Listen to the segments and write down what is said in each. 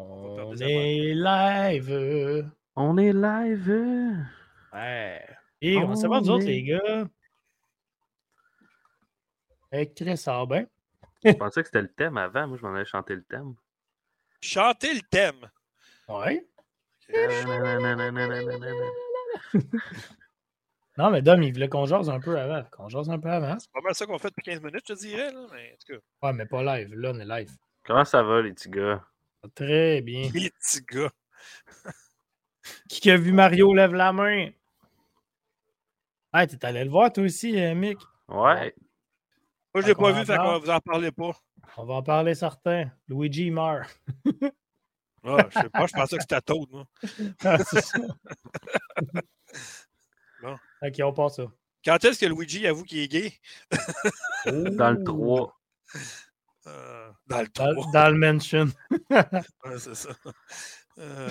On est live. On est live. Ouais. Et on sait pas nous autres, les gars. Avec Chris Sabin. Je pensais que c'était le thème avant. Moi, je m'en allais chanter le thème. Chanter le thème. Ouais. non, mais Dom, il voulait qu'on jase un peu avant. Qu'on jase un peu avant. C'est pas mal ça qu'on fait depuis 15 minutes, je te dirais. Là, mais en tout cas. Ouais, mais pas live. Là, on est live. Comment ça va, les petits gars? Très bien. Les petits gars. Qui a vu Mario lève la main? Hey, t'es allé le voir toi aussi, euh, Mick? Ouais. Moi, je l'ai pas vu, fait qu'on vous en parlez pas. On va en parler certains. Luigi meurt. Ah, je sais pas, je pensais que c'était Toad, moi. Ah, c'est ça. Bon. Ok, on passe ça. Quand est-ce que Luigi avoue qu'il est gay? Dans le 3. Euh, dans le Dans, 3. dans le mention. Ouais, c'est ça. Euh,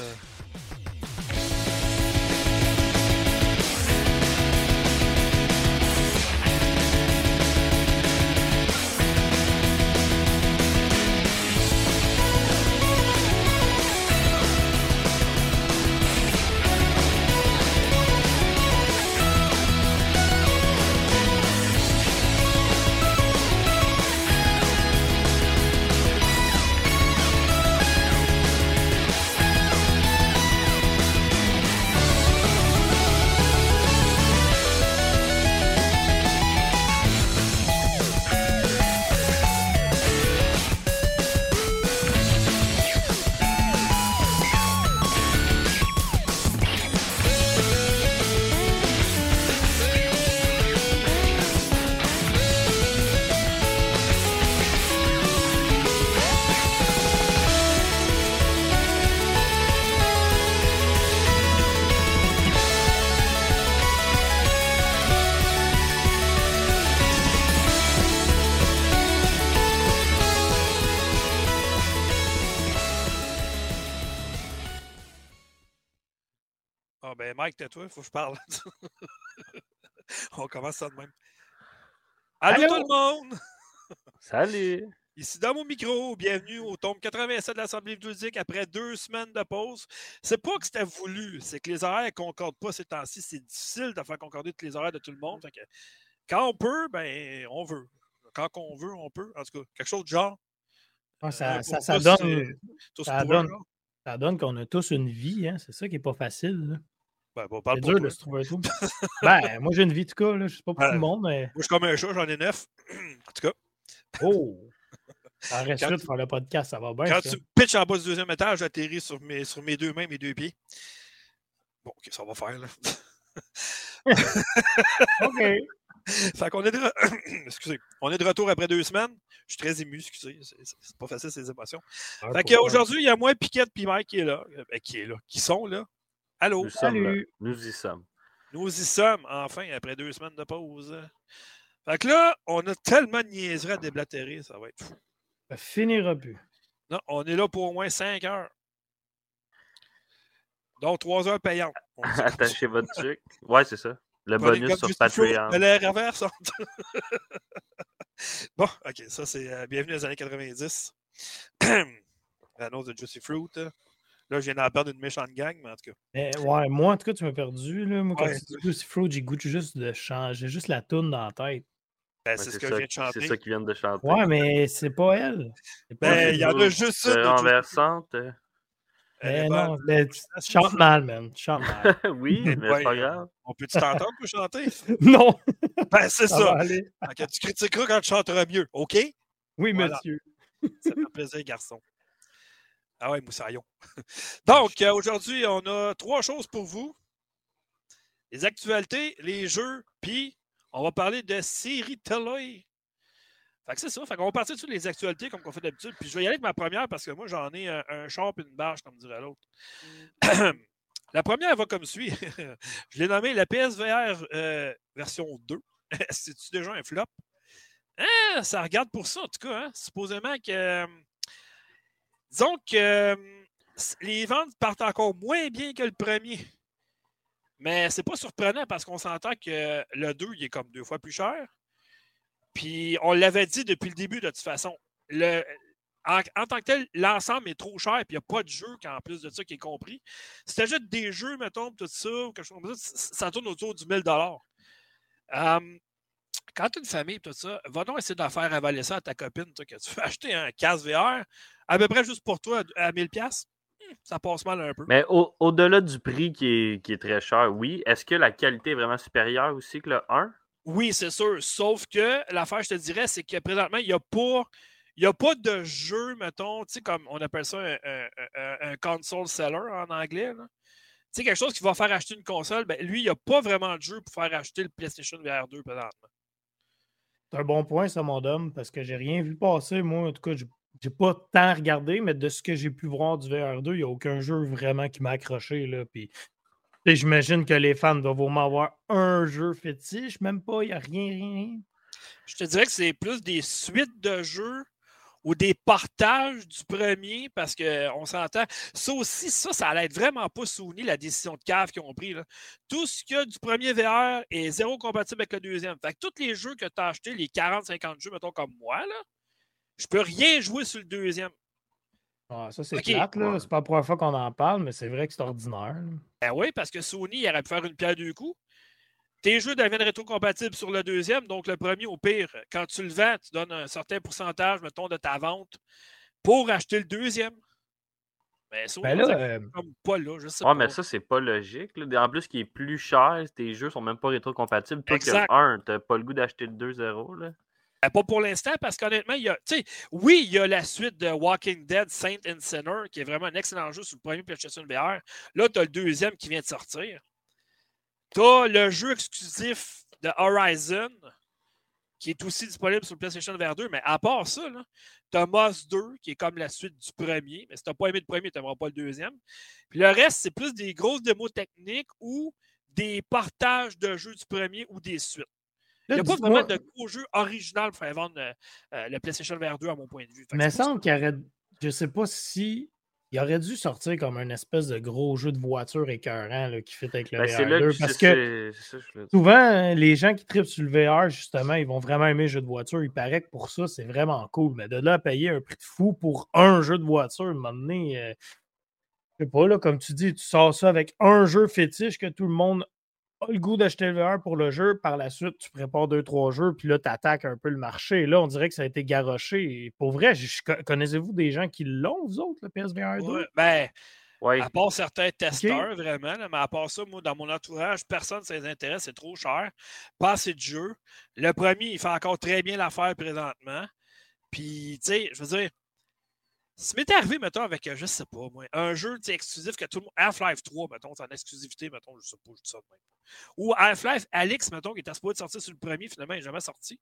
tais-toi, il faut que je parle. On commence ça de même. Allô, Allô? tout le monde! Salut! Ici dans mon micro, bienvenue au tome 87 de l'Assemblée ludique après deux semaines de pause. C'est pas que c'était voulu, c'est que les horaires ne concordent pas ces temps-ci. C'est difficile de faire concorder tous les horaires de tout le monde. Fait que quand on peut, ben on veut. Quand on veut, on peut. En tout cas, quelque chose de genre. Ah, ça, Euh, ça, ça tous, donne, euh, tous ça donne- ça donne qu'on a tous une vie. Hein? C'est ça qui n'est pas facile. là. Ben, C'est parle pour dur toi. de se trouver tout. ben, moi, j'ai une vie, en tout cas. Là. Je sais pas pour tout le monde, mais. Moi, je suis comme un chat, j'en ai neuf. en tout cas, Oh! Ça reste de faire le podcast, ça va bien. quand ça. tu me pitches en bas du deuxième étage, j'atterris sur mes, sur mes deux mains, mes deux pieds. Bon, ok, ça va faire, là? OK. Fait qu'on est de... Excusez. On est de retour après deux semaines. Je suis très ému, excusez. C'est pas facile, ces émotions. Ah, Fait qu'aujourd'hui, il y a moi, Piquette, puis Mike qui est là. Euh, ben, qui est là. Qui sont là. Allô? Nous sommes là. salut. Nous y sommes. Nous y sommes, enfin, après deux semaines de pause. Fait que là, on a tellement de niaiseries à déblatérer, ça va être fou. Ça finira plus. Non, on est là pour au moins cinq heures. Donc, trois heures payantes. Attachez votre truc. Ouais, c'est ça. Le Prenez bonus sur Patreon. de l'air reverse. bon, OK, ça, c'est euh, bienvenue aux années 90. L'annonce de Juicy Fruit. Là, je viens d'en perdre une méchante gang, mais en tout cas. Mais ouais, moi, en tout cas, tu m'as perdu. Là. Moi, quand Ouais. tu dis Fruit, j'ai goût juste de changer, juste la toune dans la tête. Ben, c'est ce que je ça- viens de chanter. C'est ça qu'ils viennent de chanter. Ouais, mais c'est pas elle. C'est pas Ben, il y en a juste ça. C'est de Juicy renversante. Mais bonne. non, mais tu Ah, tu chantes mal, man. Tu chantes mal. oui, mais Ouais, c'est pas grave. On peut-tu t'entendre pour chanter? non, Ben, c'est ça ça. tu critiqueras quand tu chanteras mieux, OK? Oui, Voilà. monsieur. Ça fait plaisir, garçon. Ah ouais, moussaillon. Donc, euh, aujourd'hui, on a trois choses pour vous. Les actualités, les jeux, puis on va parler de séries télé. Fait que c'est ça. Fait qu'on va partir sur les actualités comme on fait d'habitude. Puis je vais y aller avec ma première parce que moi, j'en ai un, un char et une bâche, comme dirait l'autre. la première va comme suit. je l'ai nommée la PSVR euh, version 2. C'est-tu déjà un flop? Hein, ça regarde pour ça, en tout cas. hein. Supposément que. Disons que euh, les ventes partent encore moins bien que le premier. Mais c'est pas surprenant parce qu'on s'entend que le 2, il est comme deux fois plus cher. Puis on l'avait dit depuis le début, de toute façon. En, tant que tel, l'ensemble est trop cher et il n'y a pas de jeu en plus de ça qui est compris. Si tu ajoutes des jeux, mettons, tout ça, ou quelque chose comme ça, ça tourne autour du 1000 Euh, Quand tu as une famille, tout ça, va donc essayer de faire avaler ça à ta copine, que tu veux acheter un casque VR à peu près juste pour toi à 1000$. piastres. Hmm, Ça passe mal un peu. Mais au- au-delà du prix qui est, qui est très cher, oui. Est-ce que la qualité est vraiment supérieure aussi que le 1? Oui, c'est sûr. Sauf que l'affaire, je te dirais, c'est que présentement, il n'y a pas. Il n'y a pas de jeu, mettons, tu sais, comme on appelle ça un, un- un- un console seller en anglais. là. Tu sais, quelque chose qui va faire acheter une console, ben, lui, il n'y a pas vraiment de jeu pour faire acheter le PlayStation VR 2 présentement. C'est un bon point, ça, mon homme, parce que j'ai rien vu passer. Moi, en tout cas, j'ai- j'ai pas tant regardé, mais de ce que j'ai pu voir du VR2, il n'y a aucun jeu vraiment qui m'a accroché. Là. J'imagine que les fans doivent moins avoir un jeu fétiche, même pas, il n'y a rien, rien, rien. Je te dirais que c'est plus des suites de jeux ou des partages du premier parce qu'on s'entend. Ça aussi, ça, ça allait être vraiment pas Sony, la décision de cave qu'ils ont pris. Tout ce qu'il y a du premier VR est zéro compatible avec le deuxième. Fait que tous les jeux que tu as achetés, les 40-50 jeux, mettons comme moi, là, je peux rien jouer sur le deuxième. Ah, ça, c'est Ok. plate, là. Ouais. C'est pas la première fois qu'on en parle, mais c'est vrai que c'est ordinaire. Ben oui, parce que Sony il aurait pu faire une pierre deux coups. Tes jeux deviennent rétrocompatibles sur le deuxième, donc le premier, au pire, quand tu le vends, tu donnes un certain pourcentage, mettons, de ta vente pour acheter le deuxième. Mais Sony, Ben là, que euh, comme pas là, je sais Ouais, pas. mais ça, c'est pas logique. là. En plus, qui est plus cher, tes jeux sont même pas rétrocompatibles. Toi, que Exact. le 1, t'as pas le goût d'acheter le 2-0. Ben, pas pour l'instant, parce qu'honnêtement, oui, il y a la suite de Walking Dead, Saint and Sinner, qui est vraiment un excellent jeu sur le premier PlayStation VR. Là, tu as le deuxième qui vient de sortir. Tu as le jeu exclusif de Horizon, qui est aussi disponible sur le PlayStation VR 2. Mais à part ça, tu as Moss 2, qui est comme la suite du premier. Mais si tu n'as pas aimé le premier, tu n'aimeras pas le deuxième. Puis le reste, c'est plus des grosses démos techniques ou des partages de jeux du premier ou des suites. Il n'y a pas vraiment de gros jeu original pour faire vendre euh, euh, le PlayStation VR 2 à mon point de vue. Mais semble qu'il aurait. Je sais pas si. Il aurait dû sortir comme un espèce de gros jeu de voiture écœurant là, qui fit avec le Ben, VR2. que Parce c'est- que ça je souvent, hein, les gens qui tripent sur le VR, justement, ils vont vraiment aimer les jeux de voiture. Il paraît que pour ça, c'est vraiment cool. Mais de là à payer un prix de fou pour un jeu de voiture, à un moment donné, euh, je sais pas, là, comme tu dis, tu sors ça avec un jeu fétiche que tout le monde le goût d'acheter le VR pour le jeu. Par la suite, tu prépares deux, trois jeux, puis là, tu attaques un peu le marché. Là, on dirait que ça a été garoché. Et pour vrai, connaissez-vous des gens qui l'ont, vous autres, le PSVR 2? Ouais, ben, Ouais. à part certains testeurs, vraiment, là, mais à part ça, moi, dans mon entourage, personne ne les intéresse, c'est trop cher. Pas assez de jeux. Le premier, il fait encore très bien l'affaire présentement. Puis, tu sais, je veux dire, ça m'est arrivé, mettons, avec, euh, je sais pas, moi, un jeu exclusif que tout le monde. Half-Life 3, mettons, c'est en exclusivité, mettons, je sais pas, je dis ça de même. Ou Half-Life Alix, mettons, qui était supposé sortir sur le premier, finalement, il n'est jamais sorti.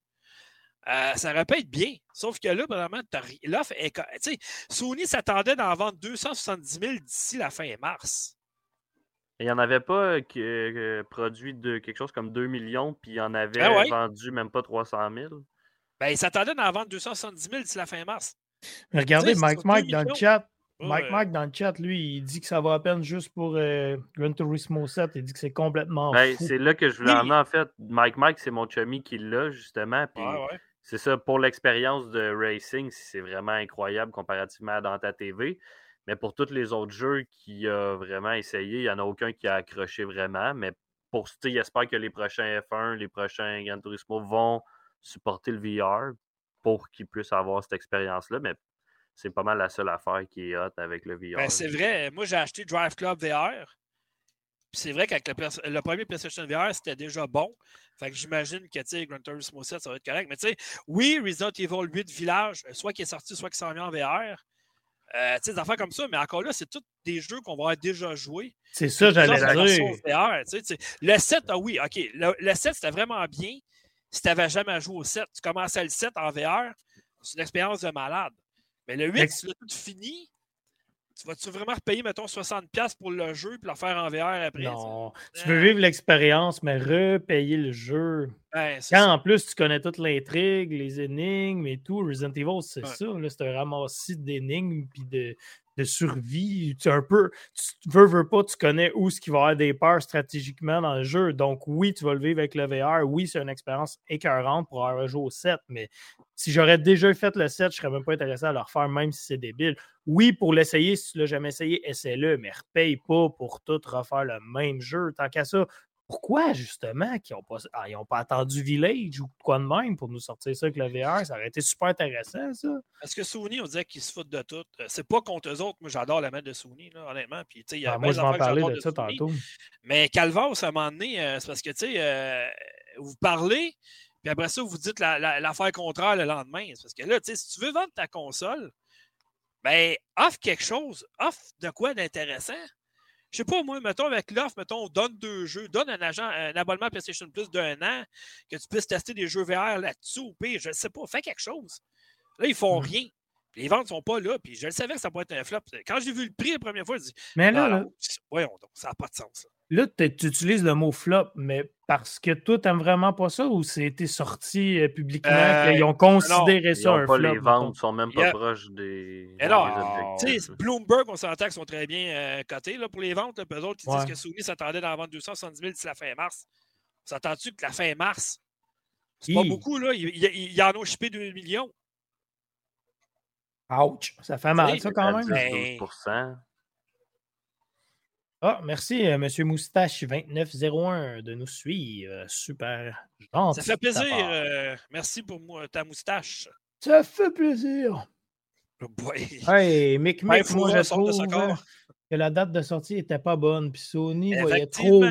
Euh, ça aurait pu être bien. Sauf que là, vraiment, l'offre est. Sony s'attendait d'en vendre 270 000 d'ici la fin mars. Il n'y en avait pas euh, qui euh, produit de quelque chose comme 2 millions, puis il y en avait Ah ouais? vendu même pas 300 000. Ben, ils s'attendaient d'en vendre 270 000 d'ici la fin mars. Mais regardez, Tu sais, Mike Mike dans le chat. Ouais. Mike Mike dans le chat, lui, il dit que ça va à peine juste pour euh, Gran Turismo 7. Il dit que c'est complètement Ben, fou. c'est là que je voulais emmener, en fait. Mike Mike, c'est mon chummy qui l'a, justement. Puis Ouais, ouais. c'est ça, pour l'expérience de racing, c'est vraiment incroyable comparativement à dans ta TV. Mais pour tous les autres jeux qu'il a vraiment essayé, il n'y en a aucun qui a accroché vraiment. Mais pour tu sais, j'espère que les prochains F1, les prochains Gran Turismo vont supporter le VR pour qu'ils puissent avoir cette expérience-là. Mais c'est pas mal la seule affaire qui est hot avec le VR. Ben, c'est vrai. Moi, j'ai acheté Drive Club VR. C'est vrai qu'avec le, premier PlayStation VR, c'était déjà bon. Fait que j'imagine que, tu sais, Gran Turismo 7, ça va être correct. Mais tu sais, oui, Resident Evil 8 Village, euh, soit qui est sorti, soit qui s'en vient en VR. Euh, tu sais, des affaires comme ça. Mais encore là, c'est tous des jeux qu'on va avoir déjà joués. C'est ça, j'allais dire. VR. Le 7, ah oui, OK. Le, le 7, c'était vraiment bien si tu n'avais jamais joué au 7. Tu commençais le 7 en VR, c'est une expérience de malade. Mais le 8, Ex- si tu l'as tout fini, tu vas-tu vraiment repayer, mettons, 60$ pour le jeu et le faire en VR après? Non. Tu Ah. veux vivre l'expérience, mais repayer le jeu. Quand ça. en plus tu connais toute l'intrigue, les énigmes et tout, Resident Evil, c'est Ouais. ça. C'est un ramassis d'énigmes puis de, de survie. Tu un peu, tu veux, veux pas, tu connais où ce qu'il va y avoir des peurs stratégiquement dans le jeu. Donc oui, tu vas le vivre avec le VR. Oui, c'est une expérience écœurante pour avoir joué au 7, mais si j'aurais déjà fait le 7, je serais même pas intéressé à le refaire, même si c'est débile. Oui, pour l'essayer, si tu l'as jamais essayé, essaie-le, mais repaye pas pour tout refaire le même jeu. Tant qu'à ça, pourquoi justement qu'ils n'ont pas, ah, ils ont pas attendu Village ou quoi de même pour nous sortir ça avec le VR? Ça aurait été super intéressant, ça. Parce que Sony, on disait qu'ils se foutent de tout. Euh, C'est pas contre eux autres. Moi, j'adore la main de Sony, là, honnêtement. Puis, y a Ah, moi, je vais en parler j'adore de ça Sony. tantôt. Mais Calvas, à un moment donné, euh, c'est parce que, tu sais, euh, vous parlez, puis après ça, vous dites la- la- l'affaire contraire le lendemain. Parce que là, tu sais, si tu veux vendre ta console, ben, offre quelque chose. Offre de quoi d'intéressant. Je sais pas, moi, mettons, avec l'offre, mettons, on donne deux jeux, donne un, agent, un abonnement PlayStation Plus d'un an, que tu puisses tester des jeux VR là-dessus, ou pire, je ne sais pas, fais quelque chose. Là, ils font Mhm. rien. Les ventes sont pas là, puis je le savais que ça pourrait être un flop. Quand j'ai vu le prix la première fois, je dis, Mais là, non, là, voyons donc, ça n'a pas de sens. là. Là, tu utilises le mot flop, mais parce que toi, t'aimes vraiment pas ça ou c'était sorti euh, publiquement Euh, qu'ils ont considéré Ils ça un pas flop? les ventes, sont même pas Yeah. proches des, Et non, des Tu objectifs. sais, Bloomberg, on s'entend qu'ils sont très bien euh, cotés là, pour les ventes. Là, eux autres, ils Ouais. disent que Sony s'attendait d'en vendre 270 000 d'ici la fin mars. On s'entend-tu que la fin mars, c'est pas beaucoup, là? Ils, ils- ils en ont chippé 2 millions. Ouch! Ça fait mal, ça, quand même. Ben- 12%. Ah, merci, euh, Monsieur Moustache2901 de nous suivre. Super gentil. Ça fait plaisir. euh, merci pour moi, ta moustache. Ça fait plaisir. Oh boy. Hey, Mick Ben, Mick, moi, je trouve corps. que la date de sortie était pas bonne. Puis Sony voyait trop.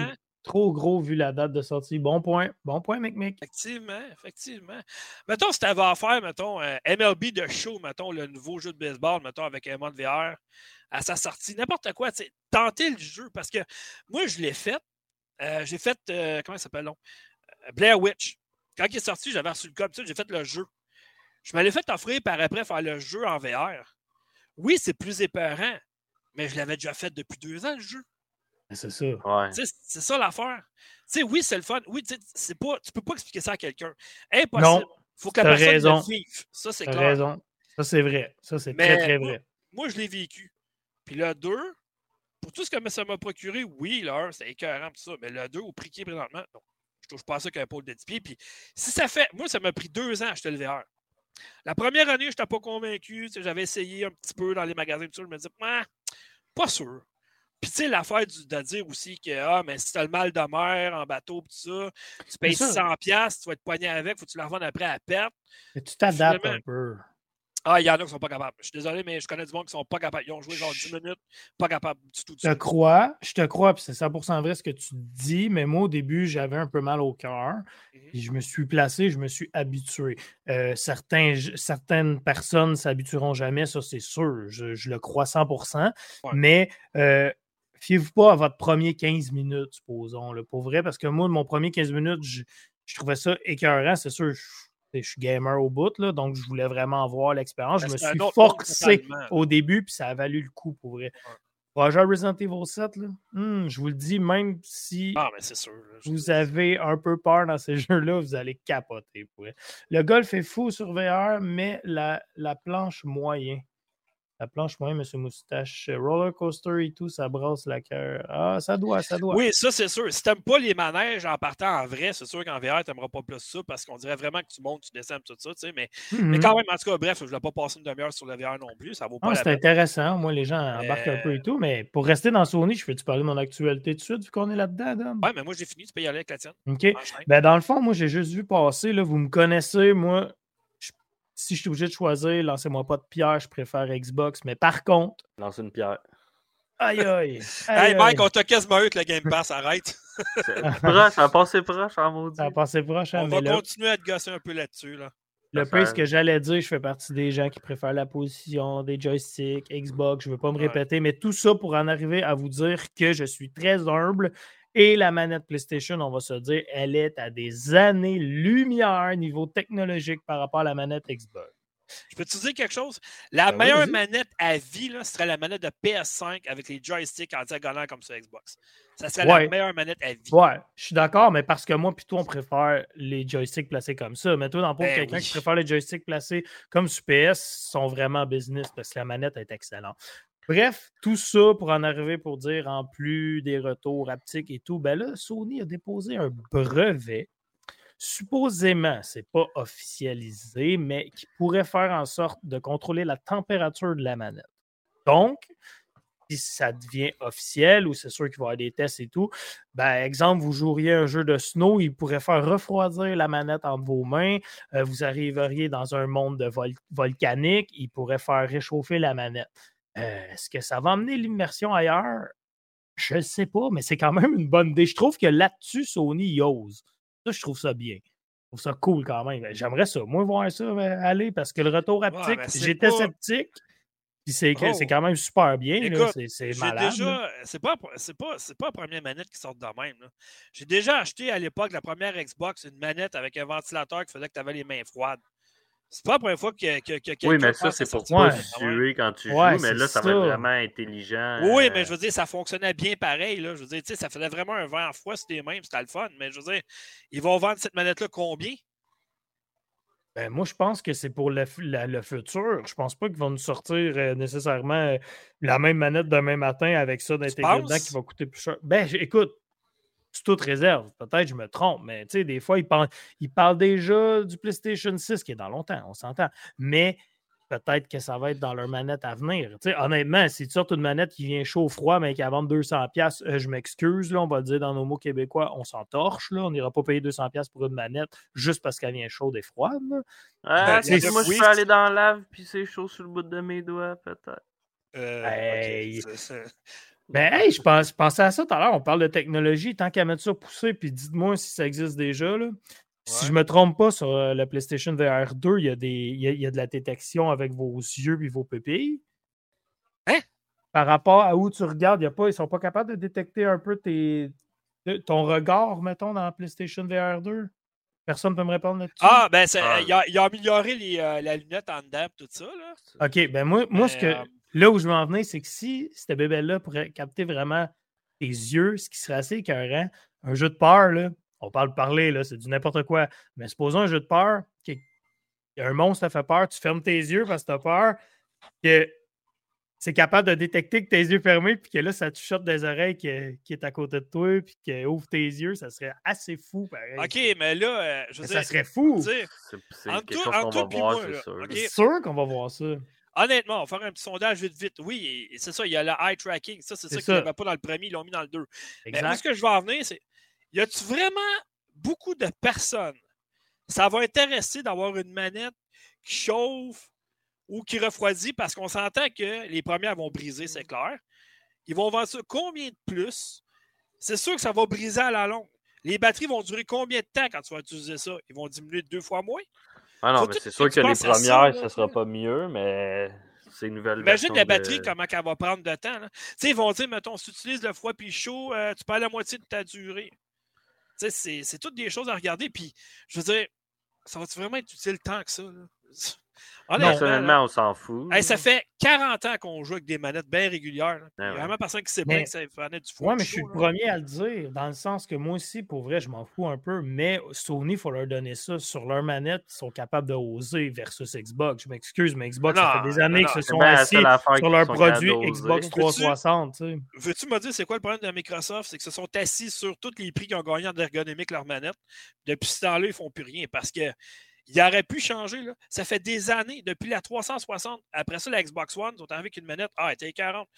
Trop gros vu la date de sortie. Bon point. Bon point, Mick Mick. Effectivement, effectivement. Mettons, si tu avais à faire, mettons, un MLB de show, mettons, le nouveau jeu de baseball, mettons, avec un mode VR, à sa sortie, n'importe quoi, tu tenter le jeu. Parce que moi, je l'ai fait. Euh, j'ai fait, euh, comment ça s'appelle? Euh, Blair Witch. Quand il est sorti, j'avais reçu le code, j'ai fait le jeu. Je me fait offrir par après faire le jeu en VR. Oui, c'est plus épeurant, mais je l'avais déjà fait depuis deux ans, le jeu. C'est ça. Ouais. C'est ça l'affaire. Tu sais, oui, c'est le fun. Oui, tu sais, c'est pas, tu peux pas expliquer ça à quelqu'un. Non, Impossible. faut que la personne raison. le vive. Ça, c'est clair. raison. Ça, c'est vrai. Ça, c'est très, très vrai. Moi, je l'ai vécu. Puis le 2, pour tout ce que ça m'a procuré, oui, l'heure, c'est écœurant, tout ça. Mais le 2, au prix qui est présentement, non. Je touche pas à ça qu'un pôle de 10 pieds. Puis si ça fait. Moi, ça m'a pris deux ans à acheter le VR. La première année, je n'étais pas convaincu. J'avais essayé un petit peu dans les magasins, tout ça. Je me disais, Ah, pas sûr. Puis, tu sais, l'affaire de dire aussi que, ah, mais si tu as le mal de mer en bateau, pis tout ça, tu payes ça. 600$, piastres, tu vas être poigné avec, faut que tu la revendes après à perte. Mais tu t'adaptes un peu. Ah, il y en a qui sont pas capables. Je suis désolé, mais je connais du monde qui sont pas capables. Ils ont joué genre 10 minutes, pas capables du tout. Je te crois, je te crois, puis c'est 100% vrai ce que tu dis, mais moi, au début, j'avais un peu mal au cœur. Mhm. Je me suis placé, je me suis habitué. Euh, certains, certaines personnes ne s'habitueront jamais, ça c'est sûr. Je, je le crois 100%. Ouais. Mais euh, fiez-vous pas à votre premier 15 minutes, supposons, là, pour vrai, parce que moi, mon premier 15 minutes, je, je trouvais ça écœurant. C'est sûr, je, je suis gamer au bout, là, donc je voulais vraiment avoir l'expérience. Je Ben, me suis forcé au début, puis ça a valu le coup, pour vrai. Roger Resident Evil 7, là, hum, je vous le dis, même si Ah, mais c'est sûr. là, je- vous avez un peu peur dans ces jeux-là, vous allez capoter. Pour vrai. Le golf est fou sur VR, mais la, la planche moyen. La planche moyen, Monsieur Moustache. Roller coaster et tout, ça brasse la cœur. Ah, ça doit, ça doit. Oui, ça, c'est sûr. Si t'aimes pas les manèges en partant en vrai, c'est sûr qu'en VR, t'aimeras pas plus ça parce qu'on dirait vraiment que tu montes, tu descends, tout ça, tu sais. Mais, mais Mhm. quand même, en tout cas, bref, je ne vais pas passer une demi-heure sur le VR non plus. Ça vaut pas Ah, c'est intéressant. Moi, les gens embarquent un peu et tout, mais pour rester dans Sony, je fais-tu parler de mon actualité tout de suite vu qu'on est là-dedans, Dom? Ouais, mais moi, j'ai fini. Tu peux y aller avec la tienne. OK. Ben, dans le fond, moi, j'ai juste vu passer. Là, vous me connaissez, moi. Si je suis obligé de choisir, lancez-moi pas de pierre, je préfère Xbox. Mais par contre, Lance une pierre. aïe aïe. Hey, aïe, Mike, aïe. on t'a quasiment eu avec le Game Pass. Arrête. C'est proche, ça a passé proche en maudit. Ça a passé proche, hein, On mais va là, continuer à te gosser un peu là-dessus. Là. le fait- ce que j'allais dire, je fais partie des gens qui préfèrent la position, des joysticks, Xbox, je ne veux pas me Ouais. répéter, mais tout ça pour en arriver à vous dire que je suis très humble et la manette PlayStation, on va se dire, elle est à des années-lumière niveau technologique par rapport à la manette Xbox. Je peux te dire quelque chose? La Ben meilleure manette à vie, là, ce serait la manette de PS5 avec les joysticks en diagonale comme sur Xbox. Ça serait Ouais. la meilleure manette à vie. Ouais, je suis d'accord, mais parce que moi, puis toi, on préfère les joysticks placés comme ça. Mais toi, dans le Ben quelqu'un oui. qui préfère les joysticks placés comme sur PS sont vraiment business parce que la manette est excellente. Bref, tout ça pour en arriver pour dire en plus des retours haptiques et tout, ben là, Sony a déposé un brevet. Supposément, c'est pas officialisé, mais qui pourrait faire en sorte de contrôler la température de la manette. Donc, si ça devient officiel ou c'est sûr qu'il va y avoir des tests et tout, ben, exemple, vous joueriez un jeu de snow, il pourrait faire refroidir la manette entre vos mains. Euh, vous arriveriez dans un monde de vol- volcanique, il pourrait faire réchauffer la manette. Euh, Est-ce que ça va amener l'immersion ailleurs? Je ne sais pas, mais c'est quand même une bonne idée. Je trouve que là-dessus, Sony y ose. Ça, je trouve ça bien. Je trouve ça cool quand même. J'aimerais ça. Moi, voir ça euh, aller parce que le retour haptique, mais c'est j'étais pas- sceptique. Puis c'est Oh. quand même super bien. C'est- malade. déjà. C'est pas, pas, la première manette qui sort de même. J'ai déjà acheté à l'époque la première Xbox une manette avec un ventilateur qui faisait que tu avais les mains froides. C'est pas la première fois que, que, que quelqu'un Oui, mais ça, c'est pour pas même. suer quand tu Ouais, joues, mais là, ça va être vraiment intelligent. Oui, euh, mais je veux dire, ça fonctionnait bien pareil. Là. Je veux dire, tu sais, ça faisait vraiment un vent froid mains, puis c'était le fun. Mais je veux dire, ils vont vendre cette manette-là combien? Ben, moi, je pense que c'est pour le, la- le futur. Je pense pas qu'ils vont nous sortir euh, nécessairement euh, la même manette demain matin avec ça d'intégrer dedans qui va coûter plus cher. Ben, écoute, c'est toute réserve. Peut-être je me trompe, mais tu sais, des fois, ils parlent, ils parlent déjà du PlayStation 6 qui est dans longtemps, on s'entend. Mais peut-être que ça va être dans leur manette à venir. Tu sais, honnêtement, si tu sortes une manette qui vient chaud-froid, mais qui a vendre 200$, euh, je m'excuse, là, on va le dire dans nos mots québécois, on s'en torche. Là, on n'ira pas payer 200$ pour une manette juste parce qu'elle vient chaude et froide. Ah, Ben, si moi, je peux aller dans la lave, puis c'est chaud sur le bout de mes doigts, peut-être. Euh, Hey. Ben, hey, je, pense, je pensais à ça tout à l'heure. On parle de technologie. Tant qu'à mettre ça pousser, puis dites-moi si ça existe déjà. Là. Si Ouais. je me trompe pas, sur euh, le PlayStation VR 2, il y, a des, il, y a, il y a de la détection avec vos yeux et vos pupilles. Hein? Par rapport à où tu regardes, y a pas, ils ne sont pas capables de détecter un peu tes, de- ton regard, mettons, dans la PlayStation VR 2. Personne ne peut me répondre là-dessus? Ah, ben, Ah. il, a, il a amélioré les, euh, la lunette en dedans, tout ça. Là. OK, ben moi, moi ce que, euh, là où je veux en venir, c'est que si cette bébelle-là pourrait capter vraiment tes yeux, ce qui serait assez écœurant, un jeu de peur, là, on parle de parler, là, c'est du n'importe quoi, mais supposons un jeu de peur, qu'il y a un monstre qui te fait peur, tu fermes tes yeux parce que tu as peur, que c'est capable de détecter que tes yeux fermés, puis que là, ça te chope des oreilles qui, qui est à côté de toi, puis que ouvre tes yeux, ça serait assez fou, pareil. OK, mais là, euh, je veux Mais dire, ça serait fou. C'est c'est qu'on toi va voir, moi, c'est sûr. C'est sûr qu'on va voir ça. Honnêtement, on va faire un petit sondage vite, vite. Oui, c'est ça, il y a le eye tracking. Ça, c'est ça, ça. qu'ils n'avaient pas dans le premier, ils l'ont mis dans le 2. Mais ce que je vais en venir, c'est y a-tu vraiment beaucoup de personnes? Ça va intéresser d'avoir une manette qui chauffe ou qui refroidit parce qu'on s'entend que les premières vont briser, c'est clair. Ils vont vendre ça combien de plus? C'est sûr que ça va briser à la longue. Les batteries vont durer combien de temps quand tu vas utiliser ça? Ils vont diminuer de deux fois moins? Ah non, Faut mais c'est sûr que les ça, premières, ce tu sera pas mieux, mais c'est une nouvelle Imagine la batterie, de- comment elle va prendre de temps. Tu sais, ils vont dire, mettons, si tu utilises le froid puis le chaud, euh, tu perds la moitié de ta durée. Tu sais, c'est- c'est toutes des choses à regarder. Puis, je veux dire, ça va-tu vraiment être utile tant que ça? là? Personnellement, on s'en fout. hey, ça fait 40 ans qu'on joue avec des manettes bien régulières. là. Il y a Ah vraiment personne qui sait Mais- bien que ça prenait du froid. Ouais, du mais je suis le premier à le dire, dans le sens que moi aussi, pour vrai, je m'en fous un peu, mais Sony, il faut leur donner ça. Sur leur manette, ils sont capables de oser versus Xbox. Je m'excuse, mais Xbox, ça fait des années qu'ils se sont assis sur leur produit. Xbox Veux-tu- 360. tu sais. Veux-tu me dire c'est quoi le problème de Microsoft? C'est qu'ils se sont assis sur tous les prix qu'ils ont gagnés en ergonomique leur manette. Depuis ce temps-là, ils ne font plus rien parce que ils auraient pu changer. Là. Ça fait des années, depuis la 360. Après ça, la Xbox One, ils ont arrivé avec une manette. Ah, elle était 40.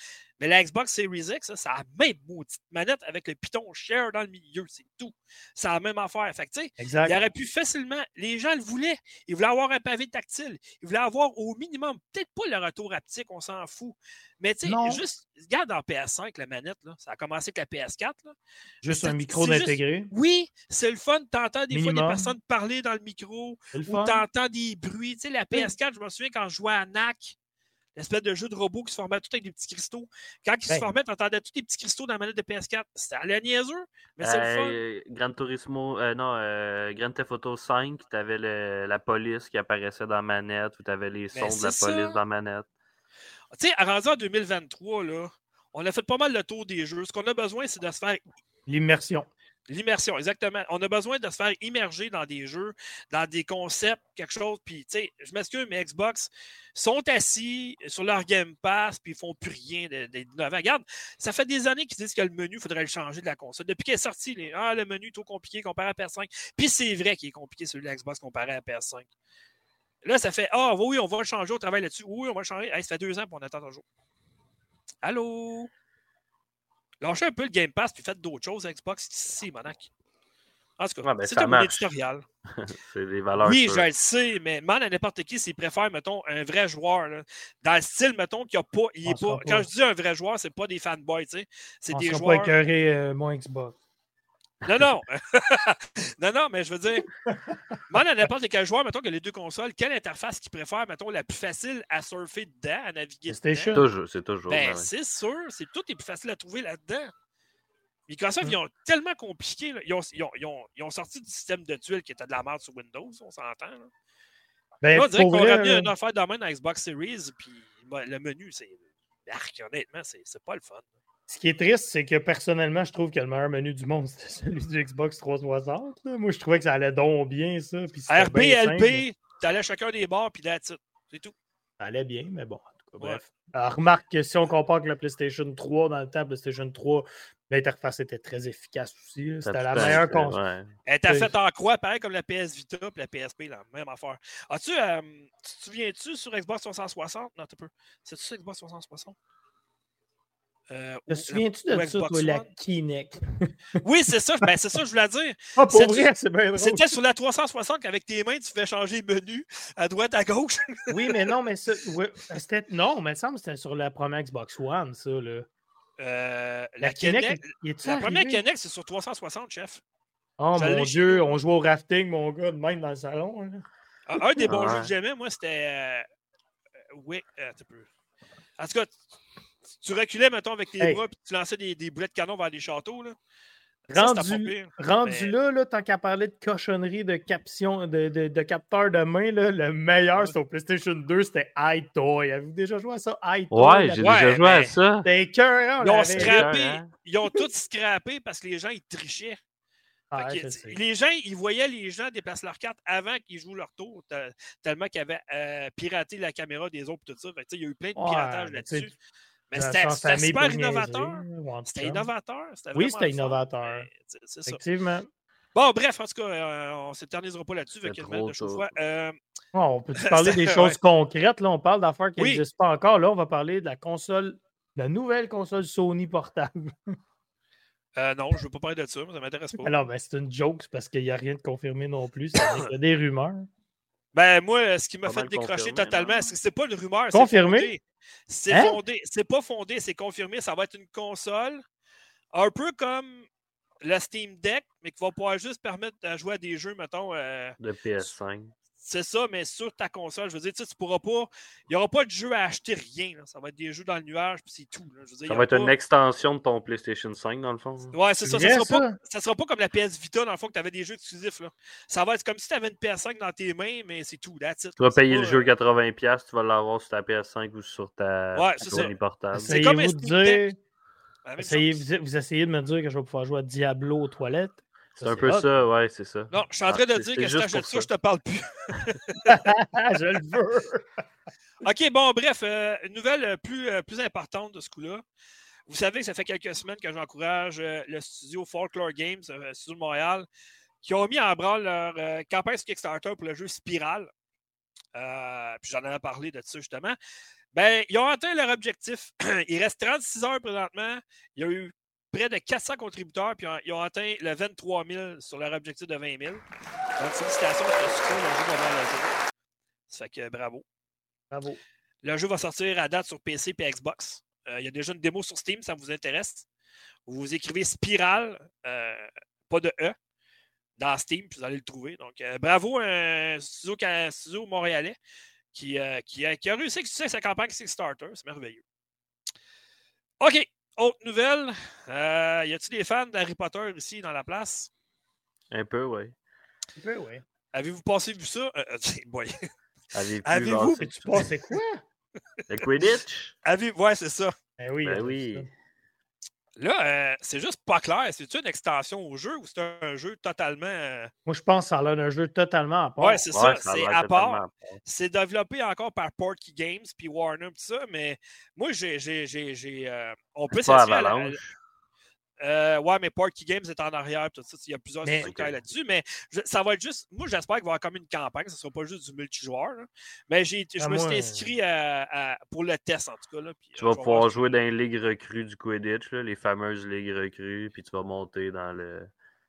Mais la Xbox Series X, ça, ça a la même maudite manette avec le piton share dans le milieu. C'est tout. C'est la même affaire. Fait que, tu sais, Exact. il aurait pu facilement. Les gens le voulaient. Ils voulaient avoir un pavé tactile. Ils voulaient avoir au minimum, peut-être pas le retour haptique, on s'en fout. Mais tu sais, juste, regarde dans PS5, la manette, là, ça a commencé avec la PS4. là. Juste un micro juste- d'intégrer. Oui, c'est le fun. T'entends des fois des personnes parler dans le micro Fun. t'entends des bruits. Tu sais, la PS4, je me souviens quand je jouais à NAC, L'espèce de jeu de robot qui se formait tout avec des petits cristaux. Quand il se Ben. formait, tu entendais tous les petits cristaux dans la manette de PS4. C'était à la niaiseux, mais c'est le fun. Euh, Gran Turismo, euh, non, euh, Grand Theft Auto 5, t'avais le- la police qui apparaissait dans la manette, ou t'avais les sons de la Ben, police dans la manette. Tu sais, à rendu en 2023, là, on a fait pas mal le tour des jeux. Ce qu'on a besoin, c'est de se faire L'immersion. L'immersion, exactement. On a besoin de se faire immerger dans des jeux, dans des concepts, quelque chose. Puis, tu sais, je m'excuse, mais Xbox sont assis sur leur Game Pass, puis ils font plus rien d'innovant. Regarde, ça fait des années qu'ils disent que le menu, il faudrait le changer de la console. Depuis qu'elle est sortie, les, ah, le menu est trop compliqué comparé à PS5. Puis c'est vrai qu'il est compliqué celui de Xbox comparé à PS5. Là, ça fait, ah, oui, on va le changer, on travaille là-dessus. Oui, on va le changer. Ça fait deux ans, puis on attend toujours. Allô? Lâchez un peu le Game Pass, puis faites d'autres choses à Xbox ici, Monac. En tout cas, Ouais, ben, c'est marche. éditorial. C'est des valeurs Oui, je le sais, mais demande à n'importe qui s'il préfère, mettons, un vrai joueur. là. Dans le style, mettons, qu'il n'y a pas. Il est pas quand pas. je dis un vrai joueur, c'est pas des fanboys, tu sais. C'est des joueurs. pas écœuré euh, mon Xbox. Non, non. non, non, mais je veux dire, demande à n'importe quel joueur, mettons, que les deux consoles, quelle interface qu'il préfère, mettons, la plus facile à surfer dedans, à naviguer dedans. PlayStation. Toujours, c'est toujours. Ben, ben c'est sûr, c'est tout est plus facile à trouver là-dedans. Microsoft, Mm. ils ont tellement compliqué. là. Ils, ont, ils ont- ils ont- ils ont sorti du système de tuiles qui était de la merde sur Windows, on s'entend. là. Ben, Là, on dirait qu'on aurait mis là, une affaire de main dans Xbox Series, puis le menu, c'est. Arc, honnêtement, c'est c'est pas le fun. Ce qui est triste, c'est que personnellement, je trouve que le meilleur menu du monde, c'était celui du Xbox 360. là. Moi, je trouvais que ça allait donc bien, ça. puis c'était RB, bien simple. LB, t'allais à chacun des bars, puis it. C'est tout. Ça allait bien, mais bon, en tout cas, Ouais. bref. Alors, remarque que si on compare avec la PlayStation 3, dans le temps, PlayStation 3, l'interface était très efficace aussi. là. C'était la meilleure console. ouais. Elle était Oui. faite en croix, pareil comme la PS Vita et la PSP, la même affaire. As-tu, euh, tu te souviens-tu sur Xbox 360? Non, t'as peu. C'est-tu sur Xbox 360? Euh, Te souviens-tu ou de ça, toi, la? Kinect? Oui, c'est ça. Ben, c'est ça que je voulais dire. Ah, pour C'est- vrai, c'est bien drôle. C'était sur la 360 qu'avec tes mains, tu fais changer le menu à droite, à gauche. Oui, mais non, mais ça. ouais, c'était... Non, mais il me semble que c'était sur la première Xbox One, ça. Là. Euh, La, la Kinect, la première Kinect, c'est sur 360, chef. Oh mon chez Dieu, on jouait au rafting, mon gars, de même dans le salon. là. Un, un des bons jeux que j'aimais, moi, c'était. euh, euh, oui, euh, un peu. En tout cas, tu- reculais, mettons, avec tes Hey. bras, puis tu lançais des, des boulets de canon vers les châteaux. Là. Rendu, rendu mais- là, là, tant qu'à parler de cochonnerie de caption, de, de, de capteur de main, là, le meilleur Ouais. sur PlayStation 2, c'était iToy. Avez-vous déjà joué à ça? iToy? Ouais, j'ai Ouais, déjà joué à ça. C'était écœurant. on Ils ont scrappé, hein? ils ont tous scrappé parce que les gens, ils trichaient. Ah, les gens, ils voyaient les gens déplacer leur carte avant qu'ils jouent leur tour, te- tellement qu'ils avaient euh, piraté la caméra des autres et tout ça. Il y a eu plein de piratage là-dessus. Mais c'était super innovateur. C'était innovateur. Oui, c'était innovateur. C'est ça. Effectivement. Bon, bref, en tout cas, euh, on ne s'éternisera pas là-dessus. Euh, Bon, on peut parler des Ouais. choses concrètes? Là, on parle d'affaires qui Oui. n'existent pas encore. Là, on va parler de la console, de la nouvelle console Sony portable. euh, non, je ne veux pas parler de ça, mais ça ne m'intéresse pas. Alors, ben, c'est une joke, parce qu'il n'y a rien de confirmé non plus. Il y a des rumeurs. Ben, moi, ce qui m'a fait décrocher totalement, non? c'est que c'est pas une rumeur. c'est Confirmé? fondé. C'est Hein? fondé. C'est pas fondé, c'est confirmé. Ça va être une console un peu comme le Steam Deck, mais qui va pouvoir juste permettre de jouer à des jeux, mettons. euh, De PS5. C'est ça, mais sur ta console. Je veux dire, tu sais, tu pourras pas. Il n'y aura pas de jeu à acheter rien. là. Ça va être des jeux dans le nuage, puis c'est tout. là. Je veux dire, il y Ça va être pas- une extension de ton PlayStation 5, dans le fond. hein. Ouais, c'est ça. Ça vrai, sera, pas, ça? ça sera pas comme la PS Vita, dans le fond, que tu avais des jeux exclusifs. Là. Ça va être comme si tu avais une PS5 dans tes mains, mais c'est tout. That's it, Tu vas payer pas, le jeu euh, 80$, tu vas l'avoir sur ta PS5 ou sur ta Ouais, c'est ça. Sony portable. C'est comme un dire. vous essayez de me dire que je vais pouvoir jouer à Diablo aux toilettes? C'est un peu hot. ça, ouais, c'est ça. Non, je suis en train de Ah, dire que si t'achètes ça, ça. je te parle plus. je le veux. OK, bon, bref, euh, une nouvelle euh, plus, euh, plus importante de ce coup-là. Vous savez que ça fait quelques semaines que j'encourage euh, le studio Folklore Games, euh, le studio de Montréal, qui ont mis en branle leur euh, campagne sur Kickstarter pour le jeu Spiral. Euh, puis j'en avais parlé de ça justement. Ben, ils ont atteint leur objectif. Il reste 36 heures présentement. Il y a eu près de 400 contributeurs, puis ils ont- atteint le 23 000 sur leur objectif de 20 000. Donc, félicitations pour le succès, le jeu. Ça fait que bravo. Bravo. Le jeu va sortir à date sur PC et Xbox. Euh, il y a déjà une démo sur Steam, ça vous intéresse. Vous écrivez Spiral, euh, pas de E, dans Steam, puis vous allez le trouver. Donc, euh, bravo, un studio, ca- un studio montréalais qui, euh, qui, a, qui a réussi à sa campagne Kickstarter. C'est merveilleux. OK. Autre nouvelle. Euh, y a-t-il des fans d'Harry Potter ici dans la place? Un peu, oui. Un peu, oui. Avez-vous passé vu ça? Euh, boy. Avez-vous Avez-vous- passé- Tu pensais quoi? Le Quidditch? Avez... Ouais, c'est ça. Ben oui. Ben oui. Là, euh, c'est juste pas clair. C'est-tu une extension au jeu ou c'est un jeu totalement. euh, Moi, je pense que ça a l'air d'un jeu totalement à part. Ouais, c'est Ouais, ça. C'est à part. C'est développé encore par Portkey Games puis Warner tout ça, mais moi, j'ai. j'ai, j'ai, j'ai, euh, on peut s'assurer à la-. Euh, ouais, mais Portkey Games est en arrière. Tout ça, il y a plusieurs qui travaillent là-dessus, mais je- ça va être juste. Moi, j'espère qu'il va y avoir comme une campagne. Ce ne sera pas juste du multijoueur. là. Mais j'ai, je Ah, me moi, suis inscrit à- à- pour le test, en tout cas. Là, puis, Tu euh, vas je pouvoir voir. jouer dans les ligues recrues du Quidditch, là, les fameuses ligues recrues, puis tu vas monter dans le,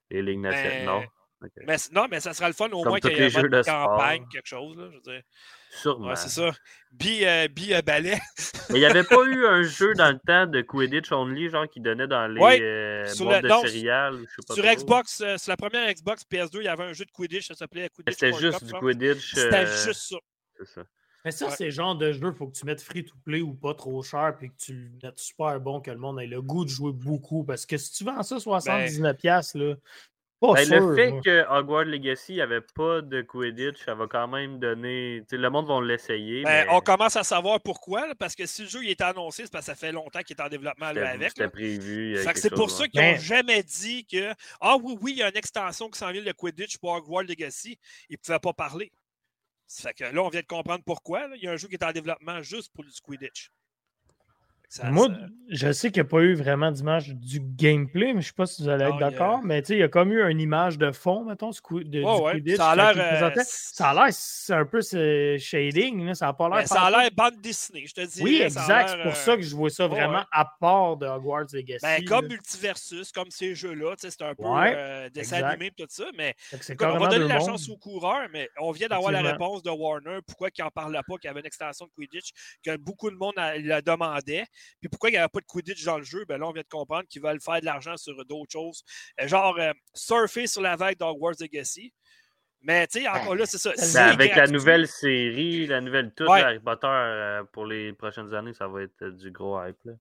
les ligues nationales. Ben, Mais, non, mais ça sera le fun au Comme moins qu'il y ait les un jeux mode de campagne, sport. quelque chose. Là, je veux dire. Sûrement. Ouais, c'est ça. Bi, euh, bi euh, balai. Mais il n'y avait pas eu un jeu dans le temps de Quidditch Only, genre qui donnait dans les Ouais, euh, sur boîtes le- de non, céréales ou je sais pas Sur trop. Xbox, euh, sur la première Xbox PS2, il y avait un jeu de Quidditch, ça s'appelait Quidditch C'était juste du. Quidditch. C'était juste ça. C'est ça. Mais ça, Ouais. c'est le genre de jeu, faut que tu mettes free to play ou pas trop cher, puis que tu le mettes super bon, que le monde ait le goût de jouer beaucoup. Parce que si tu vends ça 79$, piastres, là, Ben, sûr. le fait moi. que Hogwarts Legacy n'avait pas de Quidditch, ça va quand même donner. tu sais, le monde va l'essayer. Ben, mais On commence à savoir pourquoi, là, parce que si le jeu il était annoncé, c'est parce que ça fait longtemps qu'il est en développement avec. c'était prévu. c'est pour ça qu'ils n'ont jamais dit que Ah oui, oui, il y a une extension qui s'en vient de Quidditch pour Hogwarts Legacy. Ils ne pouvaient pas parler. Fait que là, on vient de comprendre pourquoi. là. Il y a un jeu qui est en développement juste pour du Quidditch. Ça- Moi, ça- je sais qu'il n'y a pas eu vraiment d'image du gameplay, mais je ne sais pas si vous allez être d'accord. Mais tu sais, il y a comme eu une image de fond, mettons, de, ouais. Quidditch. Ça a l'air, euh. Ça a l'air, c'est un peu ce shading, là, ça n'a pas l'air. Ben, ça a l'air bande dessinée, je te dis. Oui, exact. C'est pour ça que je vois ça vraiment ouais. à part de Hogwarts Legacy. Ben, comme là. Multiversus, comme ces jeux-là, c'est un peu Ouais, euh, dessin exact. animé et tout ça, mais Écoute, on va donner la chance aux coureurs, mais on vient d'avoir la réponse de Warner. Pourquoi ils n'en parlaient pas, qu'il y avait une extension de Quidditch, que beaucoup de monde a- le demandait. Puis pourquoi il n'y avait pas de Quidditch dans le jeu? Ben là, on vient de comprendre qu'ils veulent faire de l'argent sur d'autres choses. Euh, Genre euh, surfer sur la vague d'Hogwarts Legacy. Mais tu sais, encore là, c'est ça. Ben, Ben, avec la nouvelle série, la nouvelle toute, Ouais. Harry Potter, euh, pour les prochaines années, ça va être euh, du gros hype. Là.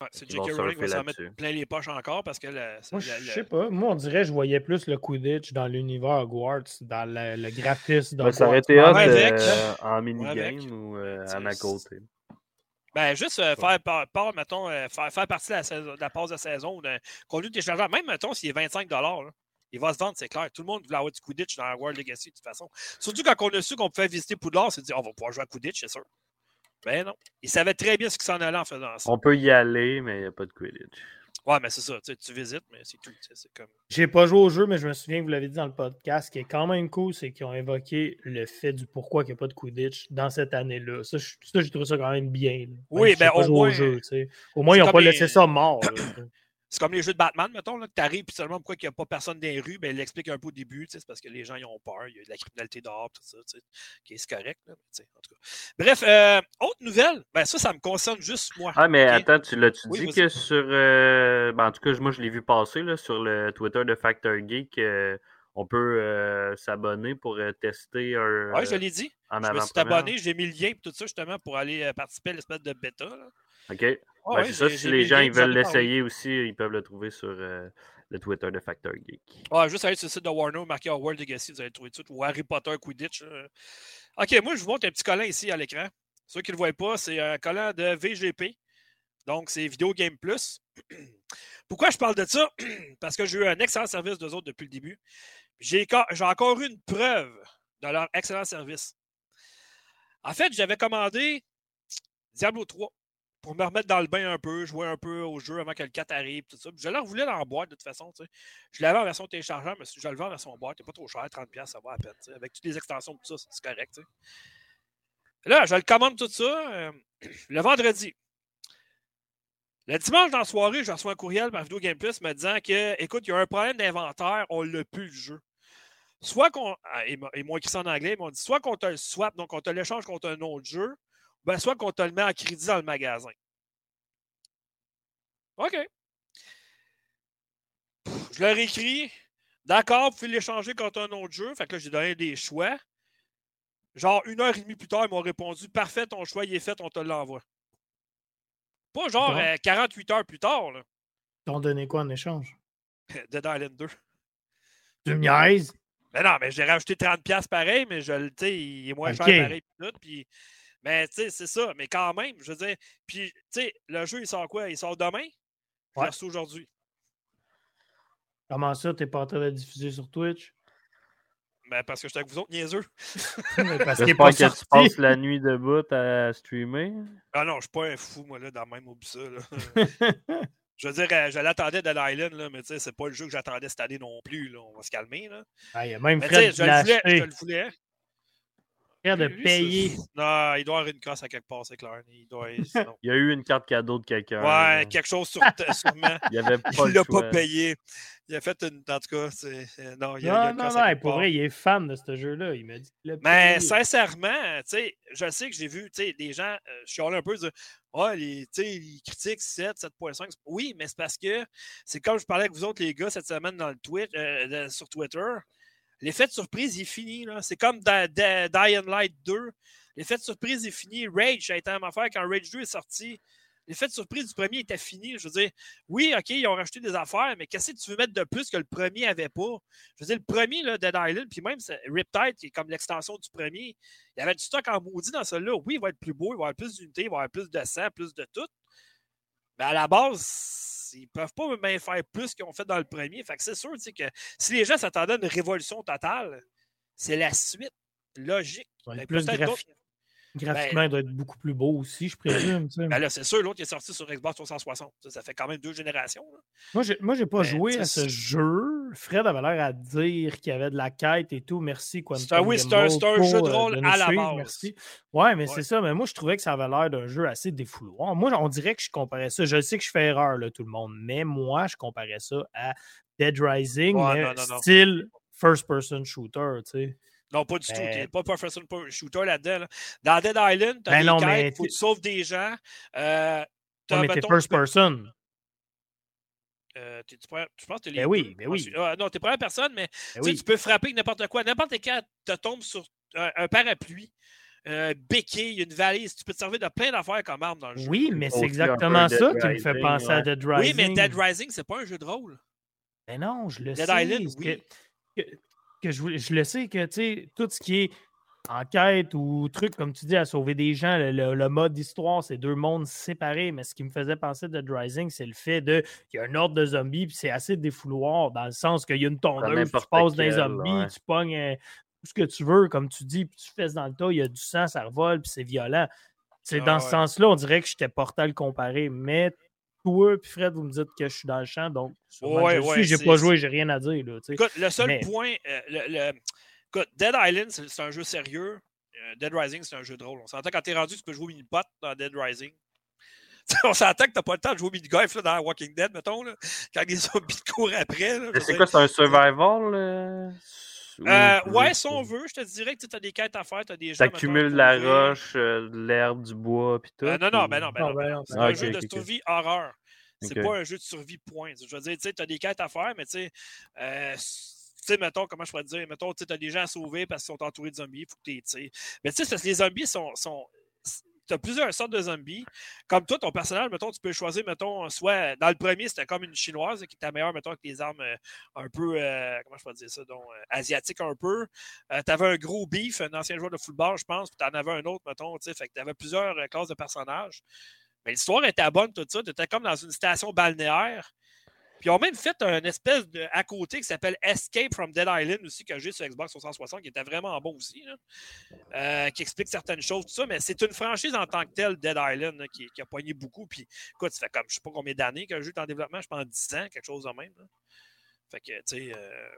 Ouais, c'est J.K. Rowling va s'en mettre plein les poches encore parce que le- Moi, le- je sais pas. Moi, on dirait que je voyais plus le Quidditch dans l'univers Hogwarts, dans le, le graphisme Ben, ça aurait été hot euh, en minigame ou euh, à côté. Ben, juste euh, faire, part, part, mettons, euh, faire, faire partie de la, saison- de la passe de saison d'un contenu téléchargeable, même, mettons, s'il est 25 là, il va se vendre, c'est clair. Tout le monde voulait avoir du Quidditch dans World Legacy, de toute façon. Surtout quand on a su qu'on pouvait visiter Poudlard, c'est dit, on va pouvoir jouer à Quidditch, c'est sûr. Ben non. Ils savaient très bien ce qui s'en allait en faisant ça. On peut y aller, mais il n'y a pas de Quidditch. Ouais, mais c'est ça. Tu, visites, mais c'est tout. C'est comme. J'ai pas joué au jeu, mais je me souviens que vous l'avez dit dans le podcast. Ce qui est quand même cool, c'est qu'ils ont évoqué le fait du pourquoi il n'y a pas de Quidditch dans cette année-là. Ça, j'ai trouvé ça quand même bien. là. Oui, ben, au moins- au jeu, moins, ils n'ont pas les- laissé ça mort. C'est comme les jeux de Batman, mettons, là, que tu arrives, puis seulement pourquoi il n'y a pas personne dans les rues, ben, il l'explique un peu au début, c'est parce que les gens ils ont peur, il y a de la criminalité dehors, tout ça, c'est correct, là, en tout cas. Bref, euh, autre nouvelle, ben ça, ça me concerne juste moi. Ah, mais attends, tu l'as-tu Oui, dit que sur. euh, ben, en tout cas, moi, je l'ai vu passer là, sur le Twitter de Factor Geek. euh, on peut s'abonner pour tester un. Ouais, je l'ai dit. en Je me suis abonné, j'ai mis le lien et tout ça justement pour aller participer à l'espèce de bêta. Là. OK. Ben, ouais, c'est ça, si les gens ils veulent l'essayer aussi, ils peuvent le trouver sur euh, le Twitter de Factor Geek. Ouais, juste aller sur le site de Warner, marqué World Legacy, vous allez le trouver tout de suite, ou Harry Potter Quidditch. là. Ok, moi je vous montre un petit collant ici à l'écran. Ceux qui ne le voient pas, c'est un collant de VGP. Donc, c'est Video Game Plus. Pourquoi je parle de ça? Parce que j'ai eu un excellent service d'eux autres depuis le début. J'ai encore eu une preuve de leur excellent service. En fait, j'avais commandé Diablo 3 pour me remettre dans le bain un peu, jouer un peu au jeu avant que le 4 arrive, tout ça. Puis Je leur voulais dans la boîte de toute façon. Je l'avais en version téléchargeable, mais si je le en version boîte, c'est pas trop cher, 30$, ça va à peine. Avec toutes les extensions tout ça, c'est correct. Là, je le commande tout ça euh, le vendredi. Le dimanche dans la soirée, je reçois un courriel par Video Game Plus me disant que, écoute, il y a un problème d'inventaire, on l'a plus le jeu. Soit qu'on. ils m'ont écrit ça en anglais, ils m'ont dit soit qu'on te le swap, donc on te l'échange contre un autre jeu, ben soit qu'on te le met en crédit dans le magasin. OK. Je leur ai écrit D'accord, vous pouvez l'échanger contre un autre jeu. Fait que là, j'ai donné des choix. genre une heure et demie plus tard, ils m'ont répondu Parfait, ton choix il est fait, on te l'envoie. Pas genre Bon. euh, 48 heures plus tard, là. Ils t'ont donné quoi en échange? Dead Island 2. Tu me niaises? Mais non, mais j'ai rajouté 30$ pareil, mais je, le- il est moins cher pareil. Puis- mais tu sais, c'est ça. Mais quand même, je veux dire. Puis, tu sais, le jeu, il sort quoi? Il sort demain? Je Ouais. aujourd'hui? Comment ça, t'es pas en train de le diffuser sur Twitch? Ben, parce que j'étais avec vous autres, niaiseux. Mais Parce qu'il pas que tu passes la nuit debout à streamer. Ah non, je suis pas un fou, moi, là, dans le même. Là. je veux dire, euh, je l'attendais de l'Island, là, mais tu sais, c'est pas le jeu que j'attendais cette année non plus. Là. On va se calmer. Là. Ah, il y a même Mais Fred je qui le l'a voulais. Je le voulais. De Lui, payer. Non, il doit avoir une casse à quelque part, c'est clair. Il doit. Il y a eu une carte cadeau de quelqu'un. Ouais, quelque chose sur, sûrement. Il n'y avait pas Il l'a pas payé. Il a fait une. En tout cas, c'est. Non, il y a, il y a Non, une non, non, à hey, quelque pour part. vrai, il est fan de ce jeu-là. Il m'a dit qu'il l'a Mais payé. sincèrement, tu sais, je sais que j'ai vu, tu sais, des gens euh, chialer un peu, dire Ah, les, tu sais, ils critiquent 7, 7.5. Oui, mais c'est parce que c'est comme je parlais avec vous autres, les gars, cette semaine dans le Twitch, euh, sur Twitter. L'effet de surprise, est fini. C'est comme Da- Da- Dying Light 2. L'effet de surprise est fini. Rage, a été même affaire quand Rage 2 est sorti. L'effet de surprise du premier était fini. Je veux dire, oui, OK, ils ont rajouté des affaires, mais qu'est-ce que tu veux mettre de plus que le premier avait pas? Je veux dire, le premier, là, Dead Island, puis même Riptide, qui est comme l'extension du premier, il y avait du stock en maudit dans celui-là. Oui, il va être plus beau, il va avoir plus d'unités, il va avoir plus de sang, plus de tout. Mais à la base, ils peuvent pas même faire plus qu'ils ont fait dans le premier. Fait que c'est sûr que si les gens s'attendaient à une révolution totale, c'est la suite logique. Ouais, Ben, plus graphi- Graphiquement, il doit être beaucoup plus beau aussi, je présume. Ben là, c'est sûr, l'autre qui est sorti sur Xbox 360. Ça, ça fait quand même deux générations. là. Moi, j'ai, moi, j'ai pas Ben, joué à ce jeu. Fred avait l'air à dire qu'il y avait de la quête et tout. Merci, Quantum C'est un- oui, c'est un- Gamble c'est un pour, jeu de euh, rôle de nous à la base. Merci. Ouais, mais Ouais. c'est ça. Mais moi, je trouvais que ça avait l'air d'un jeu assez défouloir. Moi, on dirait que je comparais ça. Je sais que je fais erreur, là, tout le monde. Mais moi, je comparais ça à Dead Rising, Ouais, mais non, non, non. style first-person shooter, tu sais. Non, pas du tout. Ben- T'es pas professeur shooter là-dedans. là. Dans Dead Island, t'as Ben des non, quêtes, mais faut que t'es- tu sauves des gens. Euh, Ouais, mais t'es tu peux- first-person. euh, tu pourrais- je pense que t'es les Ben oui, ben oui. Ah, non, t'es première personne, mais Ben tu oui. tu peux frapper n'importe quoi. N'importe quand te tombe sur un, un parapluie, un béquille, une valise. Tu peux te servir de plein d'affaires comme arme dans le jeu. Oui, mais c'est exactement ça Dead qui me fait penser à. Dead Rising. Oui, mais Dead Rising, c'est pas un jeu de rôle. Mais non, je le Dead sais. Island, c'est oui. Que, que- je, voulais- je le sais que, tu sais, tout ce qui est enquête ou truc, comme tu dis, à sauver des gens, le, le- le mode histoire, c'est deux mondes séparés. Mais ce qui me faisait penser Dead Rising, c'est le fait de qu'il y a un ordre de zombies, puis c'est assez défouloir dans le sens qu'il y a une tondeuse, tu passes quel, zombies, ouais. tu pognes euh, tout ce que tu veux, comme tu dis, puis tu fesses dans le tas, il y a du sang, ça revole, puis c'est violent. C'est Ah dans ce sens-là, on dirait que j'étais porté à le comparer, mais toi puis Fred, vous me dites que je suis dans le champ, donc Ouais, je ouais, suis, j'ai pas joué, j'ai rien à dire. Là, tu sais. Écoute, le seul Mais- point, euh, le, le- écoute, Dead Island, c'est un jeu sérieux. Euh, Dead Rising, c'est un jeu de rôle. On s'entend quand t'es rendu, tu peux jouer au mini-pot dans Dead Rising. on s'entend que t'as pas le temps de jouer au mini-golf là, dans Walking Dead, mettons, là, quand les zombies te courent après. c'est quoi, c'est un survival? euh, Euh, ou ouais, si on veut, je te dirais que tu as des quêtes à faire, tu as des à T'accumules la trouver. roche, euh, de l'herbe, du bois, puis tout. Euh, non, non, ou- ben non, ben Non, non. ben ben non. C'est Ah, un ok, jeu de survie horreur. C'est pas un jeu de survie point. Je veux dire, tu sais, tu as des quêtes à faire, mais tu sais, euh, tu sais, mettons, comment je pourrais te dire, mettons, tu as des gens à sauver parce qu'ils sont entourés de zombies, il faut que tu. Mais tu sais, c'est parce que les zombies sont. sont tu as plusieurs sortes de zombies. Comme toi, ton personnage, mettons, tu peux choisir, mettons, soit dans le premier, c'était comme une chinoise qui était meilleure, mettons, avec des armes euh, un peu, euh, comment je pourrais dire ça, donc, euh, asiatiques un peu. tu avais un gros beef, un ancien joueur de football, je pense, puis tu en avais un autre, mettons, tu sais, tu avais plusieurs classes de personnages. Mais l'histoire était bonne, tout ça. Tu étais comme dans une station balnéaire. Puis ils ont même fait un espèce de à côté qui s'appelle Escape from Dead Island aussi, que j'ai sur Xbox 360, qui était vraiment bon aussi. Euh, qui explique certaines choses, tout ça. Mais c'est une franchise en tant que telle, Dead Island, qui, a poigné beaucoup. Puis écoute, ça fait comme je sais pas combien d'années le jeu est en développement, je pense 10 ans, quelque chose de même. Fait que, tu sais. euh,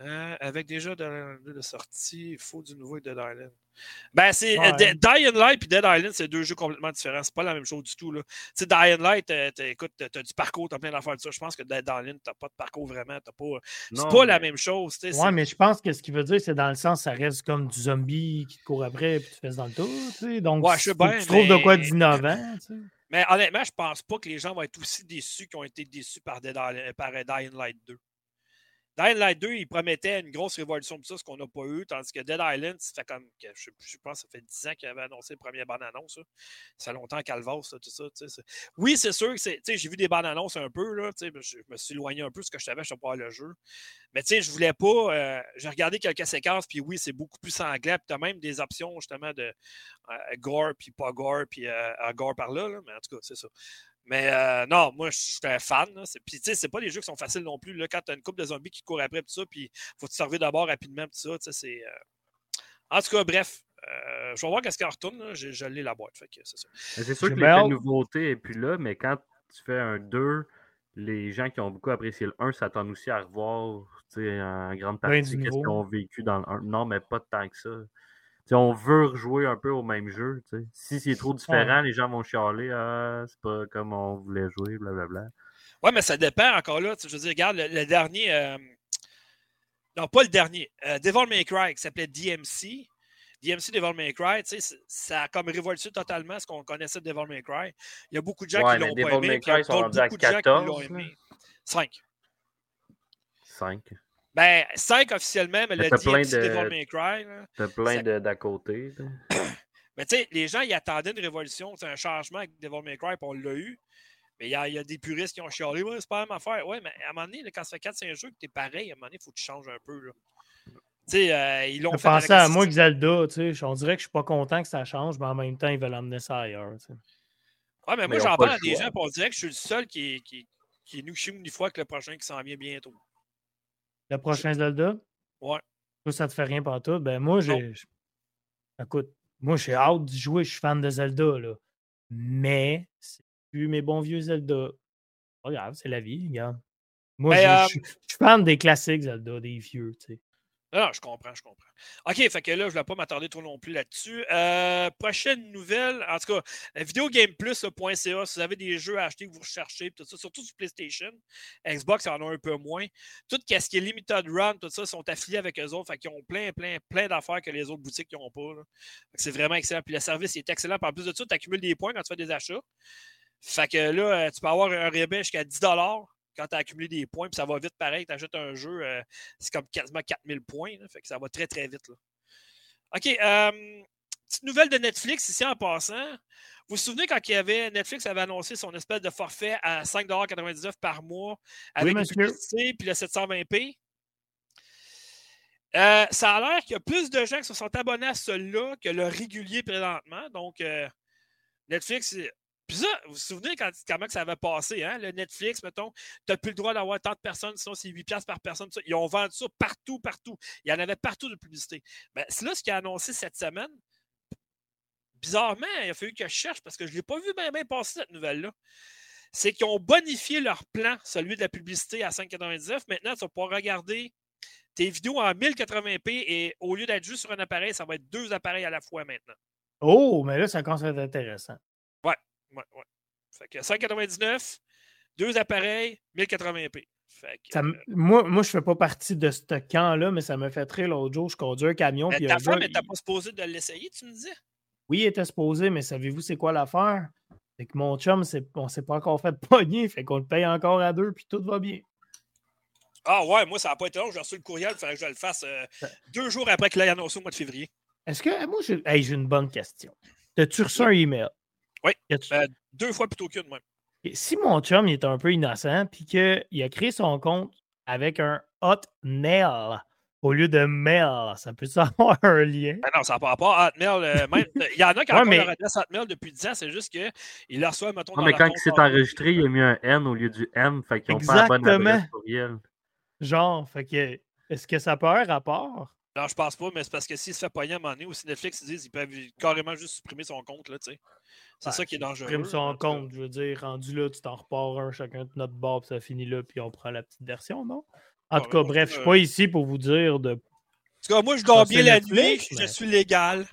euh, avec déjà de, de sortie, il faut du nouveau Dead Island. Ben, c'est Ouais. euh, Dead- Dying Light et Dead Island, c'est deux jeux complètement différents. C'est pas la même chose du tout. Là. Tu sais, Dying Light, euh, t'as- écoute, t'as du parcours, t'as plein d'affaires de ça. Je pense que Dead Island, t'as pas de parcours vraiment. T'as pas, c'est pas la même chose. tu sais, Ouais, mais je pense que ce qu'il veut dire, c'est dans le sens, ça reste comme du zombie qui te court après puis tu fais dans le. Tu sais. Donc, Ouais, bien, tu trouves de quoi d'innovant. Tu. Mais honnêtement, je pense pas que les gens vont être aussi déçus qu'ils ont été déçus par, Dead Island- par Dying Light 2. Dying Light 2, il promettait une grosse révolution de ça, ce qu'on n'a pas eu, tandis que Dead Island, ça fait comme, je, je pense ça fait 10 ans qu'il avait annoncé le premier bande-annonce. Ça fait longtemps Calvas, tout ça. Oui, c'est sûr que j'ai vu des bandes-annonces un peu, là, je, me suis éloigné un peu de ce que je savais, je ne pas le jeu. Mais tu sais, je voulais pas. Euh, j'ai regardé quelques séquences, puis oui, c'est beaucoup plus sanglant. Puis tu as même des options justement de euh, gore, puis pas gore, puis euh, gore par là, là, mais en tout cas, c'est ça. Mais euh, non, moi, je suis un fan. Puis, tu sais, c'est pas des jeux qui sont faciles non plus. Là, quand tu as une couple de zombies qui courent après, tout ça, puis faut te servir d'abord rapidement, tout ça. C'est, euh, En tout cas, bref, euh, je vais voir qu'est-ce qu'il retourne. Je, je l'ai la boîte. c'est sûr que la nouveauté est plus là, mais quand tu fais un 2, les gens qui ont beaucoup apprécié le 1 s'attendent aussi à revoir en grande partie ce qu'ils ont vécu dans le 1. Non, mais pas tant que ça on veut rejouer un peu au même jeu. Si c'est trop différent, les gens vont chialer. Ah, c'est pas comme on voulait jouer, blablabla. Ouais, mais ça dépend encore là. Je veux dire, regarde, le, dernier. Euh, non, pas le dernier. Euh, Devil May Cry, qui s'appelait DMC. DMC Devil May Cry, ça a comme révolutionné totalement ce qu'on connaissait de Devil May Cry. Il y a beaucoup de gens qui l'ont pas aimé. il y a beaucoup de gens qui l'ont aimé. 5. 5. Ben, 5 officiellement, mais, le DMC de... Devil May Cry. T'as plein d'à côté. mais tu sais, les gens, ils attendaient une révolution, c'est un changement avec Devil May Cry, puis on l'a eu. Mais il y, y, a des puristes qui ont chialé, ouais, c'est pas la même affaire. Ouais, mais à un moment donné, quand ça fait 4-5 jeux que t'es pareil, à un moment donné, il faut que tu changes un peu. Là. Tu sais, euh, ils l'ont fait. Pensez à moi que Zelda, tu sais, on dirait que je suis pas content que ça change, mais en même temps, ils veulent emmener ça ailleurs. T'sais. Ouais, mais moi, j'en parle à des gens, pour dire que je suis le seul qui, qui, qui est nous une fois que le prochain qui s'en vient bientôt. Le prochain Zelda? Ouais. Ça, ça te fait rien pour toi? Ben moi, j'ai. Écoute, moi, j'ai hâte d'y jouer, je suis fan de Zelda, là. Mais c'est plus mes bons vieux Zelda. Pas grave, c'est la vie, regarde. Moi, ben, je, suis fan des classiques Zelda, des vieux, tu sais. Non, je comprends, je comprends. OK, fait que là, je ne vais pas m'attarder trop non plus là-dessus. Euh, prochaine nouvelle, en tout cas, videogameplus.ca, si vous avez des jeux à acheter que vous recherchez, tout ça, surtout sur PlayStation, Xbox en a un peu moins. Tout ce qui est Limited Run, tout ça, sont affiliés avec eux autres, fait qu'ils ont plein, plein, plein d'affaires que les autres boutiques n'ont pas. C'est vraiment excellent. Puis le service est excellent. Puis en plus de ça, tu accumules des points quand tu fais des achats. Fait que là, tu peux avoir un rabais jusqu'à 10 quand tu as accumulé des points, puis ça va vite pareil, tu achètes un jeu, euh, c'est comme quasiment 4000 points, fait que ça va très très vite. Là. OK, euh, petite nouvelle de Netflix ici en passant. Vous vous souvenez quand il y avait, Netflix avait annoncé son espèce de forfait à 5,99$ par mois avec le puis le 720p? Euh, ça a l'air qu'il y a plus de gens qui se sont abonnés à celui-là que le régulier présentement. Donc, Netflix puis ça, vous vous souvenez quand, comment ça avait passé, hein? Le Netflix, mettons, tu n'as plus le droit d'avoir tant de personnes, sinon c'est 8$ par personne. Ils ont vendu ça partout, partout. Il y en avait partout de publicité. Mais c'est là ce qu'il a annoncé cette semaine. Bizarrement, il a fallu que je cherche parce que je ne l'ai pas vu bien, passer cette nouvelle-là. C'est qu'ils ont bonifié leur plan, celui de la publicité à 5,99. Maintenant, tu vas pouvoir regarder tes vidéos en 1080p et au lieu d'être juste sur un appareil, ça va être deux appareils à la fois maintenant. Oh, mais là, ça commence à être intéressant. Ouais, ouais. Fait que 5,99, deux appareils, 1080p. Fait que, euh, moi, moi, je fais pas partie de ce camp-là, mais ça me fait très l'autre jour. Je conduis un camion. Mais ta femme, n'était pas supposé de l'essayer, tu me disais? Oui, il était supposé, mais savez-vous c'est quoi l'affaire? C'est que mon chum, on s'est pas encore fait pogner, fait qu'on le paye encore à deux, puis tout va bien. Ah ouais, moi, ça n'a pas été long. J'ai reçu le courriel, il fallait que je le fasse euh, deux jours après qu'il ait annoncé au mois de février. Est-ce que. Moi, j'ai une bonne question. As-tu reçu un email? Oui. Ben, deux fois plutôt qu'une, même. Si mon chum il est un peu innocent, puis qu'il a créé son compte avec un Hotmail au lieu de mail, ça peut avoir un lien? Ben non, ça n'a pas rapport à Hotmail. Euh, il y en a qui ont ouais, mais... leur adresse Hotmail depuis 10 ans, c'est juste qu'il la reçoit, mettons, non, mais quand il s'est enregistré, il a mis un N au lieu du M, fait qu'ils n'ont pas la bonne adresse courriel. Genre, fait que, est-ce que ça peut avoir un rapport? Non, je pense pas, mais c'est parce que s'il se fait pogner à un moment donné, ou si Netflix ils disent, ils peuvent carrément juste supprimer son compte, là, tu sais. C'est ça qui est dangereux. Supprime son compte, je veux dire, rendu là, tu t'en repars un chacun de notre bord, puis ça finit là, puis on prend la petite version, non? En tout cas, bref, je suis pas ici pour vous dire de. En tout cas, moi, je dors bien la nuit, je suis légal.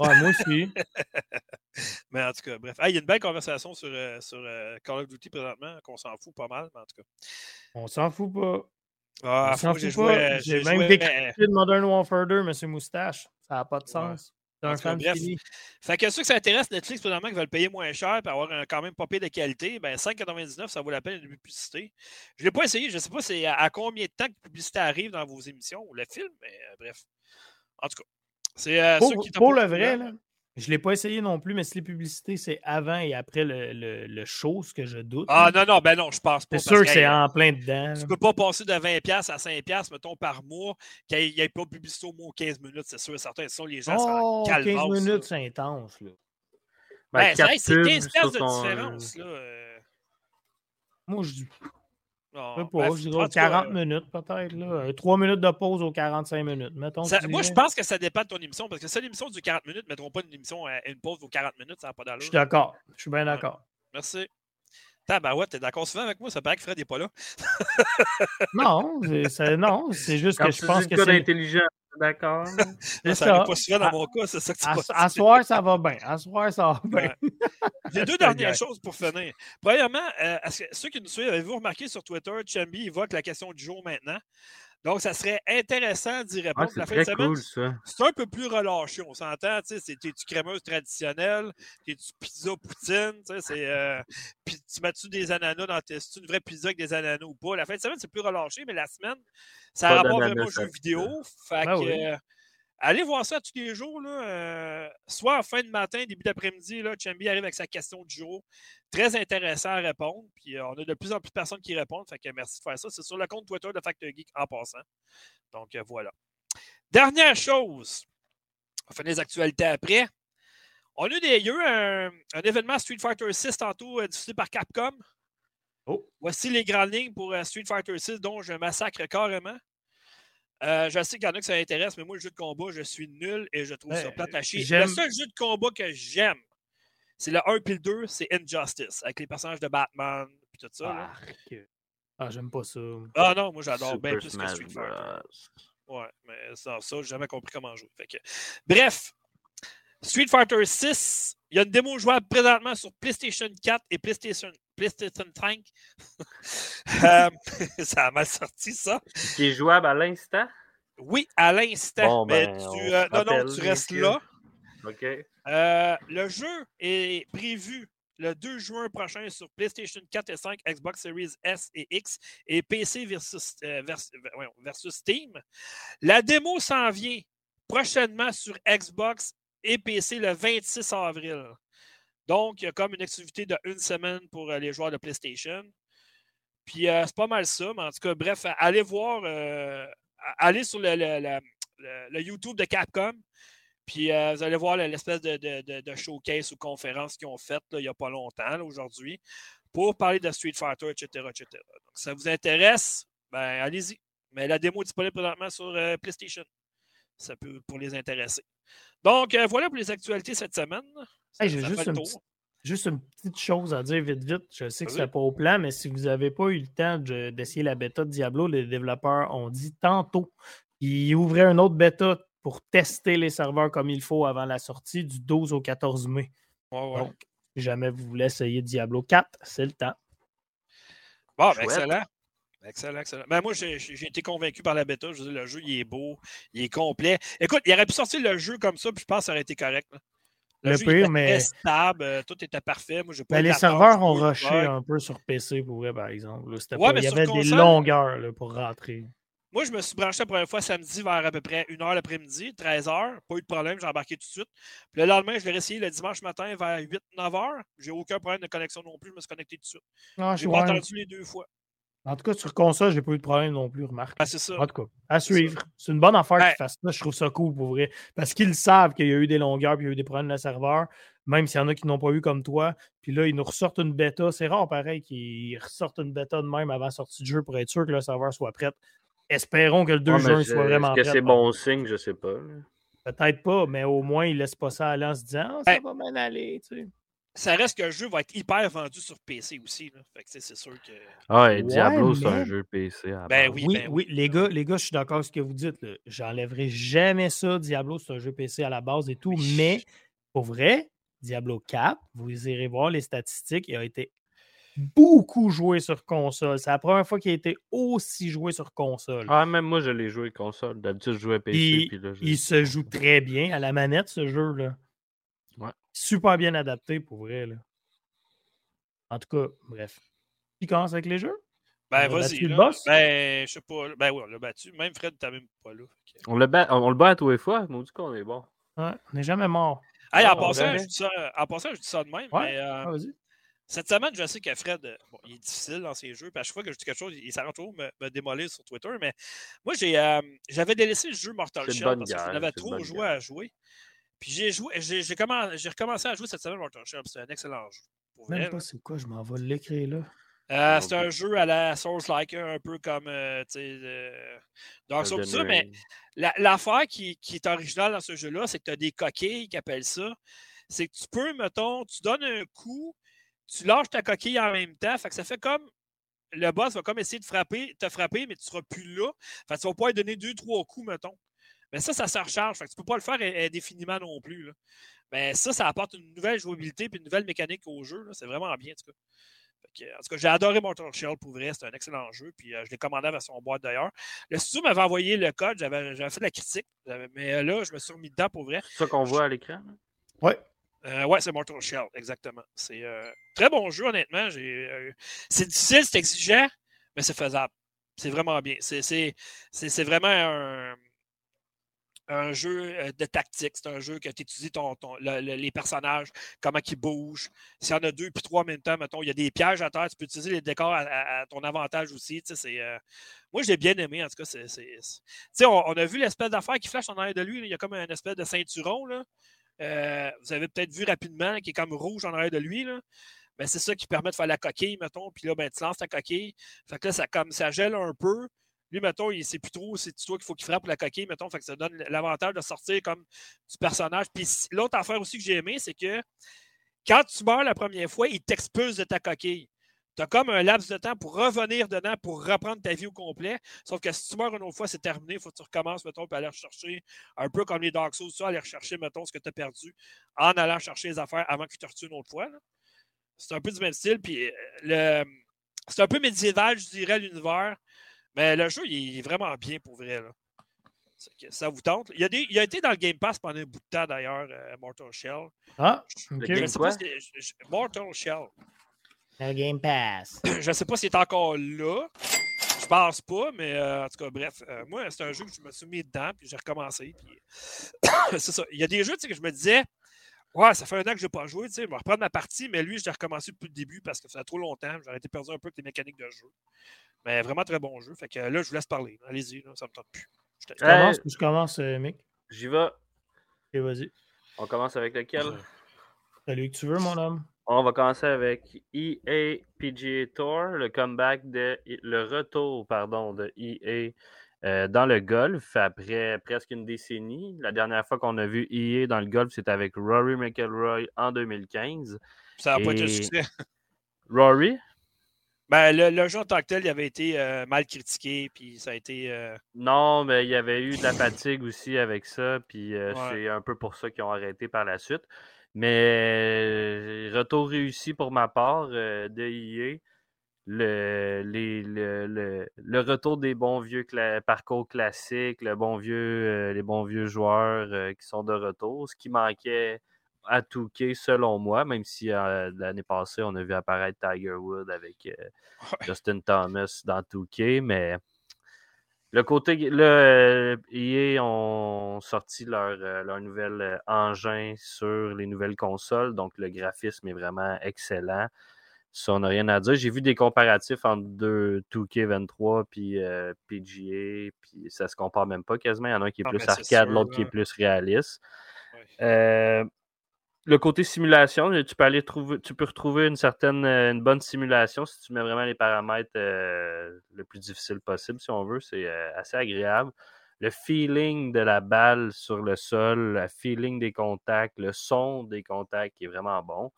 Ouais, moi aussi. mais en tout cas, bref. il y a une belle conversation sur, euh, sur euh, Call of Duty présentement, qu'on s'en fout pas mal, mais en tout cas. On s'en fout pas. Ah, j'ai même décrit de Modern Warfare 2, Monsieur Moustache. Ça n'a pas de sens. Un En tout cas, fan bref. fini. Fait que ceux qui s'intéressent Netflix, présentement, qui veulent payer moins cher et avoir un, quand même pas pire de qualité, ben 5,99, ça vaut la peine une publicité. Je ne l'ai pas essayé, je ne sais pas c'est à, à combien de temps que la publicité arrive dans vos émissions ou le film, mais euh, bref. En tout cas, c'est euh, ceux qui pour le vrai, là, je ne l'ai pas essayé non plus, mais si les publicités, c'est avant et après le, le, le show, ce que je doute. Ah non, non, ben non, je pense pas. c'est sûr que c'est en plein dedans. Tu là. peux pas passer de 20$ à 5$, mettons, par mois, qu'il n'y ait pas de publicité au moins 15 minutes, c'est sûr et certain. Sinon, les gens Oh, sont 15 calvent. minutes, c'est intense. Là. Ben, Ben, c'est pubs 15$ piastres de différence. Là. euh. Moi, je dis Je sais ben, pas, je dirais tout cas, 40 minutes peut-être. là. 3 minutes de pause aux 45 minutes. Mettons, Ça- je moi, je pense que ça dépend de ton émission, parce que si l'émission du 40 minutes, ne mettront pas une émission à une pause aux 40 minutes, ça n'a pas Je d'allure. suis d'accord. Je suis bien d'accord. Merci. Tabarouette, t'es d'accord souvent avec moi? Ça paraît que Fred n'est pas là. Non, c'est- c'est- non, c'est juste Quand que tu je pense que c'est. intelligent, d'accord. Ça ça. pas souvent dans À- mon cas, c'est ça que tu À, soir, ça va bien. À soir, ça va bien. Ouais. J'ai deux dernières choses pour finir. Premièrement, euh, ceux qui nous suivent, avez-vous remarqué sur Twitter, Chambi évoque la question du jour maintenant? Donc, ça serait intéressant d'y Ah, répondre. c'est la fin de semaine, cool, ça. c'est un peu plus relâché, on s'entend. tu sais, c'est- T'es-tu crémeuse traditionnelle? T'es-tu pizza poutine? tu sais, c'est, euh, puis tu mets-tu des ananas dans tes. C'est une vraie pizza avec des ananas ou pas? La fin de semaine, c'est plus relâché, mais la semaine, ça a Pas rapport vraiment aux jeux vidéo. Fait Ben que, oui. euh, allez voir ça tous les jours. Là, euh, soit en fin de matin, début d'après-midi, Chambi arrive avec sa question du jour. Très intéressant à répondre. Puis euh, on a de plus en plus de personnes qui répondent. Fait que merci de faire ça. C'est sur le compte Twitter de Factor Geek en passant. Donc euh, voilà. Dernière chose. On fait les actualités après. On a eu, des, il y a eu un, un événement Street Fighter 6 tantôt diffusé par Capcom. Oh. Voici les grandes lignes pour Street Fighter 6 dont je massacre carrément. Euh, je sais qu'il y en a que ça intéresse, mais moi, le jeu de combat, je suis nul et je trouve ça Euh, plate à chier. Le seul jeu de combat que j'aime, c'est le 1 et le 2, c'est Injustice, avec les personnages de Batman et tout ça. là. Arc. Ah, j'aime pas ça. Ah non, moi j'adore bien plus que Street Fighter. Ouais, mais ça, ça j'ai jamais compris comment jouer. Fait que- Bref, Street Fighter 6, il y a une démo jouable présentement sur PlayStation 4 et PlayStation, PlayStation 5. Euh, ça a mal sorti, ça. Qui est jouable à l'instant? Oui, à l'instant. Bon, mais ben, tu, euh, non, non, tu restes là. OK. Euh, le jeu est prévu le 2 juin prochain sur PlayStation 4 et 5, Xbox Series S et X et PC versus, euh, vers- ver- voyons, versus Steam. La démo s'en vient prochainement sur Xbox et PC le 26 avril. Donc, il y a comme une activité de une semaine pour euh, les joueurs de PlayStation. Puis, euh, c'est pas mal ça. Mais en tout cas, bref, allez voir, euh, allez sur le, YouTube de Capcom. Puis euh, vous allez voir l'espèce de, showcase ou conférence qu'ils ont faite il n'y a pas longtemps, aujourd'hui, pour parler de Street Fighter, etc. etc. Donc, si ça vous intéresse, ben allez-y. Mais la démo est disponible présentement sur euh, PlayStation. Ça peut pour les intéresser. Donc, euh, voilà pour les actualités cette semaine. Hey, J'ai juste, une petite- juste une petite chose à dire vite, vite. Je sais que Vas-y. c'est pas au plan, mais si vous n'avez pas eu le temps de- d'essayer la bêta de Diablo, les développeurs ont dit tantôt qu'ils ouvraient une autre bêta pour tester les serveurs comme il faut avant la sortie du 12 au 14 mai. Ouais, ouais. Donc, si jamais vous voulez essayer Diablo 4, c'est le temps. Bon, ben, excellent. Excellent, excellent. Ben, moi, j'ai j'ai été convaincu par la bêta. Je veux dire, le jeu, il est beau, il est complet. Écoute, il aurait pu sortir le jeu comme ça, puis je pense que ça aurait été correct. là. Le, Le jeu, il pire, était mais- très stable, euh, tout était parfait. Moi, pas les serveurs ont rushé bug. un peu sur PC pour vrai, par exemple. là. C'était Ouais, pas- mais il y avait des longueurs là, pour rentrer. Moi, je me suis branché la première fois samedi vers à peu près 1h l'après-midi, 13h. Pas eu de problème, j'ai embarqué tout de suite. Puis le lendemain, je l'ai réessayé le dimanche matin vers 8-9h. J'ai aucun problème de connexion non plus, je me suis connecté tout de suite. Ah, J'ai pas entendu les deux fois. En tout cas, sur console, j'ai pas eu de problème non plus, remarque. Ah, c'est ça. En tout cas, à suivre. C'est une bonne affaire Ouais. qu'ils fassent ça. Je trouve ça cool pour vrai. Parce qu'ils savent qu'il y a eu des longueurs puis il y a eu des problèmes de serveur, même s'il y en a qui n'ont pas eu comme toi. Puis là, ils nous ressortent une bêta. C'est rare, pareil, qu'ils ressortent une bêta de même avant la sortie du jeu pour être sûr que le serveur soit prêt. Espérons que le 2 Ouais, juin soit vraiment Est-ce que prêt. c'est bon signe? Je sais pas. Peut-être pas, mais au moins, ils laissent pas ça aller en se disant Ah, ça Ouais. va bien aller. Tu sais. Ça reste le jeu va être hyper vendu sur PC aussi. Là. Fait que tu sais, c'est sûr que. Ah, et Ouais, Diablo, c'est mais- un jeu PC. à Ben base. oui, Oui, ben oui, les gars, les gars, je suis d'accord avec ce que vous dites. J'enlèverai jamais ça. Diablo, c'est un jeu PC à la base et tout. Oui. Mais pour vrai, Diablo 4, vous irez voir les statistiques, il a été beaucoup joué sur console. C'est la première fois qu'il a été aussi joué sur console. Ah, même moi, je l'ai joué console. D'habitude, je jouais PC. Il, puis là, je- il se joue très bien à la manette, ce jeu-là. Super bien adapté, pour vrai. Là. En tout cas, bref. Qui commence avec les jeux? Ben, On a vas-y. Ben, je sais pas. Ben, oui, on l'a battu. Même Fred, t'as même pas là. On, le bat, on le bat à tous les fois. On dit qu'on est bon. Ouais, on n'est jamais mort. Hey, en, Ah, passant, jamais. je dis ça, en passant, je dis ça de même. Ouais. Mais, euh, Ah, vas-y. cette semaine, je sais que Fred, euh, bon, il est difficile dans ses jeux. Puis à chaque fois que je dis quelque chose, il s'arrête toujours me, me démolir sur Twitter. Mais moi, j'ai, euh, j'avais délaissé le jeu Mortal Shell parce que j'en avais trop joué guerre. à jouer. Puis j'ai joué, j'ai, j'ai, commen- j'ai recommencé à jouer cette semaine Mortal puis C'est un excellent jeu. Pour vrai, Même là. pas c'est quoi, je m'en vais l'écrire là. Euh, Non c'est un jeu à la Souls-like, un peu comme euh, euh, Dark Souls, tout ça, mais la- l'affaire qui, qui est originale dans ce jeu-là, c'est que tu as des coquilles qui appellent ça. C'est que tu peux, mettons, tu donnes un coup, tu lâches ta coquille en même temps. Fait que ça fait comme. Le boss va comme essayer de frapper, te frapper, mais tu ne seras plus là. Fait que tu vas pouvoir lui donner deux, trois coups, mettons. Mais ça, ça se recharge. Fait que tu ne peux pas le faire euh, indéfiniment non plus. là. Mais ça, ça apporte une nouvelle jouabilité et une nouvelle mécanique au jeu. C'est vraiment bien, en tout cas. Fait que, en tout cas, j'ai adoré Mortal Shell pour vrai. C'est un excellent jeu. Puis euh, je l'ai commandé à son boîte d'ailleurs. Le studio m'avait envoyé le code. J'avais j'avais fait de la critique. Mais euh, là, je me suis remis dedans pour vrai. C'est ça qu'on voit à l'écran. là? Ouais. Euh, ouais, c'est Mortal Shell, exactement. C'est un très bon jeu, honnêtement. Euh, c'est difficile, c'est exigeant, mais c'est faisable. C'est vraiment bien. C'est, c'est, c'est, c'est vraiment un, un jeu euh, de tactique. C'est un jeu que tu étudies ton, ton- le- le- les personnages, comment ils bougent. S'il y en a deux puis trois en même temps, mettons, il y a des pièges à terre, tu peux utiliser les décors à, ton avantage aussi. Euh, moi, je l'ai bien aimé, en tout cas. C'est, on, on a vu l'espèce d'affaire qui flash en arrière de lui. Il y a comme un espèce de ceinturon. Là. Euh, vous avez peut-être vu rapidement qui est comme rouge en arrière de lui. Là. Ben, c'est ça qui permet de faire la coquille, mettons. Puis là, ben, tu lances ta coquille. Fait que là, ça, comme, ça gèle un peu. Lui, mettons, il ne sait plus trop, c'est toi qu'il faut qu'il frappe la coquille, mettons. Fait que ça donne l'avantage de sortir comme du personnage. Puis l'autre affaire aussi que j'ai aimé, c'est que quand tu meurs la première fois, il t'expulse de ta coquille. Tu as comme un laps de temps pour revenir dedans, pour reprendre ta vie au complet. Sauf que si tu meurs une autre fois, c'est terminé. Il faut que tu recommences, mettons, puis aller rechercher, un peu comme les Dark Souls, ça, aller rechercher, mettons, ce que tu as perdu en allant chercher les affaires avant qu'ils te retuent une autre fois. C'est un peu du même style. Puis euh, c'est un peu médiéval, je dirais, l'univers. Mais le jeu, il est vraiment bien pour vrai. Là. Ça vous tente. Il a, des- il a été dans le Game Pass pendant un bout de temps, d'ailleurs, euh, Mortal Shell. Ah, Le ok. Je Game sais quoi? pas si- je- je- Mortal Shell. Le Game Pass. Je ne sais pas s'il est encore là. Je pense pas, mais euh, en tout cas, bref. euh, moi, c'est un jeu que je me suis mis dedans, puis j'ai recommencé. Puis... c'est ça. Il y a des jeux tu sais, que je me disais, ouais, ça fait un an que je n'ai pas joué, tu sais, je vais reprendre ma partie, mais lui, je l'ai recommencé depuis le début parce que ça fait trop longtemps. J'aurais été perdu un peu avec les mécaniques de jeu. Mais vraiment très bon jeu. Fait que là, je vous laisse parler. Allez-y, là, ça me tente plus. Je Euh, commences ou je commence, euh, Mick? J'y vais. Ok, vas-y. On commence avec lequel? Celui que tu veux, mon homme? On va commencer avec EA PGA Tour, le comeback de le retour pardon de EA euh, dans le golf après presque une décennie. La dernière fois qu'on a vu EA dans le golf, c'était avec Rory McIlroy en 2015. Ça n'a pas été un Et- succès. Rory, Ben, le, le jeu en tant que tel, il avait été euh, mal critiqué, puis ça a été. euh, non, mais il y avait eu de la fatigue aussi avec ça, puis euh, Ouais. c'est un peu pour ça qu'ils ont arrêté par la suite. Mais retour réussi pour ma part de EA. Le, les- le, le- le retour des bons vieux cla- parcours classiques, le bon vieux, les bons vieux joueurs qui sont de retour, ce qui manquait à Touquet selon moi, même si euh, l'année passée on a vu apparaître Tiger Wood avec euh, Ouais. Justin Thomas dans Touquet, mais le côté, là, EA ont sorti leur, euh, leur nouvel engin sur les nouvelles consoles, donc le graphisme est vraiment excellent. Ça, on n'a rien à dire. J'ai vu des comparatifs entre deux 2K23 puis euh, PGA, puis ça se compare même pas quasiment. Il y en a un qui est plus arcade, l'autre qui est là. plus réaliste. ouais. Euh, le côté simulation, tu peux retrouver une certaine, euh, une bonne simulation si tu mets vraiment les paramètres euh, le plus difficile possible, si on veut. C'est euh, assez agréable. Le feeling de la balle sur le sol, le feeling des contacts, le son des contacts qui est vraiment bon.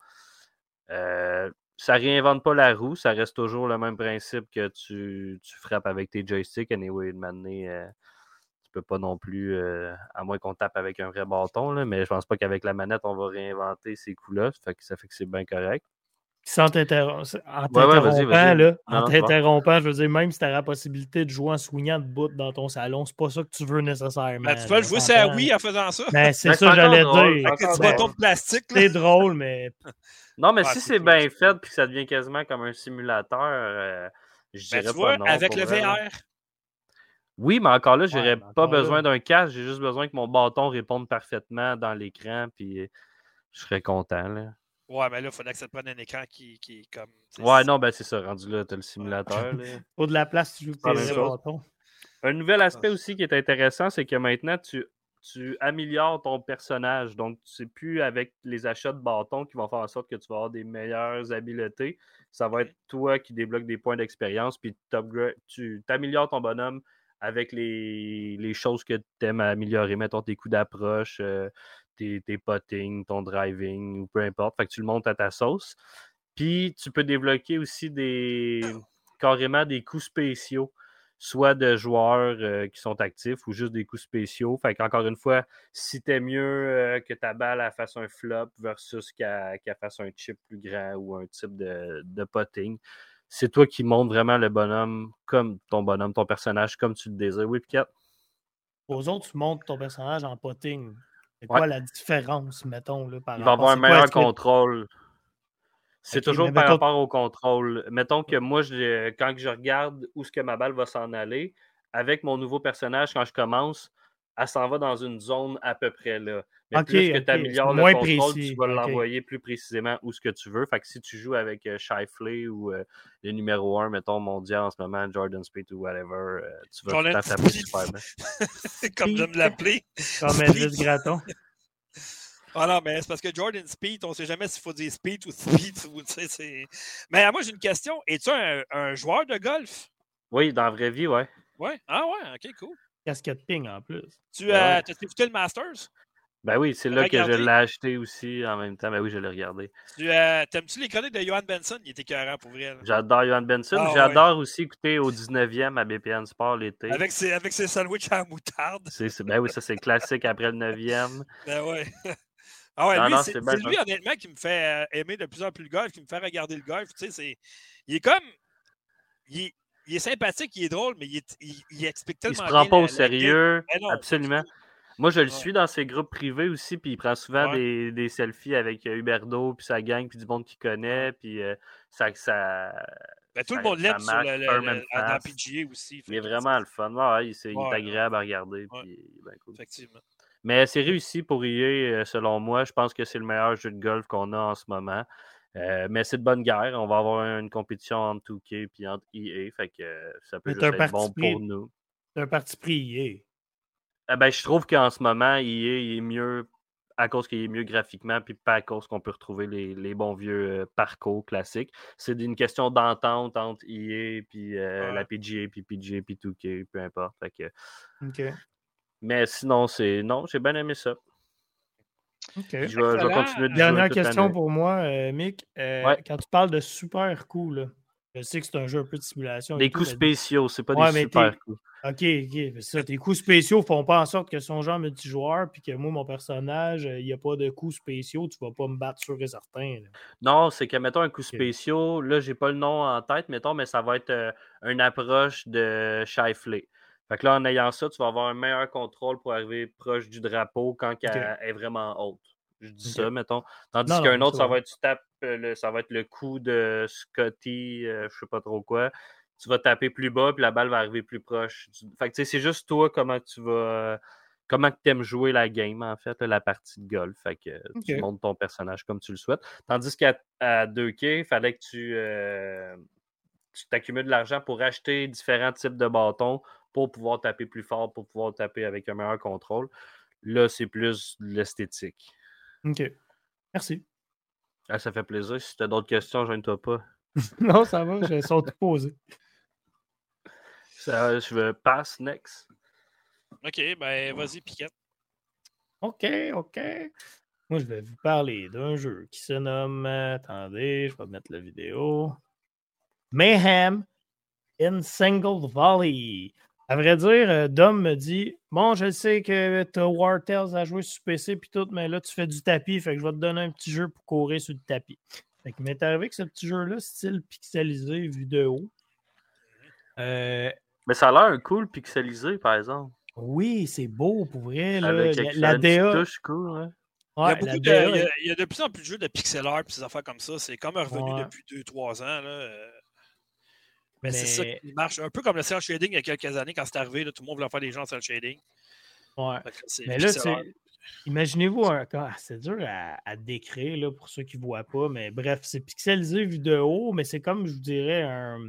Euh, ça réinvente pas la roue, ça reste toujours le même principe que tu, tu frappes avec tes joysticks. Anyway, de tu peux pas non plus, euh, à moins qu'on tape avec un vrai bâton, là, mais je pense pas qu'avec la manette, on va réinventer ces coups-là. Ça fait que, ça fait que c'est bien correct. Sans t'interrompre, en Ouais, ouais, vas-y, t'interrompant, en t'interrompant, je veux dire, même si tu as la possibilité de jouer en swingant de bout dans ton salon, c'est pas ça que tu veux nécessairement. Ben, tu peux là, jouer ça oui en faisant ça. Ben, c'est Ben, ça, j'allais dire. c'est Avec tes encore petits Ben, bâtons de plastique. là. C'est drôle, mais Non, mais Ah, si c'est bien fait puis que ça devient quasiment comme un simulateur, euh, je Ben, dirais tu vois, non. avec le vrai. VR. Oui, mais encore là, j'aurais Ouais, mais pas besoin d'un casque, j'ai juste besoin que mon bâton réponde parfaitement dans l'écran, puis euh, je serais content. Là. Ouais, mais là, il faudrait que ça te prenne un écran qui, qui est comme. Ouais, non, ben c'est ça, rendu là, t'as le simulateur. pas de la place, tu joues tes chose. bâtons. Un nouvel aspect aussi qui est intéressant, c'est que maintenant, tu, tu améliores ton personnage. Donc, c'est plus avec les achats de bâtons qui vont faire en sorte que tu vas avoir des meilleures habiletés. Ça va être toi qui débloque des points d'expérience, puis tu améliores ton bonhomme avec les, les choses que tu aimes améliorer. Mettons tes coups d'approche, euh, tes, tes ton driving, ou peu importe. Fait que tu le montes à ta sauce. Puis, tu peux débloquer aussi des carrément des coups spéciaux soit de joueurs euh, qui sont actifs ou juste des coups spéciaux. Fait qu'encore une fois, si t'es mieux euh, que ta balle fasse un flop versus qu'elle qu'elle fasse un chip plus grand ou un type de, de potting, c'est toi qui montres vraiment le bonhomme comme ton bonhomme, ton personnage comme tu le désires. Oui, Piquette? Aux autres, tu montes ton personnage en potting. C'est Ouais. quoi la différence, mettons, là, par Il va rapport- avoir un quoi, meilleur contrôle. C'est toujours par mettons- rapport au contrôle. Mettons que moi, je- quand je regarde où ce que ma balle va s'en aller, avec mon nouveau personnage, quand je commence, elle s'en va dans une zone à peu près là. Mais Ok, plus que tu améliores le moins contrôle, précis, tu vas l'envoyer plus précisément où ce que tu veux. Fait que si tu joues avec euh, Shifley ou euh, le numéro 1, mettons mondial en ce moment, Jordan Speed ou whatever, euh, tu vas Jordan tout à Speed. super bien. comme j'aime l'appeler. Comme Elvis Gratton. Ah non, mais c'est parce que Jordan Speed, on ne sait jamais s'il faut dire Speed ou Speed. Ou, tu sais, c'est- mais euh, moi, j'ai une question. Es-tu un, un joueur de golf? Oui, dans la vraie vie, ouais. Ouais. Ah ouais, ok, cool. Casquette ping en plus. Tu Ouais. as écouté le Masters? Ben oui, c'est là que je l'ai acheté aussi en même temps. Ben oui, je l'ai regardé. Tu euh, T'aimes-tu les chroniques de Johan Benson? Il était écœurant pour vrai. J'adore Johan Benson. Ah, J'adore aussi écouter au 19e à BPN Sport l'été. Avec ses, avec ses sandwichs à moutarde. Ben oui, ça c'est classique après le 9e. Ben ouais. Ah ouais, Non, lui, non, c'est c'est bien c'est lui, honnêtement, qui me fait euh, aimer de plus en plus le golf, qui me fait regarder le golf. Tu sais, c'est... Il est comme. Il est, il est sympathique, il est drôle, mais il, est- il, il explique Il tellement se prend bien pas la- au sérieux. Ben non, Absolument. Moi, je le suis dans ses groupes privés aussi, puis il prend souvent Ouais. des, des selfies avec euh, Huberdo, puis sa gang, puis du monde qu'il connaît, puis euh, ça, ça, Ben, tout le monde l'aime sur le, le- dans. PGA aussi. il est vraiment le fun. Ouais, il, est agréable à regarder, puis cool. Effectivement. Mais c'est réussi pour EA, euh, selon moi. Je pense que c'est le meilleur jeu de golf qu'on a en ce moment. Euh, mais c'est de bonne guerre. On va avoir une compétition entre 2K et entre EA. Fait que ça peut juste être bon pour nous. C'est un parti pris. Eh ben, je trouve qu'en ce moment, il est mieux à cause qu'il est mieux graphiquement, puis pas à cause qu'on peut retrouver les, les bons vieux euh, parcours classiques. C'est une question d'entente entre EA puis euh, Ouais. la PGA, puis PGA, puis 2K, peu importe. Fait que... Mais sinon, c'est. Non, j'ai bien aimé ça. Je vais, je vais Excellent. continuer de Dernière question pour moi, euh, Mick. Euh, Ouais. Quand tu parles de super là, je sais que c'est un jeu un peu de simulation. Des tout, coups mais- spéciaux, c'est pas Ouais, des super coups. OK, OK. ça, tes coups spéciaux font pas en sorte que son genre multijoueur, puis que moi, mon personnage, il n'y a pas de coups spéciaux, tu vas pas me battre sûr et certain. là. Non, c'est que, mettons, un coup spécial, là, j'ai pas le nom en tête, mettons, mais ça va être euh, une approche de Shifley. Fait que là, en ayant ça, tu vas avoir un meilleur contrôle pour arriver proche du drapeau quand elle est vraiment haute. Je dis ça, mettons. Tandis qu'un autre, ça va être, tu tapes, euh, le, ça va être le coup de Scotty, euh, je sais pas trop quoi. Tu vas taper plus bas, puis la balle va arriver plus proche. Fait que, tu sais, c'est juste toi comment tu vas. euh, Comment tu aimes jouer la game, en fait, là, la partie de golf. Fait que tu montes ton personnage comme tu le souhaites. Tandis qu'à à 2K, il fallait que tu, euh, tu t'accumules de l'argent pour acheter différents types de bâtons pour pouvoir taper plus fort, pour pouvoir taper avec un meilleur contrôle. Là, c'est plus l'esthétique. OK. Merci. Ah, ça fait plaisir. Si tu as d'autres questions, je ne toi pas. non, ça va, je sont tout posés. Ça, je veux pass next. OK, ben vas-y, Piquette. OK, OK. Moi, je vais vous parler d'un jeu qui se nomme. Attendez, je vais mettre la vidéo. Mayhem in Single Volley. À vrai dire, euh, Dom me dit Bon, je sais que tu as War Tales à jouer sur PC puis tout, mais là, tu fais du tapis, fait que je vais te donner un petit jeu pour courir sur le tapis. Fait qu'il m'est arrivé que ce petit jeu-là, style pixelisé, vu de haut. Euh, Mais ça a l'air cool pixelisé, par exemple. oui, c'est beau pour vrai. Là. Avec La, la DA. touche cool, hein. Il y, a de, DA il, y a, est- il y a de plus en plus de jeux de pixel art et ces affaires comme ça. C'est comme revenu Ouais. depuis 2-3 ans. Là. Mais, c'est ça qui marche. Un peu comme le cel shading il y a quelques années, quand c'est arrivé, là, tout le monde voulait faire des gens en cel shading. ouais. Mais là, imaginez-vous un. ah, c'est dur à, à décrire là, pour ceux qui ne voient pas, mais bref, c'est pixelisé vu de haut, mais c'est comme, je vous dirais, un.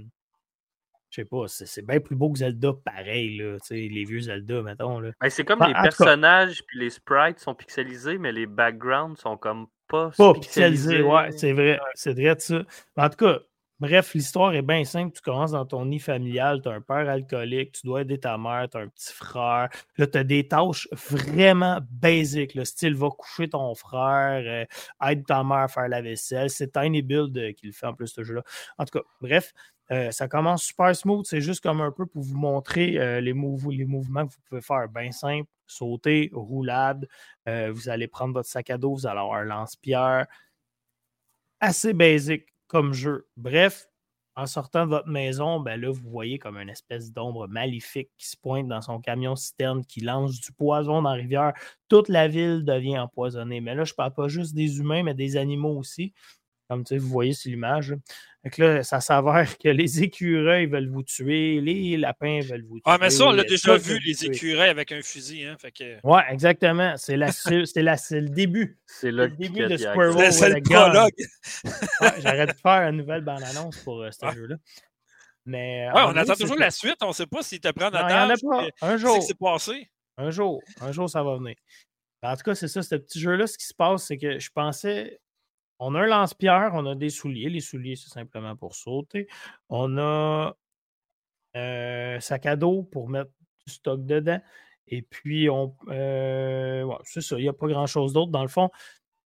Je sais pas, c'est bien plus beau que Zelda, pareil, là, tu sais, les vieux Zelda, mettons. Là. Ben, c'est comme les personnages puis les sprites sont pixelisés, mais les backgrounds sont comme pas, Pas pixelisé, ouais, c'est vrai, c'est vrai de ça. Mais en tout cas, bref, l'histoire est bien simple. Tu commences dans ton nid familial, tu as un père alcoolique, tu dois aider ta mère, tu as un petit frère. Là, tu as des tâches vraiment basiques, le style va coucher ton frère, euh, aide ta mère à faire la vaisselle. C'est Tiny Build euh, qui le fait en plus, ce jeu-là. En tout cas, bref, euh, ça commence super smooth. C'est juste comme un peu pour vous montrer euh, les, les mouvements que vous pouvez faire. Bien simple, sauter, roulade. Euh, vous allez prendre votre sac à dos, vous allez avoir un lance-pierre. Assez basique comme jeu. Bref, en sortant de votre maison, ben là, vous voyez comme une espèce d'ombre maléfique qui se pointe dans son camion citerne, qui lance du poison dans la rivière. Toute la ville devient empoisonnée. Mais là, je ne parle pas juste des humains, mais des animaux aussi. Comme tu sais, vous voyez sur l'image. là. Ça s'avère que les écureuils veulent vous tuer, les lapins veulent vous tuer. Ah, mais ça, on l'a déjà vu, les écureuils avec un fusil. Hein, fait que... Ouais, exactement. C'est la- c'est la- c'est le début. C'est le début de Squirrel. C'est le prologue. Ouais, J'aurais dû faire une nouvelle bande-annonce pour euh, ce jeu-là. Mais, euh, Ouais, on attend toujours la suite. On ne sait pas s'il te prend en Non, il y en a otage. pas. puis Un jour. passé? Un jour. Un jour, ça va venir. En tout cas, c'est ça, ce petit jeu-là, ce qui se passe, c'est que je pensais. On a un lance-pierre, on a des souliers. Les souliers, c'est simplement pour sauter. On a un sac à dos pour mettre du stock dedans. Et puis, on. euh, c'est ça, il n'y a pas grand-chose d'autre. Dans le fond,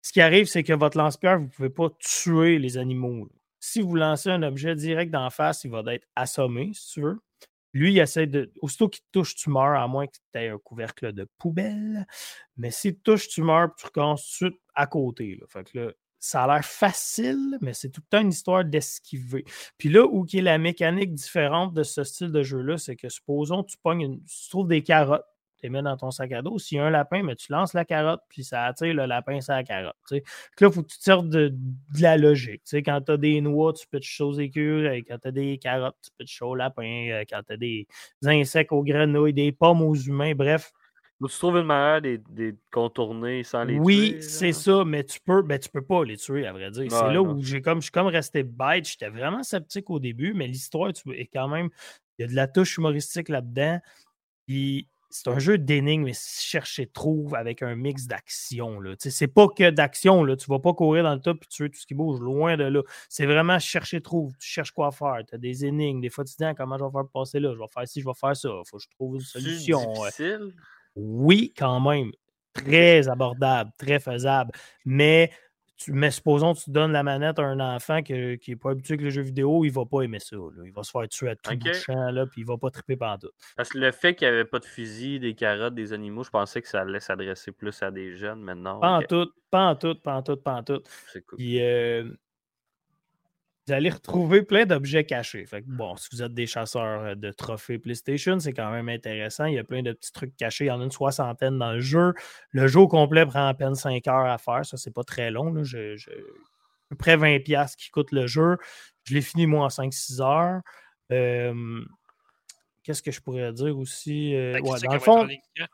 ce qui arrive, c'est que votre lance-pierre, vous ne pouvez pas tuer les animaux. Si vous lancez un objet direct d'en face, il va être assommé, si tu veux. Lui, il essaie de. Aussitôt qu'il te touche, tu meurs, à moins que tu aies un couvercle de poubelle. Mais s'il te touche, tu meurs, puis tu recommences tout à côté. Fait que là, ça a l'air facile, mais c'est tout le temps une histoire d'esquiver. Puis là, où est la mécanique différente de ce style de jeu-là, c'est que supposons tu pognes tu trouves des carottes, tu les mets dans ton sac à dos. S'il y a un lapin, mais tu lances la carotte, puis ça attire le lapin sur la carotte. là, il faut que tu te serves de, de la logique. Quand tu as des noix, tu chaud aux écureuils. Quand tu as des carottes, tu peux te chaud au lapin. Euh, Quand tu as des insectes aux grenouilles, des pommes aux humains, bref. Faut tu trouves une manière de les contourner sans les Oui, tuer. c'est genre? ça, mais tu peux, ben, tu peux pas les tuer, à vrai dire. c'est là non. où j'ai comme, je suis comme resté bête. J'étais vraiment sceptique au début, mais l'histoire tu- est quand même. Il y a de la touche humoristique là-dedans. Puis c'est un jeu d'énigmes, mais chercher trouve avec un mix d'action. C'est pas que d'action. là. Tu vas pas courir dans le top et tuer tout ce qui bouge. Loin de là. C'est vraiment chercher trouve. Tu cherches quoi faire. Tu as des énigmes. Des fois, tu te dis Ah, comment je vais faire pour passer là? Je vais faire ci, je vais faire ça. Faut que je trouve une C'est solution. euh, difficile? Oui, quand même. Très abordable, très faisable. Mais, tu, mais supposons que tu donnes la manette à un enfant que- qui n'est pas habitué avec les jeux vidéo, il ne va pas aimer ça. là. Il va se faire tuer à tout Ok. bout de champ, là, puis il ne va pas triper pendant tout. Parce que le fait qu'il n'y avait pas de fusil, des carottes, des animaux, je pensais que ça allait s'adresser plus à des jeunes maintenant. Pas en tout, pas en tout, pas en tout, pas en tout. C'est cool. Puis, euh, vous allez retrouver plein d'objets cachés. Fait que, bon, si vous êtes des chasseurs euh, de trophées PlayStation, c'est quand même intéressant. Il y a plein de petits trucs cachés. Il y en a une soixantaine dans le jeu. Le jeu au complet prend à peine 5 heures à faire. Ça, c'est pas très long. Là. Je, je- à peu près 20$ piastres qui coûte le jeu. Je l'ai fini, moi, en 5-6 heures. Euh, Qu'est-ce que je pourrais dire aussi? Euh, ouais, dans le fond, quand?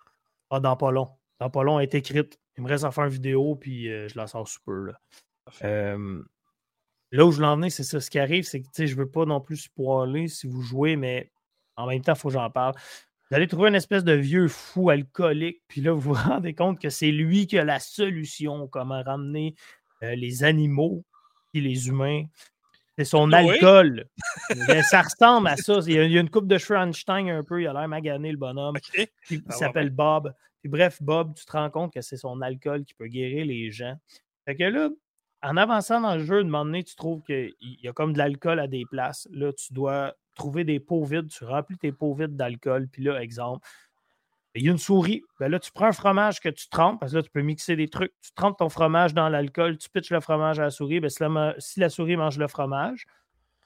ah, dans pas long. Dans pas long, elle est écrite. Il me reste à faire une vidéo, puis euh, je la sors sous peu. Là. Là où je l'en venais, c'est ça. Ce qui arrive, c'est que tu sais, je veux pas non plus spoiler si vous jouez, mais en même temps, il faut que j'en parle. Vous allez trouver une espèce de vieux fou alcoolique, puis là, vous vous rendez compte que c'est lui qui a la solution, comment ramener euh, les animaux et les humains. C'est son Ah oui? alcool. Mais ça ressemble à ça. Il y a, une coupe de cheveux Einstein un peu. Il a l'air magané, le bonhomme. OK. Puis il Ah, ouais, s'appelle Bob. Puis bref, Bob, tu te rends compte que c'est son alcool qui peut guérir les gens. Fait que là, en avançant dans le jeu, de moment donné, tu trouves qu'il y a comme de l'alcool à des places. Là, tu dois trouver des pots vides. Tu remplis tes pots vides d'alcool. Puis là, exemple, Il y a une souris. Ben là, tu prends un fromage que tu trempes, parce que là, tu peux mixer des trucs. Tu trempes ton fromage dans l'alcool, tu pitches le fromage à la souris. Ben, si, la, si la souris mange le fromage,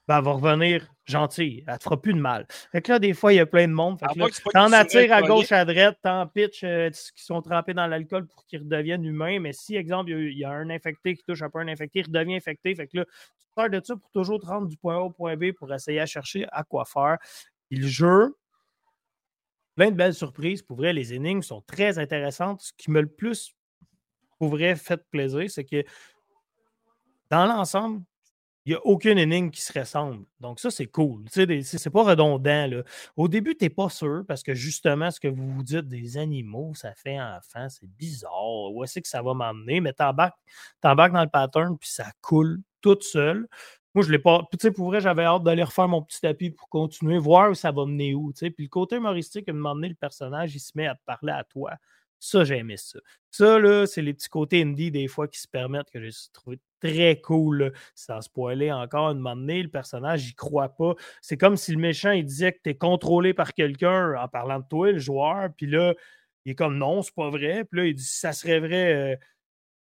ben, elle va revenir gentille. Elle ne te fera plus de mal. Fait que là, des fois, il y a plein de monde. Fait que là, t'en attires à gauche, à droite, t'en pitches euh, qui sont trempés dans l'alcool pour qu'ils redeviennent humains. Mais si, exemple, il y, a, un infecté qui touche un peu un infecté, il redevient infecté. Fait que là, tu sors de ça pour toujours te rendre du point A au point B pour essayer à chercher à quoi faire. Puis le jeu, plein de belles surprises. Pour vrai, les énigmes sont très intéressantes. Ce qui me le plus, pour vrai, fait plaisir, c'est que dans l'ensemble, il n'y a aucune énigme qui se ressemble. Donc, ça, c'est cool. C'est pas redondant. Là. Au début, tu n'es pas sûr parce que justement, ce que vous vous dites des animaux, ça fait enfant, c'est bizarre. Où est-ce que ça va m'emmener? Mais tu embarques, dans le pattern, puis ça coule toute seule. Moi, je l'ai pas. Tu sais, pour vrai, j'avais hâte d'aller refaire mon petit tapis pour continuer, voir où ça va mener où. Puis le côté humoristique, à un le personnage, il se met à parler à toi. Ça, j'ai aimé ça. Ça, là, c'est les petits côtés indie des fois qui se permettent que j'ai trouvé très cool. Sans spoiler encore, une moment donné, le personnage, il croit pas. C'est comme si le méchant, il disait que tu es contrôlé par quelqu'un en parlant de toi, le joueur. Puis là, il est comme non, c'est pas vrai. Puis là, il dit ça serait vrai, euh,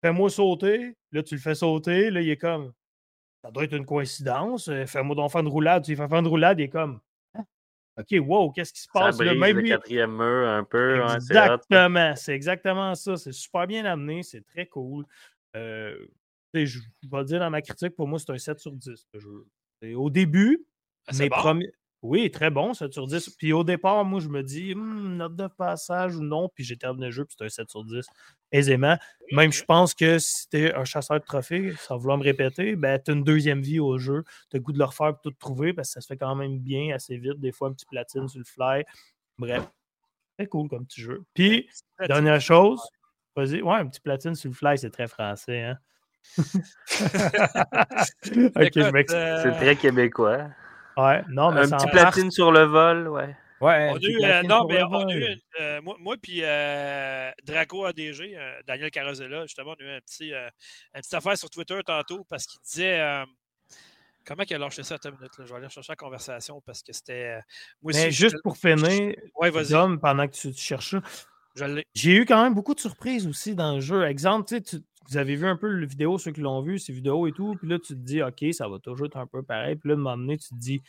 fais-moi sauter. Là, tu le fais sauter. Là, il est comme ça doit être une coïncidence. Euh, fais-moi donc faire une roulade. Tu fais faire une roulade, il est comme OK, wow, qu'est-ce qui se passe? Là? Même le quatrième mur un peu. Exactement, c'est exactement ça. C'est super bien amené, c'est très cool. Euh, je vais dire dans ma critique, pour moi, c'est un 7 sur 10. au début, ah, mes premiers. Oui, très bon, 7 sur 10. Puis au départ, moi, je me dis, hum, note de passage ou non. Puis j'ai terminé le jeu, puis c'est un 7 sur 10 aisément. Même, je pense que si tu un chasseur de trophées, sans vouloir me répéter, ben, tu as une deuxième vie au jeu. Tu as le goût de le refaire et tout trouver, parce que ça se fait quand même bien, assez vite. Des fois, un petit platine sur le fly. Bref, très cool comme petit jeu. Puis, dernière chose, vas-y, ouais, un petit platine sur le fly, c'est très français, hein? ok, je m'excuse. Euh, c'est très québécois. Ouais, non, mais Un petit platine sur le vol, ouais. Ouais, on a eu, euh, non, mais on a eu, euh, moi, moi puis euh, Draco ADG, Daniel Carozella, justement, on a eu un petit, une petite affaire sur Twitter tantôt parce qu'il disait Comment qu'il a lâché ça? À ta minute? Là? Je vais aller chercher la conversation parce que c'était. mais juste pour finir, ouais, pendant que tu, cherches j'ai eu quand même beaucoup de surprises aussi dans le jeu. Exemple, tu, vous avez vu un peu le vidéo, ceux qui l'ont vu, ces vidéos et tout, puis là, tu te dis, OK, ça va toujours être un peu pareil. Puis là, à un moment donné, tu te dis,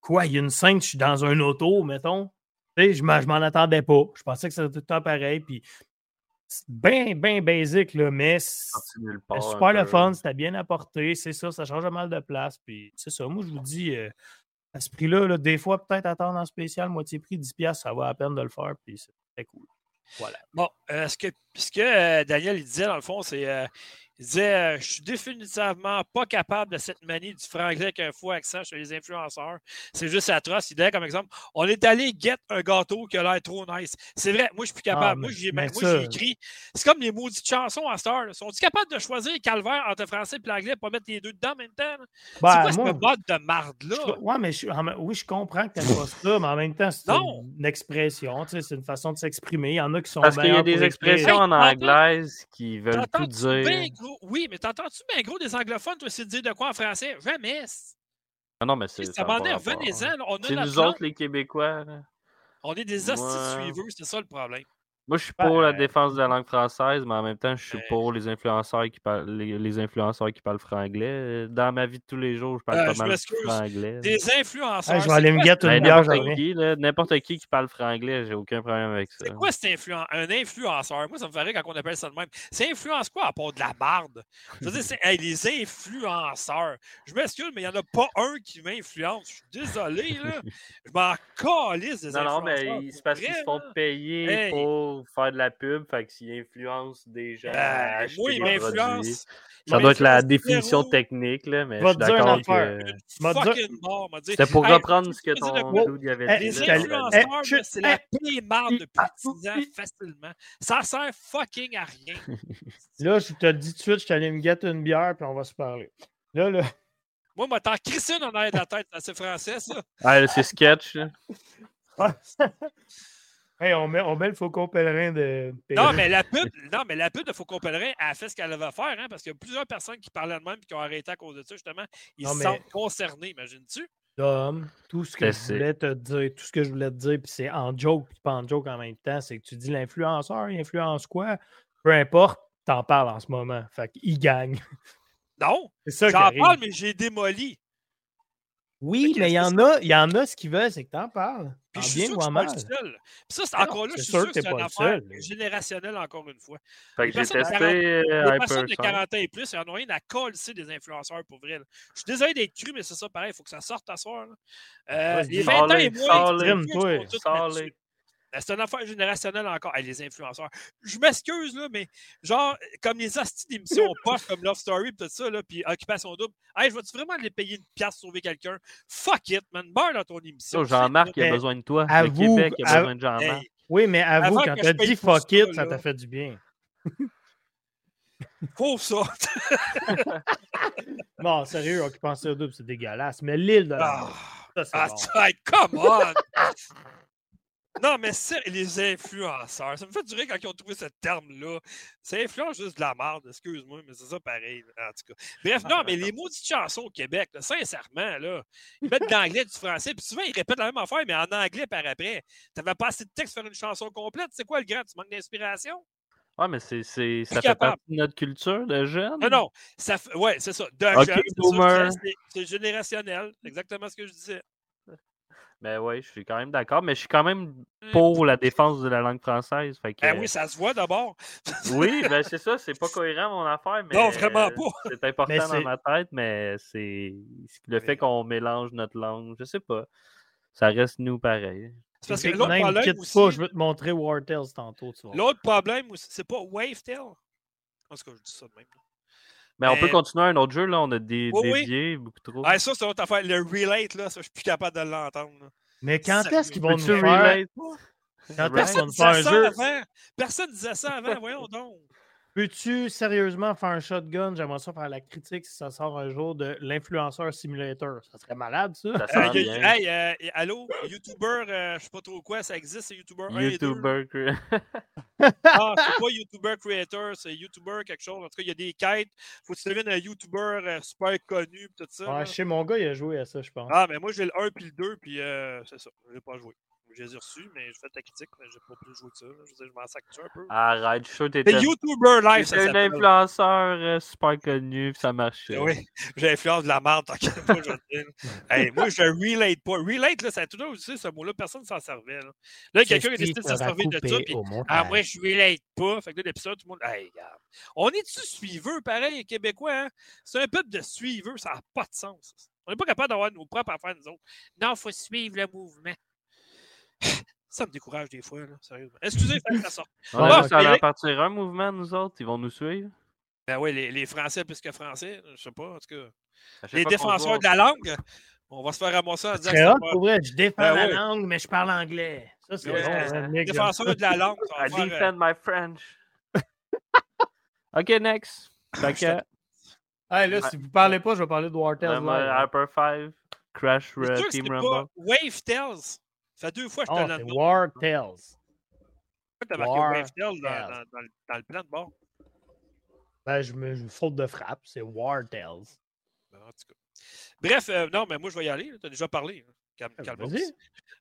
quoi, il y a une scène, je suis dans un auto, mettons? Tu sais, je m'en attendais pas. Je pensais que c'était tout le temps pareil. Puis bien, bien basique, là, mais c'est super le fun, c'était bien apporté, c'est ça, ça change mal de place. Puis c'est ça, moi je vous dis, euh, à ce prix-là, des fois, peut-être attendre en spécial, moitié prix, 10$, ça va à peine de le faire, puis c'est très cool. Voilà. Bon, euh, ce que, ce que euh, Daniel il disait, dans le fond, c'est il disait euh, Je suis définitivement pas capable de cette manie du franglais avec un faux accent chez les influenceurs. C'est juste atroce. Il disait, comme exemple On est allé get un gâteau qui a l'air trop nice. C'est vrai, moi, je suis plus capable. Ah, moi, j'ai écrit. C'est comme les maudites chansons à Star. Sont-ils capables de choisir calvaire entre français et l'anglais pour mettre les deux dedans en même temps? c'est ben, quoi ce mode de marde-là? Ouais, mais oui, je comprends que tu pas ça, mais en même temps, c'est une, expression. C'est une façon de s'exprimer. Il y en a qui sont. Parce qu'il y a des expressions en anglaise qui veulent tout dire? oui, mais t'entends-tu bien gros des anglophones, toi, essayer de dire de quoi en français? Jamais. Ah non, mais c'est. Ça revenez-en. C'est nous autres, les Québécois. On est des hosties suiveurs, c'est ça le problème. Moi, je suis pour la défense de la langue française, mais en même temps, je suis pour les influenceurs qui parlent les, influenceurs qui parlent franglais. Dans ma vie de tous les jours, je parle euh, pas mal franglais. Des influenceurs. je vais aller me gâter une bière, N'importe qui qui parle franglais, j'ai aucun problème avec ça. C'est quoi cet un influenceur? Moi, ça me ferait quand on appelle ça de même. C'est influence quoi à part de la barde? Je veux dire, c'est les influenceurs. Je m'excuse, mais il n'y en a pas un qui m'influence. Je suis désolé, là. Je m'en calisse des influenceurs. Non, non, mais c'est parce qu'ils se font payer pour faire de la pub, fait que s'il influence des gens à ben, oui, des produits, ça doit être la définition technique, là, mais je suis d'accord que... C'était pour reprendre ce que ton dude avait dit. Les influenceurs, c'est la pire marde depuis 10 ans, facilement. Ça sert fucking à rien. Là, je te le dis tout de suite, je t'allais me gâter une bière, puis on va se parler. Là, là... Moi, moi, t'en crissé en arrière de la tête, c'est français, ça. Ah, c'est sketch, Hey, on, met, on met le Faucon Pèlerin de. Non, mais la pub, non, mais la pub de Faucon Pèlerin, a fait ce qu'elle va faire, hein, parce qu'il y a plusieurs personnes qui parlaient de même et qui ont arrêté à cause de ça, justement. Ils se sentent concernés, imagines-tu? Dom, tout ce que je voulais te dire, tout ce que je voulais te dire, puis c'est en joke puis pas en joke en même temps, c'est que tu dis l'influenceur, il influence quoi? Peu importe, t'en parles en ce moment. Fait qu'il gagne. Non, j'en parle, mais j'ai démoli. Oui, mais il y en a, il y en a ce qu'ils veulent, c'est que t'en parles. Puis En je suis bien sûr ou que je en suis pas mal? seul. Puis ça, c'est Ah non, encore là, je suis sûr sûr que que c'est pas une affaire seul. générationnelle, encore une fois. Fait Les que j'ai personnes de testé 40 euh, Les personnes de Hypersonic. 40 ans et plus, ils en ont rien à coller des influenceurs pour vrai. là. Je suis désolé d'être cru, mais c'est ça pareil, il faut que ça sorte à soir. là. Euh, les 20 ans et moins, C'est une affaire générationnelle encore. Hey, les influenceurs. Je m'excuse, là, mais genre, comme les astis d'émissions poches comme Love Story et tout ça, là, puis Occupation Double. Hey, je vais-tu vraiment aller payer une pièce pour sauver quelqu'un? Fuck it, man. Beurre dans ton émission. Jean-Marc, il a besoin de toi. avoue- le Québec, il a besoin de Jean-Marc. Hey, Oui, mais avoue, Avant quand t'as dit pour fuck it, ça t'a fait du bien. pauvre ça. Non, sérieux, Occupation double, c'est dégueulasse. Mais l'île de la Ah, ça, c'est ah, bon. come on! Non, mais c'est les influenceurs. Ça me fait du rire quand ils ont trouvé ce terme-là. Ça influence juste de la merde, excuse-moi, mais c'est ça pareil, en tout cas. Bref, non, mais les maudites chansons au Québec, là, sincèrement, là, ils mettent de l'anglais du français, puis souvent ils répètent la même affaire, mais en anglais par après. T'avais pas assez de texte pour faire une chanson complète? C'est quoi le grand? Tu manques d'inspiration? Ouais, mais c'est, c'est, ça fait capable. partie de notre culture de jeunes? Non, non. Ça ouais, c'est ça. De jeunes, c'est c'est- c'est générationnel. C'est exactement ce que je disais. Mais ouais, je suis quand même d'accord, mais je suis quand même pour la défense de la langue française. Fait que, Ben oui, ça se voit d'abord. oui, ben c'est ça, c'est pas cohérent mon affaire, mais Non, vraiment euh, pas. C'est important Mais dans ma tête, mais c'est le fait qu'on mélange notre langue, je sais pas. Ça reste nous pareil. C'est parce que l'autre problème quitte aussi. pas, je veux te montrer War Tales tantôt, tu vois. L'autre problème aussi, c'est pas Wavetail? En tout cas, je dis ça de même. Mais on peut continuer un autre jeu, là, on a des Oui, beaucoup trop. Ah, ça, c'est autre affaire. Le relate, là, ça, je suis plus capable de l'entendre. là. Mais quand est-ce qu'ils vont nous faire... relate? Quand est-ce qu'ils vont Personne nous faire disait un ça jeu? avant. Personne disait ça avant. Voyons donc. Peux-tu sérieusement faire un shotgun? J'aimerais ça faire la critique si ça sort un jour de l'influenceur simulator. Ça serait malade, ça. Ça Euh, sent bien. hey, euh, et- allô, YouTuber, euh, je sais pas trop quoi, ça existe, c'est YouTuber 1 et 2. YouTuber. cre- Ah, c'est pas YouTuber Creator, c'est YouTuber quelque chose. En tout cas, il y a des quêtes. Faut que tu deviennes un YouTuber euh, super connu, pis tout ça. là. Chez mon gars, il a joué à ça, je pense. Ah, mais moi, j'ai le 1 puis le 2, puis euh, c'est ça. Je l'ai pas joué. Je les ai reçus, mais j'ai fait la critique, mais j'ai pas plus joué que ça. là. Je veux dire, je m'en sac un peu. Arrête, je suis sûr que C'est YouTuber Live, ça un influenceur euh, super connu, puis ça marchait. Oui, j'ai influence de la merde, tant qu'à pas, je dire. Hey, moi, je relate pas. Relate, là, ça a toujours utilisé ce mot-là, personne ne s'en servait. Là, là quelqu'un a décidé de se servir de ça, puis ah, moi, je relate pas. Fait que là, l'épisode, tout le monde. Hey, regarde. On est-tu suiveux, pareil, Québécois? Hein? C'est un peuple de suiveux, ça n'a pas de sens. On n'est pas capable d'avoir nos propres affaires, nous autres. Non, il faut suivre le mouvement. Ça me décourage des fois, là, sérieusement. Excusez, que ça sorte. On Bon, a juste à Eric- en partir un mouvement, nous autres, ils vont nous suivre. Ben oui, les, les Français plus que Français, je sais pas, en tout cas. Les défenseurs de la langue, on va se faire ramasser en disant que hot, pour vrai. Je défends Ben la oui. langue, mais je parle anglais. Ça, c'est Ouais, bon. euh, hein, Nick, j'aime défenseur de la langue. ça va I faire, euh, defend my French. ok, next. Fait que, Je Hey, là, si vous parlez pas, je vais parler de War Tales. Hyper 5, Crash euh, Team Rumble. Wave Tales. Ça fait deux fois que je te c'est donne. War Tales. Pourquoi t'as marqué War Wave Tales dans, Tales. dans, dans le- dans le plan de bord? Ben, je me je- faute de frappe, c'est War Tales. Ben, en tout cas. Bref, euh, non, mais moi, je vais y aller. Tu as déjà parlé. hein. Calme, Ah, calme Vas-y.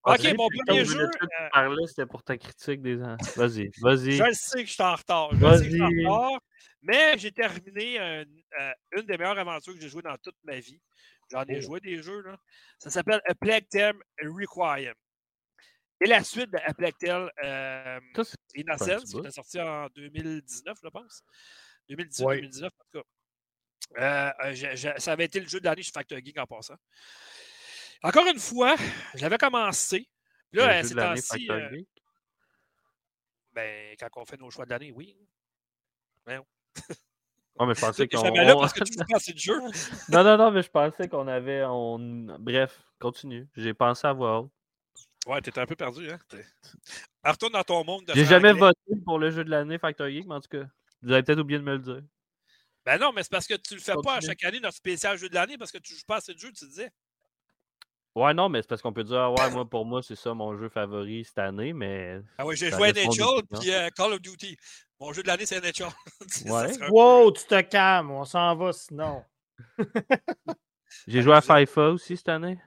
Ah, OK, c'est- mon premier jeu. euh, parlais, c'était pour ta critique des ans. Vas-y, vas-y. Je le sais que je suis en retard. Je le sais que je suis en retard. Mais j'ai terminé un- euh, une des meilleures aventures que j'ai jouées dans toute ma vie. J'en ai Oh. joué des jeux. Là. Ça s'appelle A Plague Tale Requiem. Et la suite de A Plague Tale euh, c'est- Innocence, qui était sorti en 2019, je pense. 2018-2019, Ouais. en tout cas. Euh, ça avait été le jeu de l'année chez Factor Geek en passant. Encore une fois, j'avais commencé. Puis Là, le jeu ces de l'année temps-ci, Factor euh, ben, quand on fait nos choix de l'année, oui. Mais je pensais T'es qu'on. jamais là on- parce que tu joues pas assez de jeux. non, non, non, mais je pensais qu'on avait. On... Bref, continue. J'ai pensé à haute. Ouais, t'étais un peu perdu, hein? Retourne dans ton monde de J'ai jamais voté pour le jeu de l'année Factor Geek, mais en tout cas, vous avez peut-être oublié de me le dire. Ben non, mais c'est parce que tu le fais pas à chaque année, notre spécial jeu de l'année, parce que tu joues pas assez de jeux, tu disais. Ouais, non, mais c'est parce qu'on peut dire, ah ouais, moi, pour moi, c'est ça mon jeu favori cette année, mais. Ah oui, j'ai joué NHL puis euh, Call of Duty. Mon jeu de l'année, c'est NHL. Ouais. Wow, tu te calmes, on s'en va sinon. J'ai joué à FIFA aussi cette année.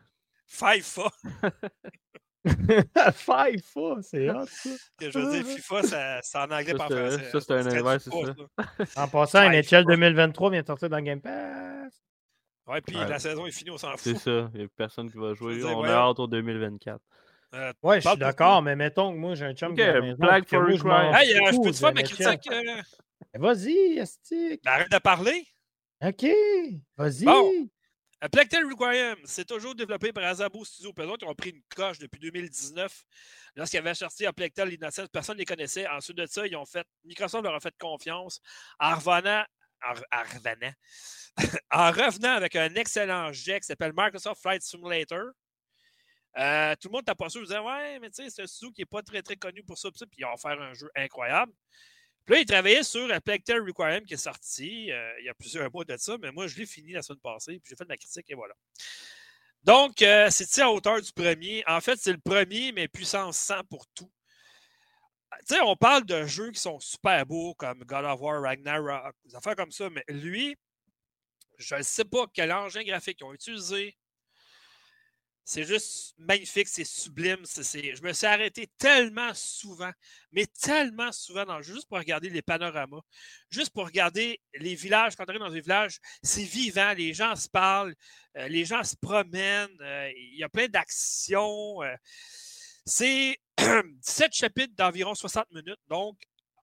FIFA. FIFA, c'est hot, ça. Que je veux dire, FIFA, c'est en anglais Ça, c'est- français. ça, c'est un pas, c'est ça. ça. En passant, NHL FIFA. 2023 vient de sortir dans Game Pass. Ouais, puis Ouais. la saison est finie, on s'en C'est fout. ça. Il n'y a personne qui va jouer. dire, On a voyons. hâte au 2024. Euh, Ouais, je suis d'accord, mais mettons que moi, j'ai un chum qui est maison, Black for Crime. Hey, euh, je peux te faire ma critique? euh, Vas-y, Astic. ben, arrête de parler. OK, vas-y. Bon. A Plague Tale Requiem, c'est toujours développé par Azabo Studio. Eux autres, ils ont pris une coche depuis 2019. Lorsqu'ils avaient sorti Tale Innocence, personne ne les connaissait. Ensuite de ça, ils ont fait, Microsoft leur a fait confiance en revenant, en, avec un excellent jet qui s'appelle Microsoft Flight Simulator. Euh, tout le monde t'a pas sûr, disait Ouais, mais tu sais, c'est un studio qui n'est pas très très connu pour ça, puis ils vont faire un jeu incroyable. Là, ils travaillaient sur A Plague Tale Requiem qui est sorti euh, il y a plusieurs mois de ça, mais moi, je l'ai fini la semaine passée, puis j'ai fait ma critique et voilà. Donc, euh, c'est à hauteur du premier? En fait, c'est le premier, mais puissance 100 pour tout. Tu sais, on parle de jeux qui sont super beaux comme God of War, Ragnarok, des affaires comme ça, mais lui, je ne sais pas quel engin graphique ils ont utilisé. C'est juste magnifique, c'est sublime. Je me suis arrêté tellement souvent, mais tellement souvent dans le jeu, juste pour regarder les panoramas, juste pour regarder les villages. Quand on arrive dans un village, c'est vivant, les gens se parlent, euh, les gens se promènent, euh, il y a plein d'actions. euh. c'est 17 chapitres d'environ 60 minutes. Donc,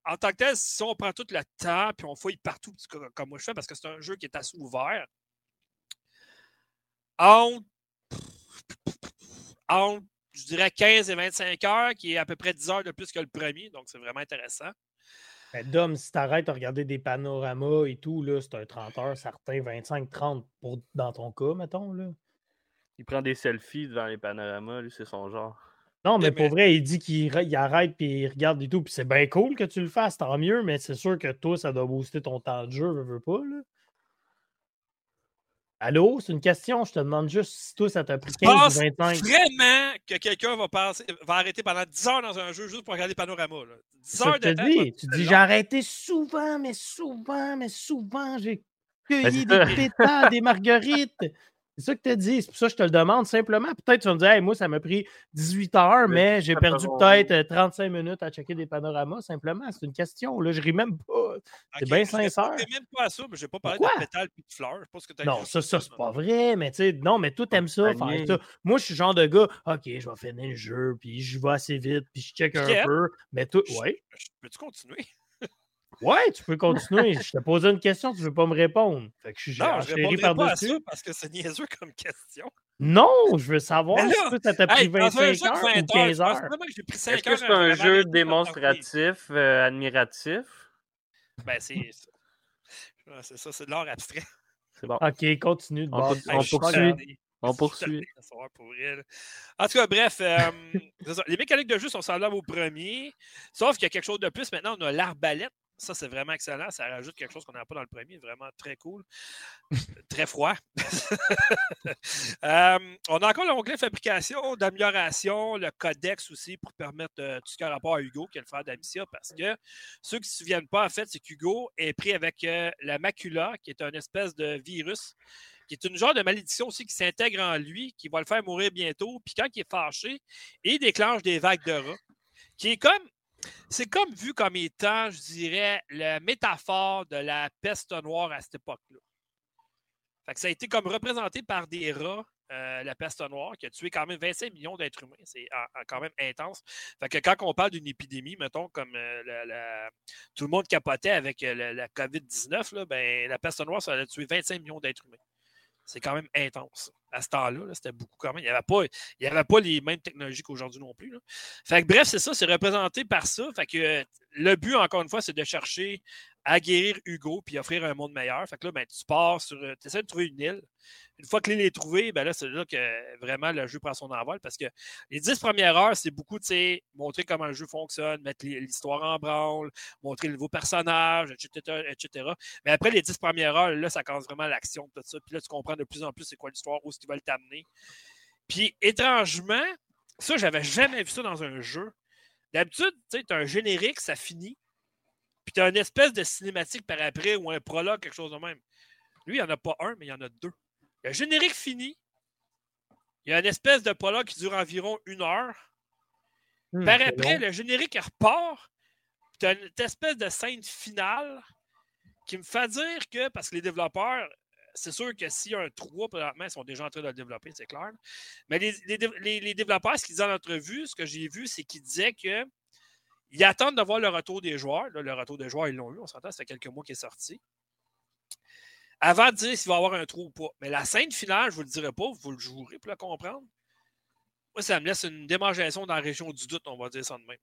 en tant que tel, si on prend tout le temps puis on fouille partout, comme moi je fais, parce que c'est un jeu qui est assez ouvert, entre, entre, je dirais 15 et 25 heures, qui est à peu près 10 heures de plus que le premier, donc c'est vraiment intéressant. Ben, Dom, si t'arrêtes à regarder des panoramas et tout, là, c'est un 30 heures certain, 25-30 pour dans ton cas, mettons. Là. Il prend des selfies devant les panoramas, lui, c'est son genre. Non, mais mais- pour vrai, il dit qu'il arrête puis il regarde et tout. Puis c'est bien cool que tu le fasses, tant mieux, mais c'est sûr que toi, ça doit booster ton temps de jeu, veux, veux pas. Là. Allô, c'est une question. Je te demande juste si toi, ça t'a pris 15 pense ou 25. Vraiment que quelqu'un va, passer- va arrêter pendant 10 heures dans un jeu juste pour regarder là? 10 C'est ça heures de te temps. dis. Tu dis, j'ai arrêté souvent, mais souvent, mais souvent, j'ai Ben, cueilli des pétales, des marguerites. C'est ça que tu as dit. C'est pour ça que je te le demande simplement. Peut-être tu vas me dire, Hey, moi, ça m'a pris 18 heures, Mais j'ai perdu peut-être euh, 35 minutes à checker des panoramas. Simplement, c'est une question. Là, je ris même pas. c'est bien je sincère. répondrai même pas à ça, mais je n'ai pas parlé Pourquoi? de pétales et de fleurs. Je pense que t'as Non, ça, ça, c'est pas vrai, mais tu sais, non, mais toi, t'aimes ça, faire ça. Moi, je suis le genre de gars, OK, je vais finir le jeu, puis je vais assez vite, puis je check un Pierre? peu. Mais toi, Je- ouais. Je- Peux-tu continuer? Ouais, tu peux continuer. je te posais une question, tu veux pas me répondre. Fait que je suis Non, je répondrai pas à ça parce que c'est niaiseux comme question. Non, je veux savoir si ça t'a pris Hey, dans un 25 jeu de heures 20 ou 15 je pense heures. vraiment que j'ai pris 5 Est-ce que c'est un jeu démonstratif, euh, admiratif? Ben, c'est C'est ça, c'est de l'art abstrait. C'est bon. OK, continue de On poursuit. On poursuit. En tout cas, bref, euh, les mécaniques de jeu sont semblables au premier, sauf qu'il y a quelque chose de plus. Maintenant, on a l'arbalète. Ça, c'est vraiment excellent. Ça rajoute quelque chose qu'on n'a pas dans le premier. Vraiment très cool. très froid. Euh, on a encore l'onglet fabrication, d'amélioration, le codex aussi pour permettre euh, tout ce qui a rapport à Hugo, qui est le frère d'Amicia, parce que ceux qui ne se souviennent pas, en fait, c'est qu'Hugo est pris avec euh, la macula, qui est un espèce de virus qui est une genre de malédiction aussi qui s'intègre en lui, qui va le faire mourir bientôt. Puis quand il est fâché, il déclenche des vagues de rats, qui est comme, c'est comme vu comme étant, je dirais, la métaphore de la peste noire à cette époque-là. Ça a été comme représenté par des rats, euh, la peste noire, qui a tué quand même 25 millions d'êtres humains. C'est quand même intense. Fait que quand on parle d'une épidémie, mettons, comme euh, tout le monde capotait avec euh, la, la COVID-19, là, ben, la peste noire, ça a tué 25 millions d'êtres humains. C'est quand même intense. À ce temps-là, là, c'était beaucoup quand même. Il n'y avait, pas- avait pas les mêmes technologies qu'aujourd'hui non plus. Fait que bref, c'est ça, c'est représenté par ça. Fait que euh, le but, encore une fois, c'est de chercher à guérir Hugo puis offrir un monde meilleur. Fait que là, ben, tu pars sur. Tu essaies de trouver une île. Une fois que l'île est trouvée, ben là, c'est là que vraiment le jeu prend son envol parce que les dix premières heures, c'est beaucoup, tu montrer comment le jeu fonctionne, mettre l'histoire en branle, montrer le nouveau personnage, etc., etc. Mais après les dix premières heures, là, ça commence vraiment l'action, tout ça. Puis là, tu comprends de plus en plus c'est quoi l'histoire, où est-ce qu'ils veulent t'amener. Puis étrangement, ça, j'avais jamais vu ça dans un jeu. D'habitude, tu sais, tu as un générique, ça finit. Puis tu as une espèce de cinématique par après ou un prologue, quelque chose de même. Lui, il n'y en a pas un, mais il y en a deux. Le générique fini. Il y a une espèce de prologue qui dure environ une heure. Hmm, Par après, le générique repart. Tu as une espèce de scène finale qui me fait dire que, parce que les développeurs, c'est sûr que s'il y a un 3 présentement, ils sont déjà en train de le développer, c'est clair. Mais les, les dé- les- les développeurs, ce qu'ils disaient en entrevue, ce que j'ai vu, c'est qu'ils disaient que ils attendent de voir le retour des joueurs. Le retour des joueurs, ils l'ont eu, on s'entend, ça fait quelques mois qu'il est sorti. Avant de dire s'il va y avoir un trou ou pas. Mais la scène finale, je ne vous le dirai pas, vous le jouerez pour le comprendre. Moi, ça me laisse une démangeaison dans la région du doute, on va dire ça de même.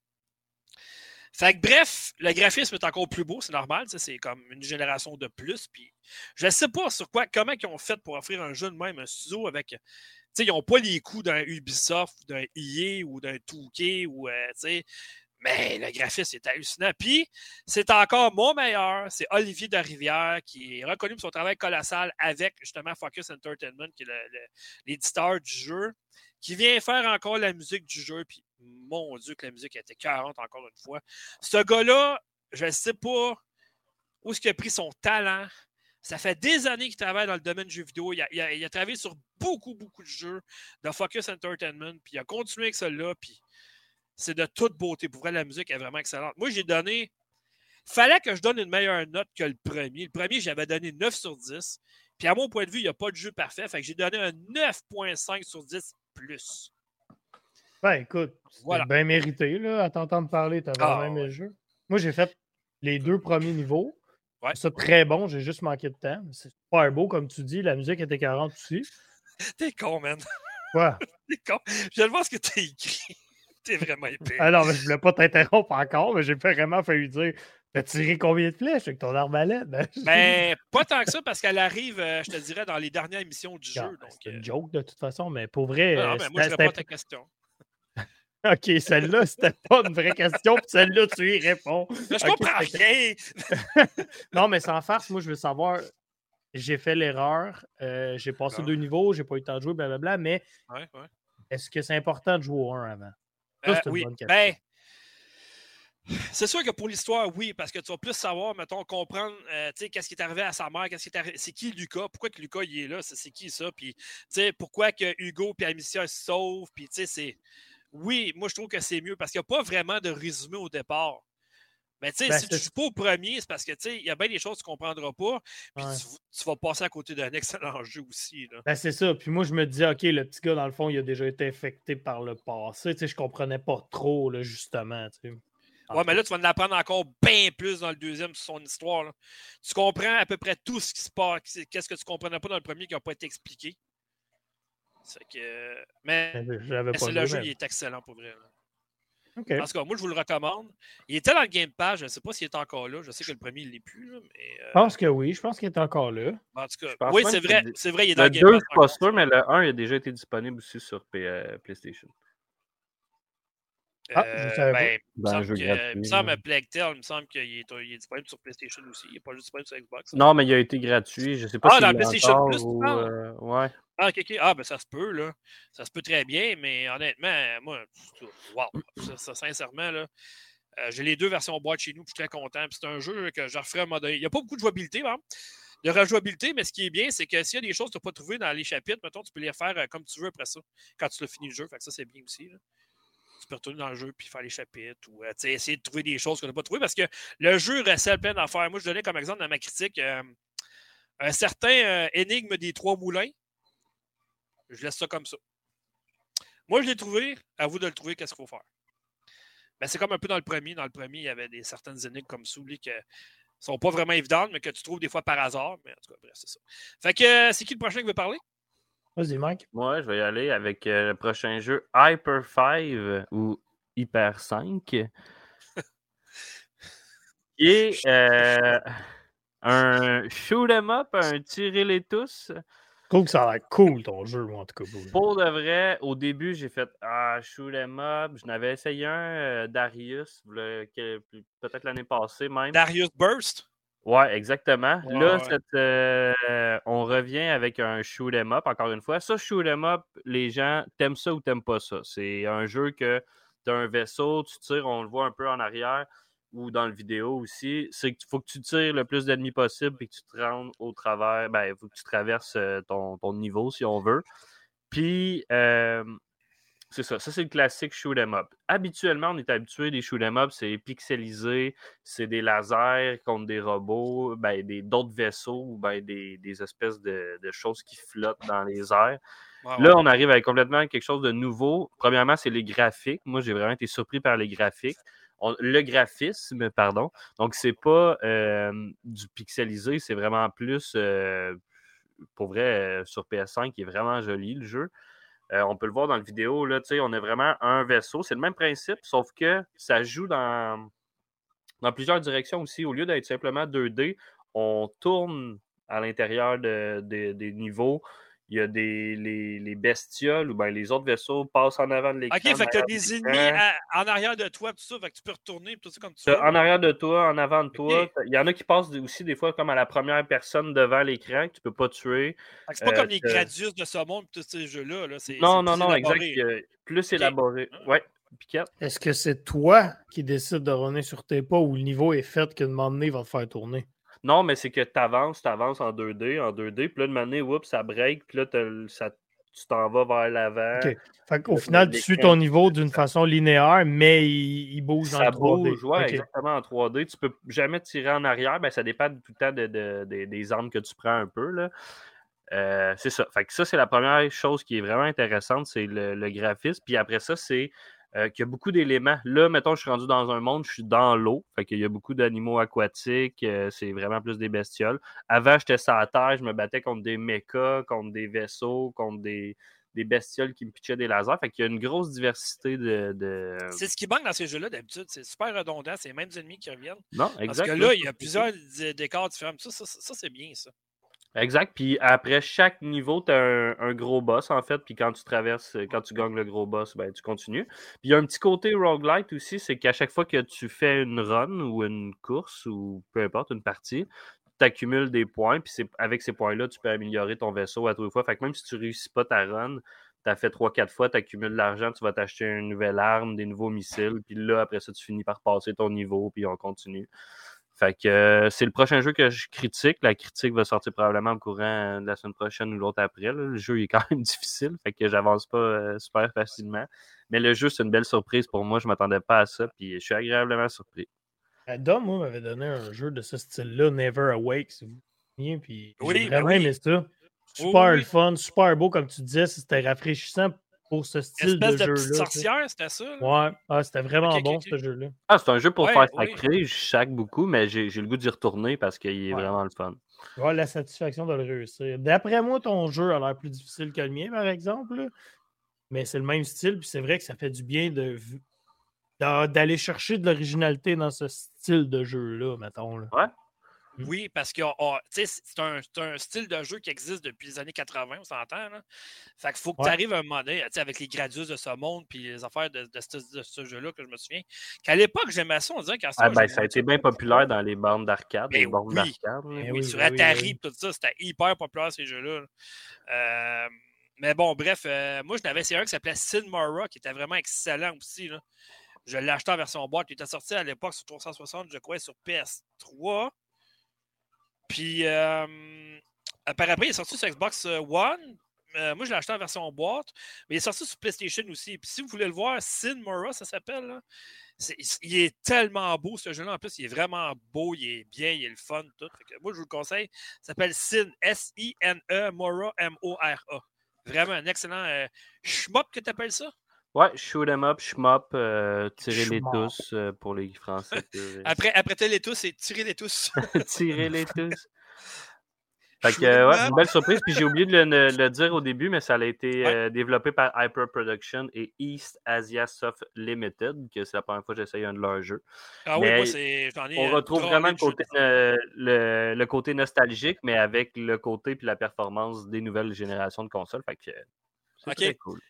Fait que bref, le graphisme est encore plus beau, c'est normal, c'est comme une génération de plus. Puis je sais pas sur quoi, comment ils ont fait pour offrir un jeu de même, un studio avec. Tu sais, ils n'ont pas les coûts d'un Ubisoft, d'un EA ou d'un 2K ou euh. Mais le graphisme est hallucinant. Puis, c'est encore mon meilleur. C'est Olivier de Rivière qui est reconnu pour son travail colossal avec justement Focus Entertainment, qui est l'éditeur du jeu, qui vient faire encore la musique du jeu. Puis, mon Dieu, que la musique était 40 encore une fois. Ce gars-là, je ne sais pas où est-ce qu'il a pris son talent. Ça fait des années qu'il travaille dans le domaine du jeu vidéo. A, a- il a travaillé sur beaucoup, beaucoup de jeux de Focus Entertainment. Puis il a continué avec cela. Puis c'est de toute beauté. Pour vrai, la musique est vraiment excellente. Moi, j'ai donné. Fallait que je donne une meilleure note que le premier. Le premier, j'avais donné 9 sur 10. Puis à mon point de vue, il n'y a pas de jeu parfait. Fait que j'ai donné un 9.5 sur 10 plus. Ben, écoute, c'est Voilà. bien mérité, là, à t'entendre parler. T'as Ah, vraiment aimé ouais. le jeu. Moi, j'ai fait les deux premiers niveaux. Ouais. C'est très bon, j'ai juste manqué de temps. C'est super beau, comme tu dis. La musique était 40 aussi. T'es con, man. Quoi? T'es con. Je viens de voir ce que t'as écrit. T'es vraiment épais. Ah non, mais je voulais pas t'interrompre encore, mais j'ai vraiment failli dire T'as tiré combien de flèches avec ton arbalète? Ben, Ben, pas tant que ça, parce qu'elle arrive, euh, je te dirais, dans les dernières émissions du Ah, jeu. ben, c'est euh, une joke de toute façon, mais pour vrai. non, non, euh, mais moi, je réponds à ta question. Ok, celle-là, c'était pas une vraie question, puis celle-là, tu y réponds. Je comprends rien. Non, mais sans farce, moi, je veux savoir. J'ai fait l'erreur, euh, j'ai passé D'accord. deux niveaux, j'ai pas eu le temps de jouer, blablabla, mais Ouais, ouais. est-ce que c'est important de jouer au 1 avant? Ça, Euh, une oui, bonne question. ben, c'est sûr que pour l'histoire, oui, parce que tu vas plus savoir, mettons, comprendre, euh, tu sais, qu'est-ce qui est arrivé à sa mère, qu'est-ce qui est c'est qui Lucas, pourquoi que Lucas il est là, c'est c'est qui ça, puis, tu sais, pourquoi que Hugo puis Amicia se sauvent, puis, tu sais, c'est, oui, moi je trouve que c'est mieux parce qu'il n'y a pas vraiment de résumé au départ. Mais tu sais, Ben, si tu c'est- joues pas au premier, c'est parce que tu sais, il y a bien des choses que tu ne comprendras pas, puis Ouais. tu, tu vas passer à côté d'un excellent jeu aussi. Ben, c'est ça. Puis moi, je me disais, OK, le petit gars, dans le fond, il a déjà été infecté par le passé. Tu sais, je comprenais pas trop, là, justement. tu sais. Ouais, mais là, tu vas en apprendre encore bien plus dans le deuxième sur son histoire. là. Tu comprends à peu près tout ce qui se passe. Qu'est-ce que tu comprenais pas dans le premier qui n'a pas été expliqué. C'est que. Mais, J'avais mais pas c'est le jeu, il est excellent pour vrai. là. OK. En tout cas, moi, je vous le recommande. Il était dans le Game Pass. Je ne sais pas s'il est encore là. Je sais que le premier, il ne l'est plus. là, mais, euh, Je pense que oui. Je pense qu'il est encore là. en tout cas, oui, c'est que vrai. C'est vrai, il est dans Le le 2, Game je Pass. suis pas sûr, mais le 1 il a déjà été disponible aussi sur P- euh, PlayStation. Ah, Euh, je savais pas. ben, il me Ben, semble que- gratuit, il me semble là. à Plague Tale, il me semble qu'il est, il est disponible sur PlayStation aussi. Il n'est pas juste disponible sur Xbox. Non, mais il a été gratuit. Je sais pas Ah, si dans PlayStation Plus, tu ou, parles? euh, ouais. Ah, ok, ok. Ah, ben ça se peut, là. Ça se peut très bien, mais honnêtement, moi, wow. Ça, ça, sincèrement, là. euh, j'ai les deux versions boîte chez nous, puis je suis très content. C'est un jeu que je referai à un moment donné. Il n'y a pas beaucoup de jouabilité, par exemple. De rejouabilité, mais ce qui est bien, c'est que s'il y a des choses que tu n'as pas trouvées dans les chapitres, mettons, tu peux les refaire euh, comme tu veux après ça, quand tu l'as fini le jeu. Fait que ça, c'est bien aussi. là. Tu peux retourner dans le jeu puis faire les chapitres ou euh, essayer de trouver des choses qu'on n'a pas trouvées parce que le jeu recèle plein d'affaires. Moi, je donnais comme exemple dans ma critique euh, un certain euh, énigme des trois moulins. Je laisse ça comme ça. Moi, je l'ai trouvé. À vous de le trouver, qu'est-ce qu'il faut faire? Ben, c'est comme un peu dans le premier. Dans le premier, il y avait des certaines énigmes comme ça, qui ne sont pas vraiment évidentes, mais que tu trouves des fois par hasard. Mais en tout cas, bref, c'est ça. Fait que c'est qui le prochain qui veut parler? Vas-y, Mike. Moi, je vais y aller avec euh, le prochain jeu Hyper 5 ou Hyper 5. qui est euh, un shoot 'em up, un tirer les tous. Je trouve que ça a l'air cool, ton jeu, moi, en tout cas. pour- Pour de vrai, au début, j'ai fait Ah, shoot 'em up. Je n'avais essayé un euh, Darius, peut-être l'année passée même. Darius Burst? Ouais, exactement. Ouais, Là, ouais. euh, on revient avec un shoot 'em up, encore une fois. Ça, shoot 'em up, les gens, t'aimes ça ou t'aimes pas ça. C'est un jeu que tu as un vaisseau, tu tires, on le voit un peu en arrière ou dans le vidéo aussi. C'est qu'il faut que tu tires le plus d'ennemis possible et que tu te rendes au travers. Ben, il faut que tu traverses euh, ton, ton niveau si on veut. Puis, euh, c'est ça. Ça, c'est le classique shoot 'em up. Habituellement, on est habitué des shoot 'em up, c'est pixelisé, c'est des lasers contre des robots, ben, d'autres vaisseaux ou ben, des, des, espèces de, de, choses qui flottent dans les airs. Là, on arrive avec complètement quelque chose de nouveau. Premièrement, c'est les graphiques. Moi, j'ai vraiment été surpris par les graphiques. le graphisme, pardon. Donc, c'est pas euh, du pixelisé, c'est vraiment plus, euh, pour vrai, euh, sur PS5, qui est vraiment joli le jeu. On peut le voir dans la vidéo, là, on a vraiment un vaisseau. C'est le même principe, sauf que ça joue dans, dans plusieurs directions aussi. Au lieu d'être simplement 2D, on tourne à l'intérieur des niveaux il y a des les, bestioles ou bien les autres vaisseaux passent en avant de l'écran. OK, fait que tu as des ennemis en arrière de toi, tout ça, fait que tu peux retourner, tout ça comme tu veux. En arrière de toi, en avant de toi. Il y en a qui passent aussi des fois comme à la première personne devant l'écran que tu peux pas tuer. C'est pas comme les Gradius de ce monde, tous ces jeux-là. Là. Non, non, non, exact. Plus élaboré. Ah. Ouais. Est-ce que c'est toi qui décides de runner sur tes pas ou le niveau est fait qu'une moment donné, il va te faire tourner? Non, mais c'est que tu avances, tu avances en 2D, en 2D, puis là, de manière, oups, ça break, puis là, ça, tu t'en vas vers l'avant. OK. Fait qu'au final, tu suis ton niveau d'une façon linéaire, mais il, bouge ça en 3D. Bouge, ouais, exactement en 3D. Tu peux jamais tirer en arrière, ben, ça dépend tout le temps de, des armes que tu prends un peu. Là. Euh, c'est ça. Fait que ça, c'est la première chose qui est vraiment intéressante, c'est le, le graphisme. Puis après ça, c'est euh, qu'il y a beaucoup d'éléments. Là, mettons, je suis rendu dans un monde, je suis dans l'eau. Fait qu'il y a beaucoup d'animaux aquatiques. Euh, c'est vraiment plus des bestioles. Avant, j'étais sur la terre, je me battais contre des mechas, contre des vaisseaux, contre des, des bestioles qui me pitchaient des lasers. Fait qu'il y a une grosse diversité de. C'est ce qui manque dans ces jeux-là d'habitude. C'est super redondant. C'est les mêmes ennemis qui reviennent. Non, exact. Parce que là, il y a plusieurs décors différents. Ça, ça c'est bien, ça. Exact. Puis après chaque niveau, tu as un, gros boss, en fait. Puis quand tu traverses, quand tu gagnes le gros boss, ben, tu continues. Puis il y a un petit côté roguelite aussi, c'est qu'à chaque fois que tu fais une run ou une course ou peu importe, une partie, tu accumules des points. Puis avec ces points-là, tu peux améliorer ton vaisseau à tous les fois. Fait que même si tu réussis pas ta run, tu as fait 3-4 fois, tu accumules de l'argent, tu vas t'acheter une nouvelle arme, des nouveaux missiles. Puis là, après ça, tu finis par passer ton niveau, puis on continue. Fait que euh, c'est le prochain jeu que je critique. La critique va sortir probablement au courant de la semaine prochaine ou l'autre après. Le jeu est quand même difficile, fait que j'avance pas euh, super facilement. Mais le jeu, c'est une belle surprise pour moi. Je m'attendais pas à ça, puis je suis agréablement surpris. Adam, moi, m'avait donné un jeu de ce style-là, Never Awake, si vous vous Puis oui, ben vraiment aimé ça. Super le fun, super beau, comme tu disais, c'était rafraîchissant pour ce style de, jeu-là. sorcière, c'était ça? Ouais, ah, c'était vraiment bon ce jeu-là. Ah, c'est un jeu pour faire sacré, je chaque beaucoup, mais j'ai le goût d'y retourner parce qu'il est vraiment le fun. Ouais, la satisfaction de le réussir. D'après moi, ton jeu a l'air plus difficile que le mien, par exemple. Mais c'est le même style, puis c'est vrai que ça fait du bien de d'aller chercher de l'originalité dans ce style de jeu-là, mettons. Là. Ouais. Mmh. Oui, parce que c'est un, un, style de jeu qui existe depuis les années 80, on s'entend. Fait qu'il faut que tu arrives à un moment donné, avec les Gradius de ce monde puis les affaires de, ce, jeu-là que je me souviens. Qu'à l'époque, j'aimais ça, on dirait qu'à ah, ben, ça a été bien populaire dans les bandes d'arcade. Ben les bandes oui. d'arcade. Ben oui, sur ben Atari, tout ça, c'était hyper populaire ces jeux-là. Euh, mais bon, bref, euh, moi, je n'avais essayé un qui s'appelait Sin Mara, qui était vraiment excellent aussi. Là. Je l'ai acheté en version boîte. Il était sorti à l'époque sur 360, je crois, sur PS3. Puis, euh, par après, il est sorti sur Xbox euh, One. Euh, moi, je l'ai acheté en version boîte, mais il est sorti sur PlayStation aussi. Puis, si vous voulez le voir, Sin Mora, ça s'appelle. il est tellement beau, ce jeu-là. En plus, il est vraiment beau, il est bien, il est le fun, tout. moi, je vous le conseille. Ça s'appelle Sin, S-I-N-E, Mora, M-O-R-A. Vraiment un excellent euh, shmup que tu appelles ça? Ouais, shoot em up, shmup, euh, tirer les tous euh, pour les Français. après, après les tous, c'est tirer les tous. tirer les tous. Fait que, ouais, une belle surprise. Puis j'ai oublié de le, dire au début, mais ça a été euh, développé par Hyper Production et East Asia Soft Limited, que c'est la première fois que j'essaye un de leurs jeux. Ah oui, moi, c'est. On retrouve vraiment le côté, le, côté, nostalgique, mais avec le côté et la performance des nouvelles générations de consoles. Fait que c'est cool.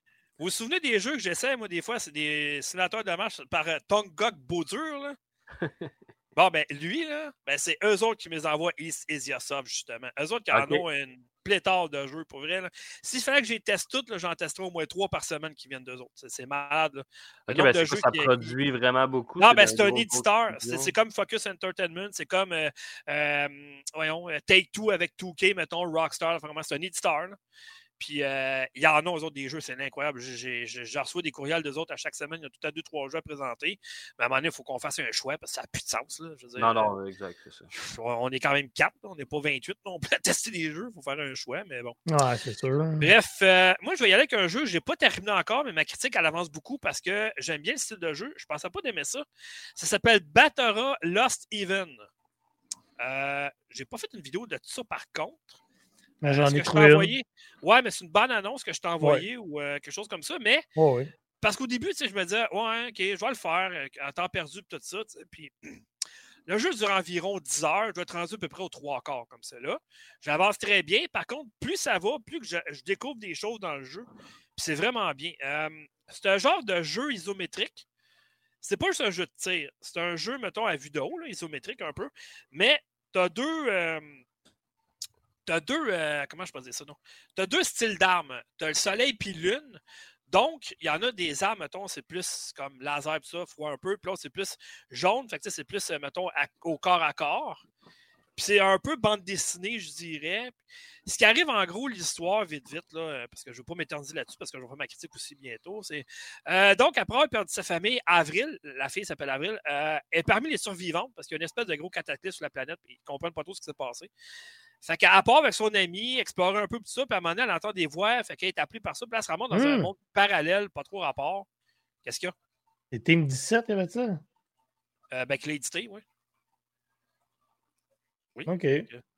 Vous vous souvenez des jeux que j'essaie, moi, des fois, c'est des simulateurs de marche par euh, Tonggok Baudur, là? bon, ben, lui, là, ben, c'est eux autres qui me les envoient East Soft, justement. Eux autres qui en ont une pléthore de jeux, pour vrai. S'il fallait que j'y teste toutes, j'en testerais au moins trois par semaine qui viennent d'eux autres. C'est malade. Là. Ok, ben, de ça, produit vraiment beaucoup. Non, ben, c'est un éditeur. C'est comme Focus Entertainment. C'est comme, euh, euh, voyons, Take Two avec 2K, mettons, Rockstar. Vraiment, c'est un éditeur. Puis euh, il y en a aux autres des jeux, c'est incroyable. Je reçois des courriels d'eux autres à chaque semaine. Il y a tout à deux, trois jeux à présenter. Mais à un moment donné, il faut qu'on fasse un choix parce que ça n'a plus de sens. Là. Je non, non, exact. On est quand même quatre. On n'est pas 28. On peut tester des jeux. Il faut faire un choix. Mais bon. Ouais, c'est sûr. Bref, euh, moi, je vais y aller avec un jeu. Je n'ai pas terminé encore, mais ma critique, elle avance beaucoup parce que j'aime bien le style de jeu. Je ne pensais pas d'aimer ça. Ça s'appelle Batara Lost Even. Euh, j'ai pas fait une vidéo de ça par contre. Mais j'en ai trouvé. Envoyé... Ouais, mais c'est une bonne annonce que je t'ai envoyée ou euh, quelque chose comme ça. Mais parce qu'au début, je me disais, ouais, ok, je vais le faire euh, en temps perdu et tout ça. Puis le jeu dure environ 10 heures. Je dois être rendu à peu près aux trois quarts comme ça. Là. J'avance très bien. Par contre, plus ça va, plus que je, découvre des choses dans le jeu. c'est vraiment bien. c'est un genre de jeu isométrique c'est pas juste un jeu de tir. C'est un jeu, mettons, à vue de haut, isométrique un peu. Mais tu as deux. Euh, tu as deux. Euh, comment je peux dire ça, non? Tu as deux styles d'armes. Tu as le soleil puis lune. Donc, il y en a des armes, mettons, c'est plus comme laser, puis ça, froid un peu. Puis là, c'est plus jaune. Fait que c'est plus, euh, mettons, au corps à corps. Puis c'est un peu bande dessinée, je dirais. Ce qui arrive en gros, l'histoire, vite, vite, là, parce que je ne veux pas m'éterniser là-dessus, parce que je vais faire ma critique aussi bientôt. C'est euh, donc, après avoir perdu sa famille, Avril, la fille s'appelle Avril, euh, est parmi les survivantes, parce qu'il y a une espèce de gros cataclysme sur la planète, et ils ne comprennent pas trop ce qui s'est passé. Fait qu'à part avec son ami, explorer un peu tout ça, puis à un moment donné, elle entend des voix, fait qu'elle est appelée par ça, puis elle se dans un hmm. monde parallèle, pas trop rapport. Qu'est-ce qu'il y a? C'est Team 17, il y avait ça? Euh, ben, oui. Oui. OK.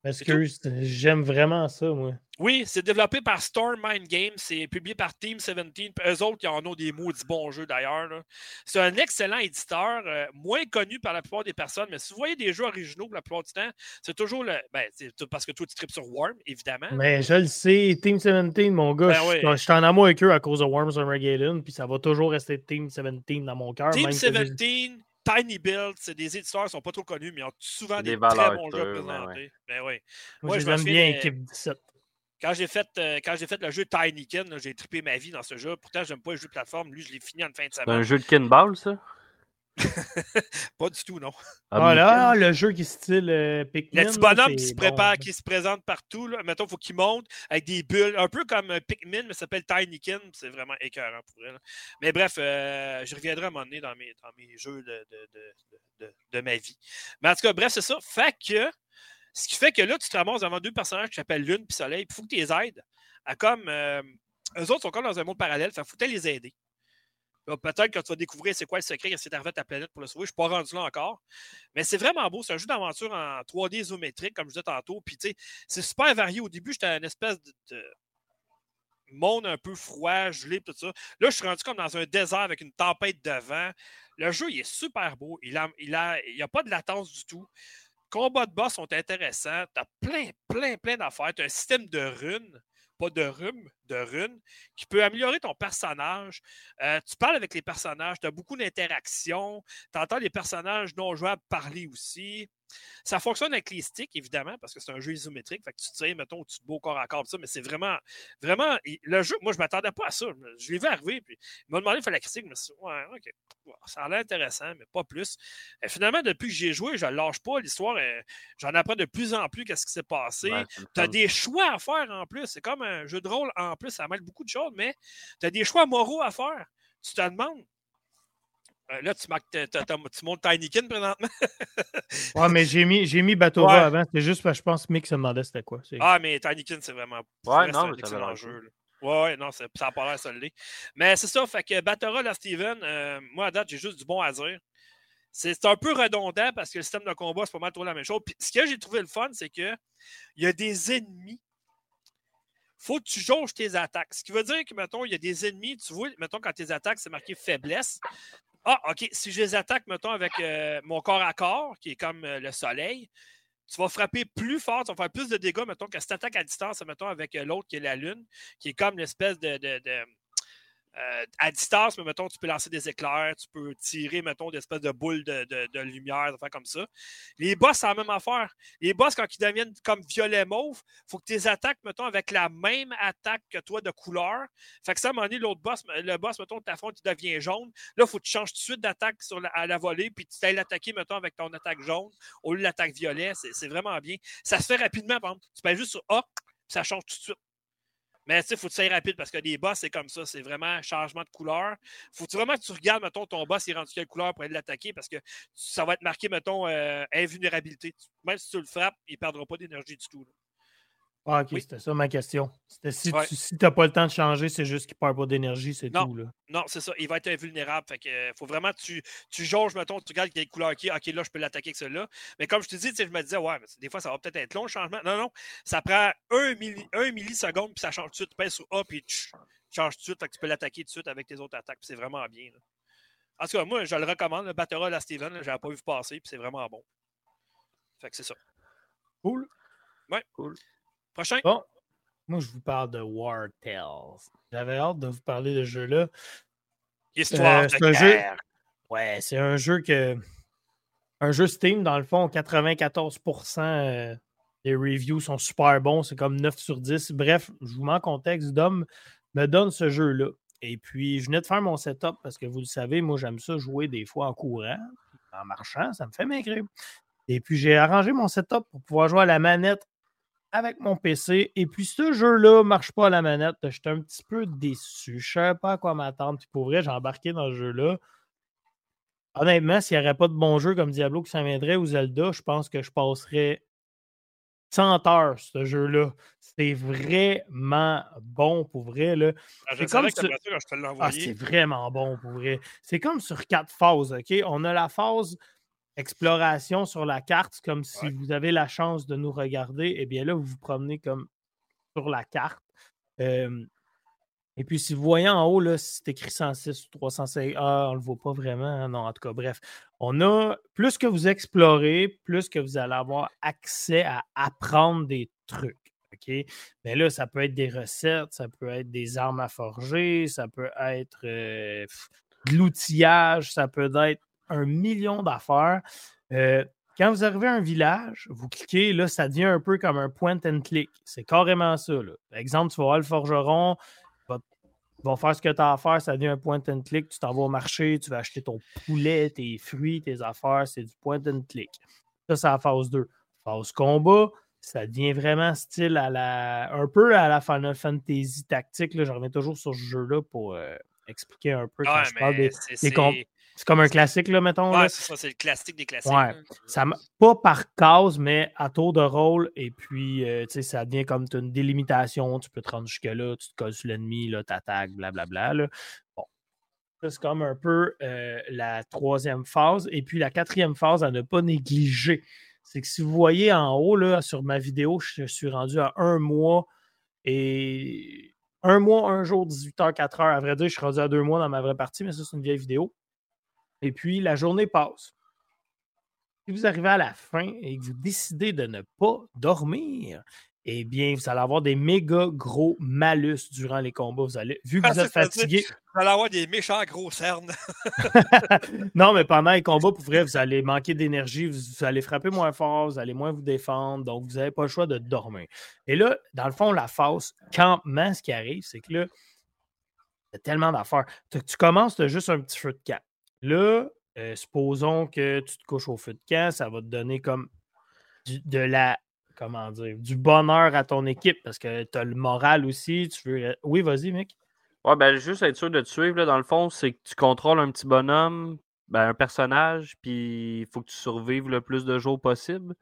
Parce que j'aime vraiment ça, moi. Oui, c'est développé par Storm Mind Games. C'est publié par Team 17. Eux autres, ils en ont des maudits bons jeux d'ailleurs. C'est un excellent éditeur, euh, moins connu par la plupart des personnes, mais si vous voyez des jeux originaux la plupart du temps, c'est toujours le. Ben, parce que toi, tu tripes sur Worm, évidemment. Mais je le sais, Team 17, mon gars, ben je, suis en amour avec eux à cause de Worms Armageddon, puis ça va toujours rester Team 17 dans mon cœur. Team 17, Tiny Build, c'est des éditeurs qui ne sont pas trop connus, mais ils ont souvent des, très bons jeux à présenter. Ben oui. Moi, je j'aime bien Équipe 17. Quand j'ai fait, euh, fait le jeu Tinykin, j'ai trippé ma vie dans ce jeu. Pourtant, j'aime pas les jeux de plateforme. Lui, je l'ai fini en fin de semaine. C'est un jeu de kinball, ça? Pas du tout, non. Voilà, ah, le jeu qui est style euh, Pikmin. Le petit bonhomme qui se prépare, qui se présente partout. Là. Mettons, il faut qu'il monte avec des bulles, un peu comme Pikmin, mais ça s'appelle Tinykin. C'est vraiment écœurant pour elle. Mais bref, euh, je reviendrai à un moment donné dans mes, dans mes jeux de, de, de, ma vie. Mais en tout cas, bref, c'est ça. Fait que, ce qui fait que là, tu te ramasses devant deux personnages qui s'appellent Lune et Soleil. Il faut que tu les aides à comme. Euh, eux autres sont comme dans un monde parallèle. Que tu les aider. Peut-être que tu vas découvrir c'est quoi le secret, qu'est-ce qui est arrivé à ta planète pour le sauver. Je ne suis pas rendu là encore. Mais c'est vraiment beau. C'est un jeu d'aventure en 3D isométrique, comme je disais tantôt. Puis, tu sais, c'est super varié. Au début, j'étais une espèce de, monde un peu froid, gelé, tout ça. Là, je suis rendu comme dans un désert avec une tempête de vent. Le jeu, il est super beau. Il n'y a, il a, il a pas de latence du tout. Combats de boss sont intéressants. Tu as plein, plein, plein d'affaires. Tu as un système de runes pas de rhume, de runes, qui peut améliorer ton personnage. Euh, tu parles avec les personnages, tu as beaucoup d'interactions, tu entends les personnages non jouables parler aussi. Ça fonctionne avec les sticks, évidemment, parce que c'est un jeu isométrique. Fait que tu tires, mettons, tu te beau corps à corps, ça, mais c'est vraiment, vraiment. Le jeu, moi, je ne m'attendais pas à ça. Je l'ai vu arriver, puis il m'a demandé de faire la critique. Je me suis dit, ouais, OK. ça a l'air intéressant, mais pas plus. Et finalement, depuis que j'ai joué, je ne lâche pas. L'histoire, j'en apprends de plus en plus qu'est-ce qui s'est passé. tu as des choix à faire en plus. C'est comme un jeu de rôle en plus. Ça mêle beaucoup de choses, mais tu as des choix moraux à faire. Tu te demandes, euh, là, tu, marques, tu montes Tinykin présentement. ouais, mais j'ai mis, j'ai mis Batora avant. C'est juste parce que je pense que Mick se demandait c'était quoi. Ah, mais Tinykin, c'est vraiment. Ouais, non, c'est un excellent jeu. Ouais, non, ça n'a pas l'air solide. Mais c'est ça, fait que Batora, la Steven, euh, moi, à date, j'ai juste du bon à dire. C'est un peu redondant parce que le système de combat, c'est pas mal trop la même chose. Puis ce que j'ai trouvé le fun, c'est qu'il y a des ennemis faut que tu jauges tes attaques. Ce qui veut dire que, mettons, il y a des ennemis, tu vois, mettons, quand tes attaques, c'est marqué faiblesse, ah, OK, si je les attaque, mettons, avec euh, mon corps à corps, qui est comme euh, le soleil, tu vas frapper plus fort, tu vas faire plus de dégâts, mettons, que si tu attaques à distance, mettons, avec euh, l'autre qui est la lune, qui est comme l'espèce de, euh, à distance, mais mettons, tu peux lancer des éclairs, tu peux tirer, mettons, des espèces de boules de, de, lumière, des affaires comme ça. Les boss, c'est la même affaire. Les boss, quand ils deviennent comme violet mauve, il faut que tu les attaques, mettons, avec la même attaque que toi de couleur. Fait que ça, à un moment donné, l'autre boss, le boss, mettons, t'affrontes, il devient jaune. Là, il faut que tu changes tout de suite d'attaque à la volée, puis tu ailles l'attaquer, mettons, avec ton attaque jaune au lieu de l'attaque violet. C'est vraiment bien. Ça se fait rapidement, par exemple. Tu peux juste sur A, ça change tout de suite. Mais tu sais, il faut que tu rapide parce que les boss, c'est comme ça. C'est vraiment changement de couleur. faut vraiment que tu regardes, mettons, ton boss est rendu quelle couleur pour aller l'attaquer parce que ça va être marqué, mettons, euh, invulnérabilité. Même si tu le frappes, il ne perdra pas d'énergie du tout. Ah, ok, c'était ça ma question. si tu n'as pas le temps de changer, c'est juste qu'il ne perd pas d'énergie, c'est tout. Là. Non, c'est ça. Il va être invulnérable. Fait que, euh, faut vraiment que tu, tu jauges, mettons, tu regardes quelle couleur qui. Ok, là, je peux l'attaquer avec celle-là. Mais comme je te dis, je me disais, ouais, mais des fois, ça va peut-être être long le changement. Non, non. Ça prend un, milliseconde, puis ça change tout de suite. Tu pèses sur A, puis tu changes tout de suite. Fait que tu peux l'attaquer tout de suite avec tes autres attaques. C'est vraiment bien. En tout cas, moi, je le recommande. Le Batera à Steven, je n'avais pas vu passer, puis c'est vraiment bon. Fait que c'est ça. Cool. Ouais. Cool. Prochain? Bon. Moi, je vous parle de War Tales. J'avais hâte de vous parler de ce jeu-là. Histoire euh, de guerre. Ouais, c'est un jeu que. Un jeu Steam, dans le fond, 94% euh, des reviews sont super bons. C'est comme 9 sur 10. Bref, je vous mets en contexte. Dom me donne ce jeu-là. Et puis, je venais de faire mon setup parce que vous le savez, moi, j'aime ça jouer des fois en courant, en marchant. Ça me fait maigrir. Et puis, j'ai arrangé mon setup pour pouvoir jouer à la manette avec mon PC. Et puis, ce jeu-là ne marche pas à la manette. J'étais un petit peu déçu. Je ne savais pas à quoi m'attendre. Puis, pour vrai, j'ai embarqué dans ce jeu-là. Honnêtement, s'il n'y aurait pas de bons jeux comme Diablo qui s'en viendrait ou Zelda, je pense que je passerais 100 heures, ce jeu-là. C'est vraiment bon pour vrai. Là. Ah, c'est comme sur... ah, c'est vraiment bon pour vrai. C'est comme sur quatre phases. OK? On a la phase exploration sur la carte, comme si vous avez la chance de nous regarder, et eh bien là, vous vous promenez comme sur la carte. et puis, si vous voyez en haut, là, c'est écrit 106 ou 305, ah, on ne le voit pas vraiment. Hein, non, en tout cas, bref. On a, plus que vous explorez, plus que vous allez avoir accès à apprendre des trucs. OK? Mais là, ça peut être des recettes, ça peut être des armes à forger, ça peut être euh, de l'outillage, ça peut être un million d'affaires. Euh, quand vous arrivez à un village, vous cliquez, là, ça devient un peu comme un point and click. C'est carrément ça. Par exemple, tu vas voir le forgeron, il va, faire ce que tu as à faire, ça devient un point and click. Tu t'en vas au marché, tu vas acheter ton poulet, tes fruits, tes affaires, c'est du point and click. Ça, c'est la phase 2. Phase combat, ça devient vraiment style à la. un peu à la Final Fantasy tactique. Je reviens toujours sur ce jeu-là pour euh, expliquer un peu quand je parle des, des, c'est comme un classique, là, mettons. Ouais, c'est ça, c'est le classique des classiques. Ouais. Ça, pas par case, mais à tour de rôle. Et puis, euh, tu sais, ça devient comme une délimitation. Tu peux te rendre jusque-là, tu te colles sur l'ennemi, là, t'attaques, blablabla. Là. Bon. Ça, c'est comme un peu euh, la troisième phase. Et puis, la quatrième phase à ne pas négliger. C'est que si vous voyez en haut, là, sur ma vidéo, je suis rendu à un mois et un mois, un jour, 18h, 4h. À vrai dire, je suis rendu à deux mois dans ma vraie partie, mais ça, c'est une vieille vidéo. Et puis, la journée passe. Si vous arrivez à la fin et que vous décidez de ne pas dormir, eh bien, vous allez avoir des méga gros malus durant les combats. Vous allez, vu que vous êtes fatigué. Vous allez avoir des méchants gros cernes. non, mais pendant les combats, pour vrai, vous allez manquer d'énergie, vous, allez frapper moins fort, vous allez moins vous défendre, donc vous n'avez pas le choix de dormir. Et là, dans le fond, la phase campement, ce qui arrive, c'est que là, il y a tellement d'affaires. Tu, tu commences, tu as juste un petit feu de camp. Là, euh, supposons que tu te couches au feu de camp, ça va te donner comme de la comment dire du bonheur à ton équipe parce que tu as le moral aussi. Tu veux. Oui, vas-y, mec. Ouais, ben juste être sûr de te suivre, dans le fond, c'est que tu contrôles un petit bonhomme, ben, un personnage, puis il faut que tu survives le plus de jours possible.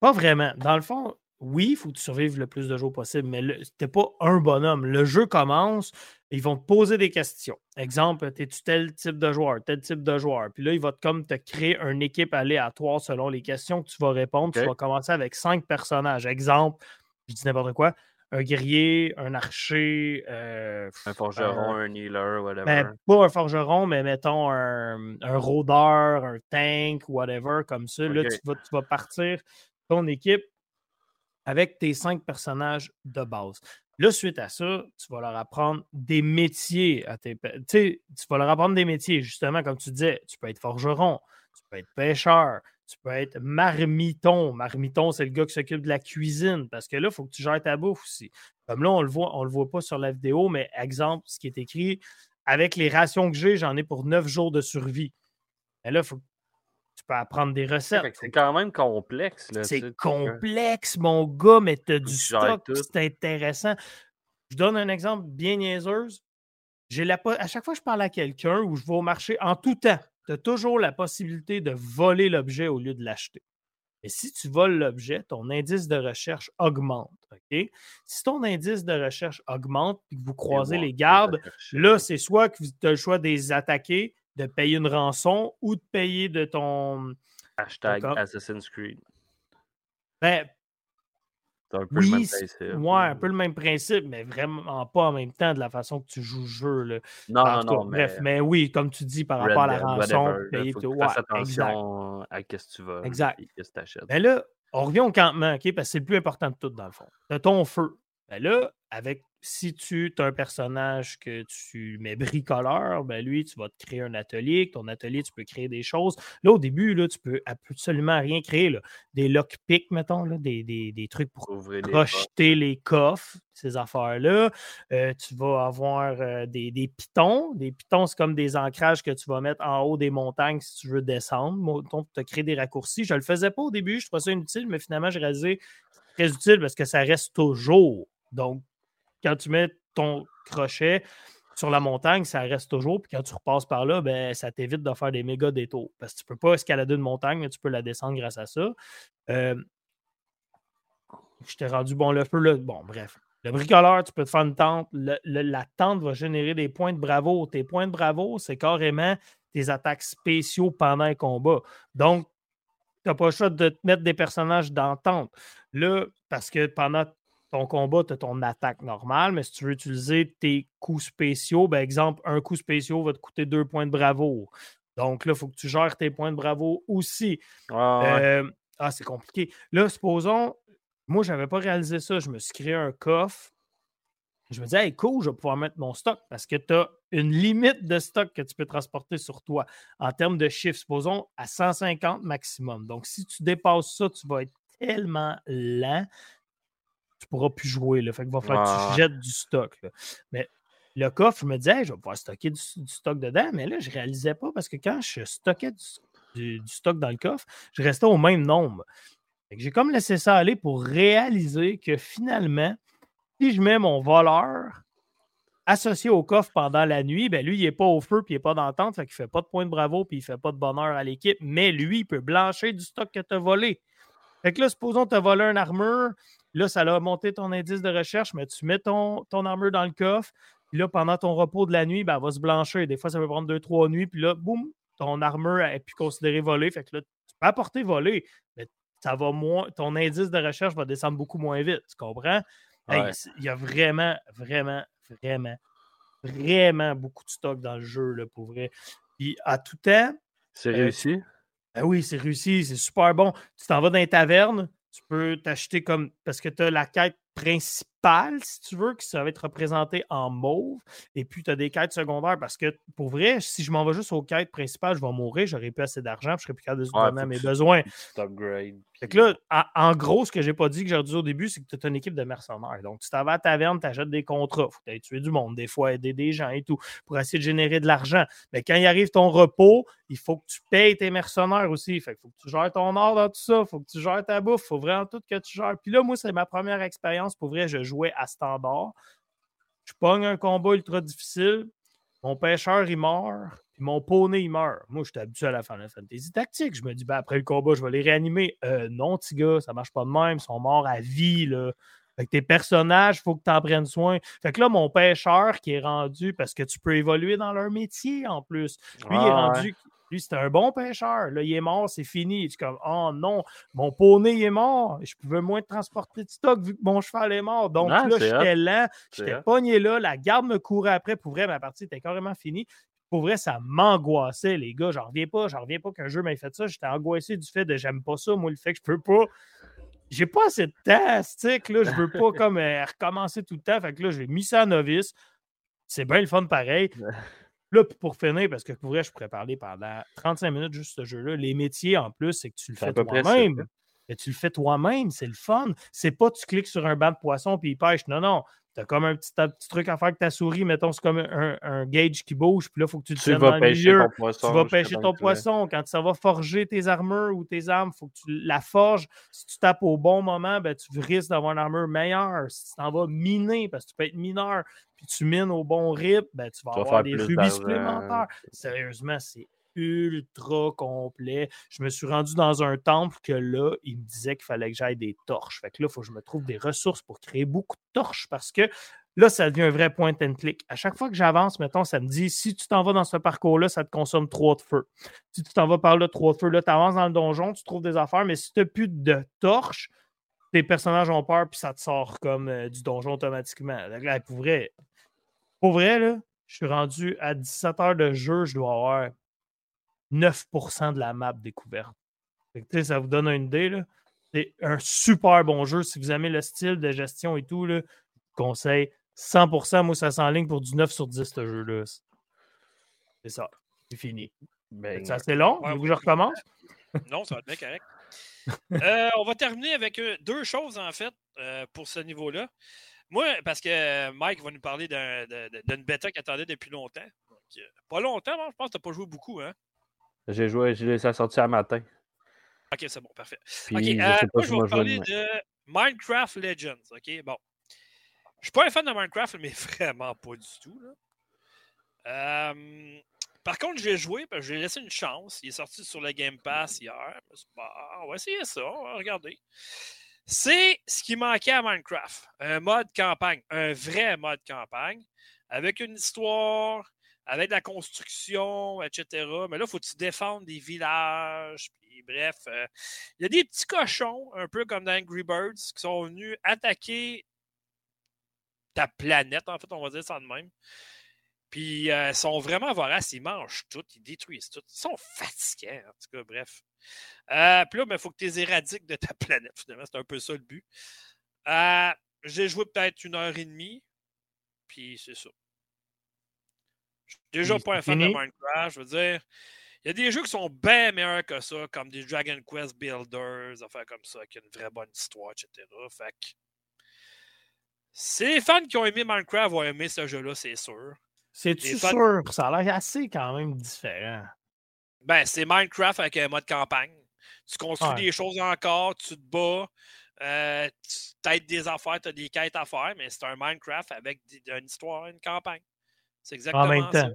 Pas vraiment. Dans le fond, oui, il faut que tu survives le plus de jours possible, mais tu n'es pas un bonhomme. Le jeu commence, ils vont te poser des questions. Exemple, es-tu tel type de joueur, tel type de joueur? Puis là, il va te, comme te créer une équipe aléatoire selon les questions que tu vas répondre. Tu vas commencer avec cinq personnages. Exemple, je dis n'importe quoi, un guerrier, un archer. Euh, un forgeron, un, healer, whatever. Ben, pas un forgeron, mais mettons un, un rôdeur, un tank, whatever, comme ça. Là, tu vas, tu vas partir ton équipe avec tes cinq personnages de base. Là, suite à ça, tu vas leur apprendre des métiers à tes. Tu vas leur apprendre des métiers, justement, comme tu disais, tu peux être forgeron, tu peux être pêcheur, tu peux être marmiton. Marmiton, c'est le gars qui s'occupe de la cuisine, parce que là, il faut que tu gères ta bouffe aussi. Comme là, on le voit, on le voit pas sur la vidéo, mais exemple, ce qui est écrit, avec les rations que j'ai, j'en ai pour neuf jours de survie. Mais là, il faut peux apprendre des recettes. C'est quand même complexe. C'est complexe, mon gars, mais tu as du stock, c'est intéressant. Je donne un exemple bien niaiseuse. La, à chaque fois que je parle à quelqu'un ou je vais au marché, en tout temps, tu as toujours la possibilité de voler l'objet au lieu de l'acheter. Et si tu voles l'objet, ton indice de recherche augmente. Si ton indice de recherche augmente et que vous croisez les gardes, là, c'est soit que tu as le choix de les attaquer, de payer une rançon ou de payer de ton. Hashtag Assassin's Creed. Ben, c'est un peu le même principe. Ouais, un peu le même principe, mais vraiment pas en même temps de la façon que tu joues le jeu. Non, non, non. Bref, mais... oui, comme tu dis, par rapport à la rançon, payer tout. Ouais, attention à ce que tu vas exact. qu'est-ce que tu achètes. Mais là, on revient au campement, OK? Parce que c'est le plus important de tout, dans le fond. Tu ton feu. Ben là, avec si tu as un personnage que tu mets bricoleur, ben lui, tu vas te créer un atelier. Ton atelier, tu peux créer des choses. Là, au début, là, tu peux absolument rien créer. Là. Des lockpicks, mettons, là, des, des, des, trucs pour projeter les, coffres, ces affaires-là. Euh, tu vas avoir euh, des, des, pitons. Des pitons, c'est comme des ancrages que tu vas mettre en haut des montagnes si tu veux descendre. Donc, tu as créé des raccourcis. Je ne le faisais pas au début, je trouvais ça inutile, mais finalement, j'ai réalisé très utile parce que ça reste toujours. Donc, quand tu mets ton crochet sur la montagne, ça reste toujours. Puis quand tu repasses par là, ben, ça t'évite de faire des méga détours. Parce que tu ne peux pas escalader une montagne, mais tu peux la descendre grâce à ça. Euh, je t'ai rendu bon le feu. Là. Bon, bref. Le bricoleur, tu peux te faire une tente. la tente va générer des points de bravo. Tes points de bravo, c'est carrément tes attaques spéciaux pendant un combat. Donc, tu n'as pas le choix de te mettre des personnages dans tente. Là, parce que pendant ton combat, tu as ton attaque normale, mais si tu veux utiliser tes coups spéciaux, par ben, exemple, un coup spécial va te coûter deux points de bravo. Donc là, il faut que tu gères tes points de bravo aussi. Euh, ah, c'est compliqué. Là, supposons, moi, je n'avais pas réalisé ça. Je me suis créé un coffre. Je me disais, hey, cool, je vais pouvoir mettre mon stock parce que tu as une limite de stock que tu peux transporter sur toi en termes de chiffres, supposons à 150 maximum. Donc, si tu dépasses ça, tu vas être tellement lent tu ne pourras plus jouer. Là. Fait qu'il va falloir que tu jettes du stock. Mais le coffre, je me disais, je vais pouvoir stocker du, stock dedans, mais là, je ne réalisais pas parce que quand je stockais du, stock dans le coffre, je restais au même nombre. J'ai comme laissé ça aller pour réaliser que finalement, si je mets mon voleur associé au coffre pendant la nuit, ben lui, il n'est pas au feu puis il n'est pas dans tente, fait qu'il ne fait pas de point de bravo puis il ne fait pas de bonheur à l'équipe, mais lui, il peut blancher du stock que tu as volé. Fait que là, supposons que tu as volé une armure, Là, ça a monté ton indice de recherche, mais tu mets ton, ton armure dans le coffre. Puis là, pendant ton repos de la nuit, ben, elle va se blanchir. Des fois, ça peut prendre deux, trois nuits. Puis là, boum, ton armure est plus considérée volée. Fait que là, tu peux apporter volée, mais ça va moins, ton indice de recherche va descendre beaucoup moins vite. Tu comprends? il y a vraiment, vraiment, vraiment, vraiment beaucoup de stock dans le jeu, là, pour vrai. Puis à tout temps. C'est euh, réussi? Ben oui, c'est réussi, c'est super bon. Tu t'en vas dans les tavernes, tu peux t'acheter comme. Parce que tu as la quête principale, si tu veux, qui ça va être représenté en mauve. Et puis, tu as des quêtes secondaires parce que, pour vrai, si je m'en vais juste aux quêtes principales, je vais mourir, j'aurai plus assez d'argent, je serai plus capable de se mes besoins. Fait que là, en, gros, ce que j'ai pas dit que j'ai dit au début, c'est que tu as une équipe de mercenaires. Donc, tu t'en vas à la taverne, tu achètes des contrats. Faut que tuer du monde, des fois aider des gens et tout, pour essayer de générer de l'argent. Mais quand il arrive ton repos, il faut que tu payes tes mercenaires aussi. Fait qu'il faut que tu gères ton or dans tout ça, il faut que tu gères ta bouffe, faut vraiment tout que tu gères. Puis là, moi, c'est ma première expérience. Pour vrai, je jouais à standard. Je pogne un combat ultra difficile. Mon pêcheur, il meurt. Puis mon poney, il meurt. Moi, je suis habitué à la Final Fantasy tactique. Je me dis, ben, après le combat, je vais les réanimer. Euh, non, petit gars, ça marche pas de même. Ils sont morts à vie. Là. Fait tes personnages, il faut que tu en prennes soin. Fait que là, mon pêcheur qui est rendu, parce que tu peux évoluer dans leur métier en plus. Lui, il est rendu. Lui, c'était un bon pêcheur. Là, il est mort, c'est fini. Tu comme, oh non, mon poney est mort. Je pouvais moins transporter de stock vu que mon cheval est mort. Donc là, j'étais lent, j'étais pogné là. La garde me courait après. Pour vrai, ma partie était carrément finie. Pour vrai, ça m'angoissait, les gars. J'en reviens pas. J'en reviens pas qu'un jeu m'ait fait ça. J'étais angoissé du fait de j'aime pas ça. Moi, le fait que je peux pas. J'ai pas assez de temps, là. Je veux pas comme euh, recommencer tout le temps. Fait que là, j'ai mis ça à novice. C'est bien le fun pareil. Là, pour finir, parce que pour vrai, je pourrais parler pendant 35 minutes juste ce jeu-là. Les métiers, en plus, c'est que tu le fais toi-même. Tu le fais toi-même, c'est le fun. C'est pas tu cliques sur un banc de poisson puis il pêche. Non, non. Tu as comme un petit, petit, truc à faire avec ta souris. Mettons, c'est comme un, un, gauge qui bouge, puis là, il faut que tu te tu vas pêcher Ton poisson, tu vas pêcher ton poisson. Quand ça va forger tes armures ou tes armes, il faut que tu la forges. Si tu tapes au bon moment, ben, tu risques d'avoir une armure meilleure. Si tu t'en vas miner, parce que tu peux être mineur, puis tu mines au bon rip, ben, tu vas avoir des rubis supplémentaires. Sérieusement, c'est ultra complet. Je me suis rendu dans un temple que là, il me disait qu'il fallait que j'aille des torches. Fait que là, il faut que je me trouve des ressources pour créer beaucoup de torches parce que là, ça devient un vrai point and click. À chaque fois que j'avance, mettons, ça me dit si tu t'en vas dans ce parcours-là, ça te consomme trois de feu. Si tu t'en vas par là, trois de feu, là, tu avances dans le donjon, tu trouves des affaires, mais si tu n'as plus de torches, tes personnages ont peur, puis ça te sort comme euh, du donjon automatiquement. Là, pour vrai, pour vrai, là, je suis rendu à 17 heures de jeu, je dois avoir 9% de la map découverte. ça vous donne une idée. C'est un super bon jeu. Si vous aimez le style de gestion et tout, là, je vous conseille 100%. Moi, ça s'enligne pour du 9 sur 10, ce jeu-là. C'est ça. C'est fini. Ben, c'est assez long? vous je recommence? non, ça va être bien correct. Euh, on va terminer avec euh, deux choses, en fait, euh, pour ce niveau-là. Moi, parce que Mike va nous parler d'une bêta qu'il attendait depuis longtemps. pas longtemps, je pense que tu n'as pas joué beaucoup, hein? J'ai joué, j'ai laissé sortir un matin. Ok, c'est bon, parfait. ok, je, euh, moi, je vais vous parler de Minecraft Legends. Ok, bon. Je suis pas un fan de Minecraft, mais vraiment pas du tout. Euh, par contre, j'ai joué, parce que j'ai laissé une chance. Il est sorti sur le Game Pass hier. on va essayer ça, on va regarder. C'est ce qui manquait à Minecraft. Un mode campagne, un vrai mode campagne, avec une histoire, avec la construction, etc. Mais là, il faut que tu défendes des villages. Puis, bref, euh, il y a des petits cochons, un peu comme dans Angry Birds, qui sont venus attaquer ta planète, en fait, on va dire ça de même. Puis, euh, ils sont vraiment voraces, ils mangent tout, ils détruisent tout. Ils sont fatigants, en tout cas, bref. Euh, puis là, il ben, faut que tu les éradiques de ta planète, finalement. C'est un peu ça le but. J'ai joué peut-être une heure et demie, puis c'est ça déjà pas un fan de Minecraft. Je veux dire, il y a des jeux qui sont bien meilleurs que ça, comme des Dragon Quest Builders, affaires comme ça, qui ont une vraie bonne histoire, etc. Fait que. Si les fans qui ont aimé Minecraft vont aimer ce jeu-là, c'est sûr. C'est-tu sûr? Ça a l'air assez quand même différent. Ben, c'est Minecraft avec un mode campagne. Tu construis des choses encore, tu te bats, euh, tu aides des affaires, tu as des quêtes à faire, mais c'est un Minecraft avec une histoire, une campagne. C'est exactement En même temps.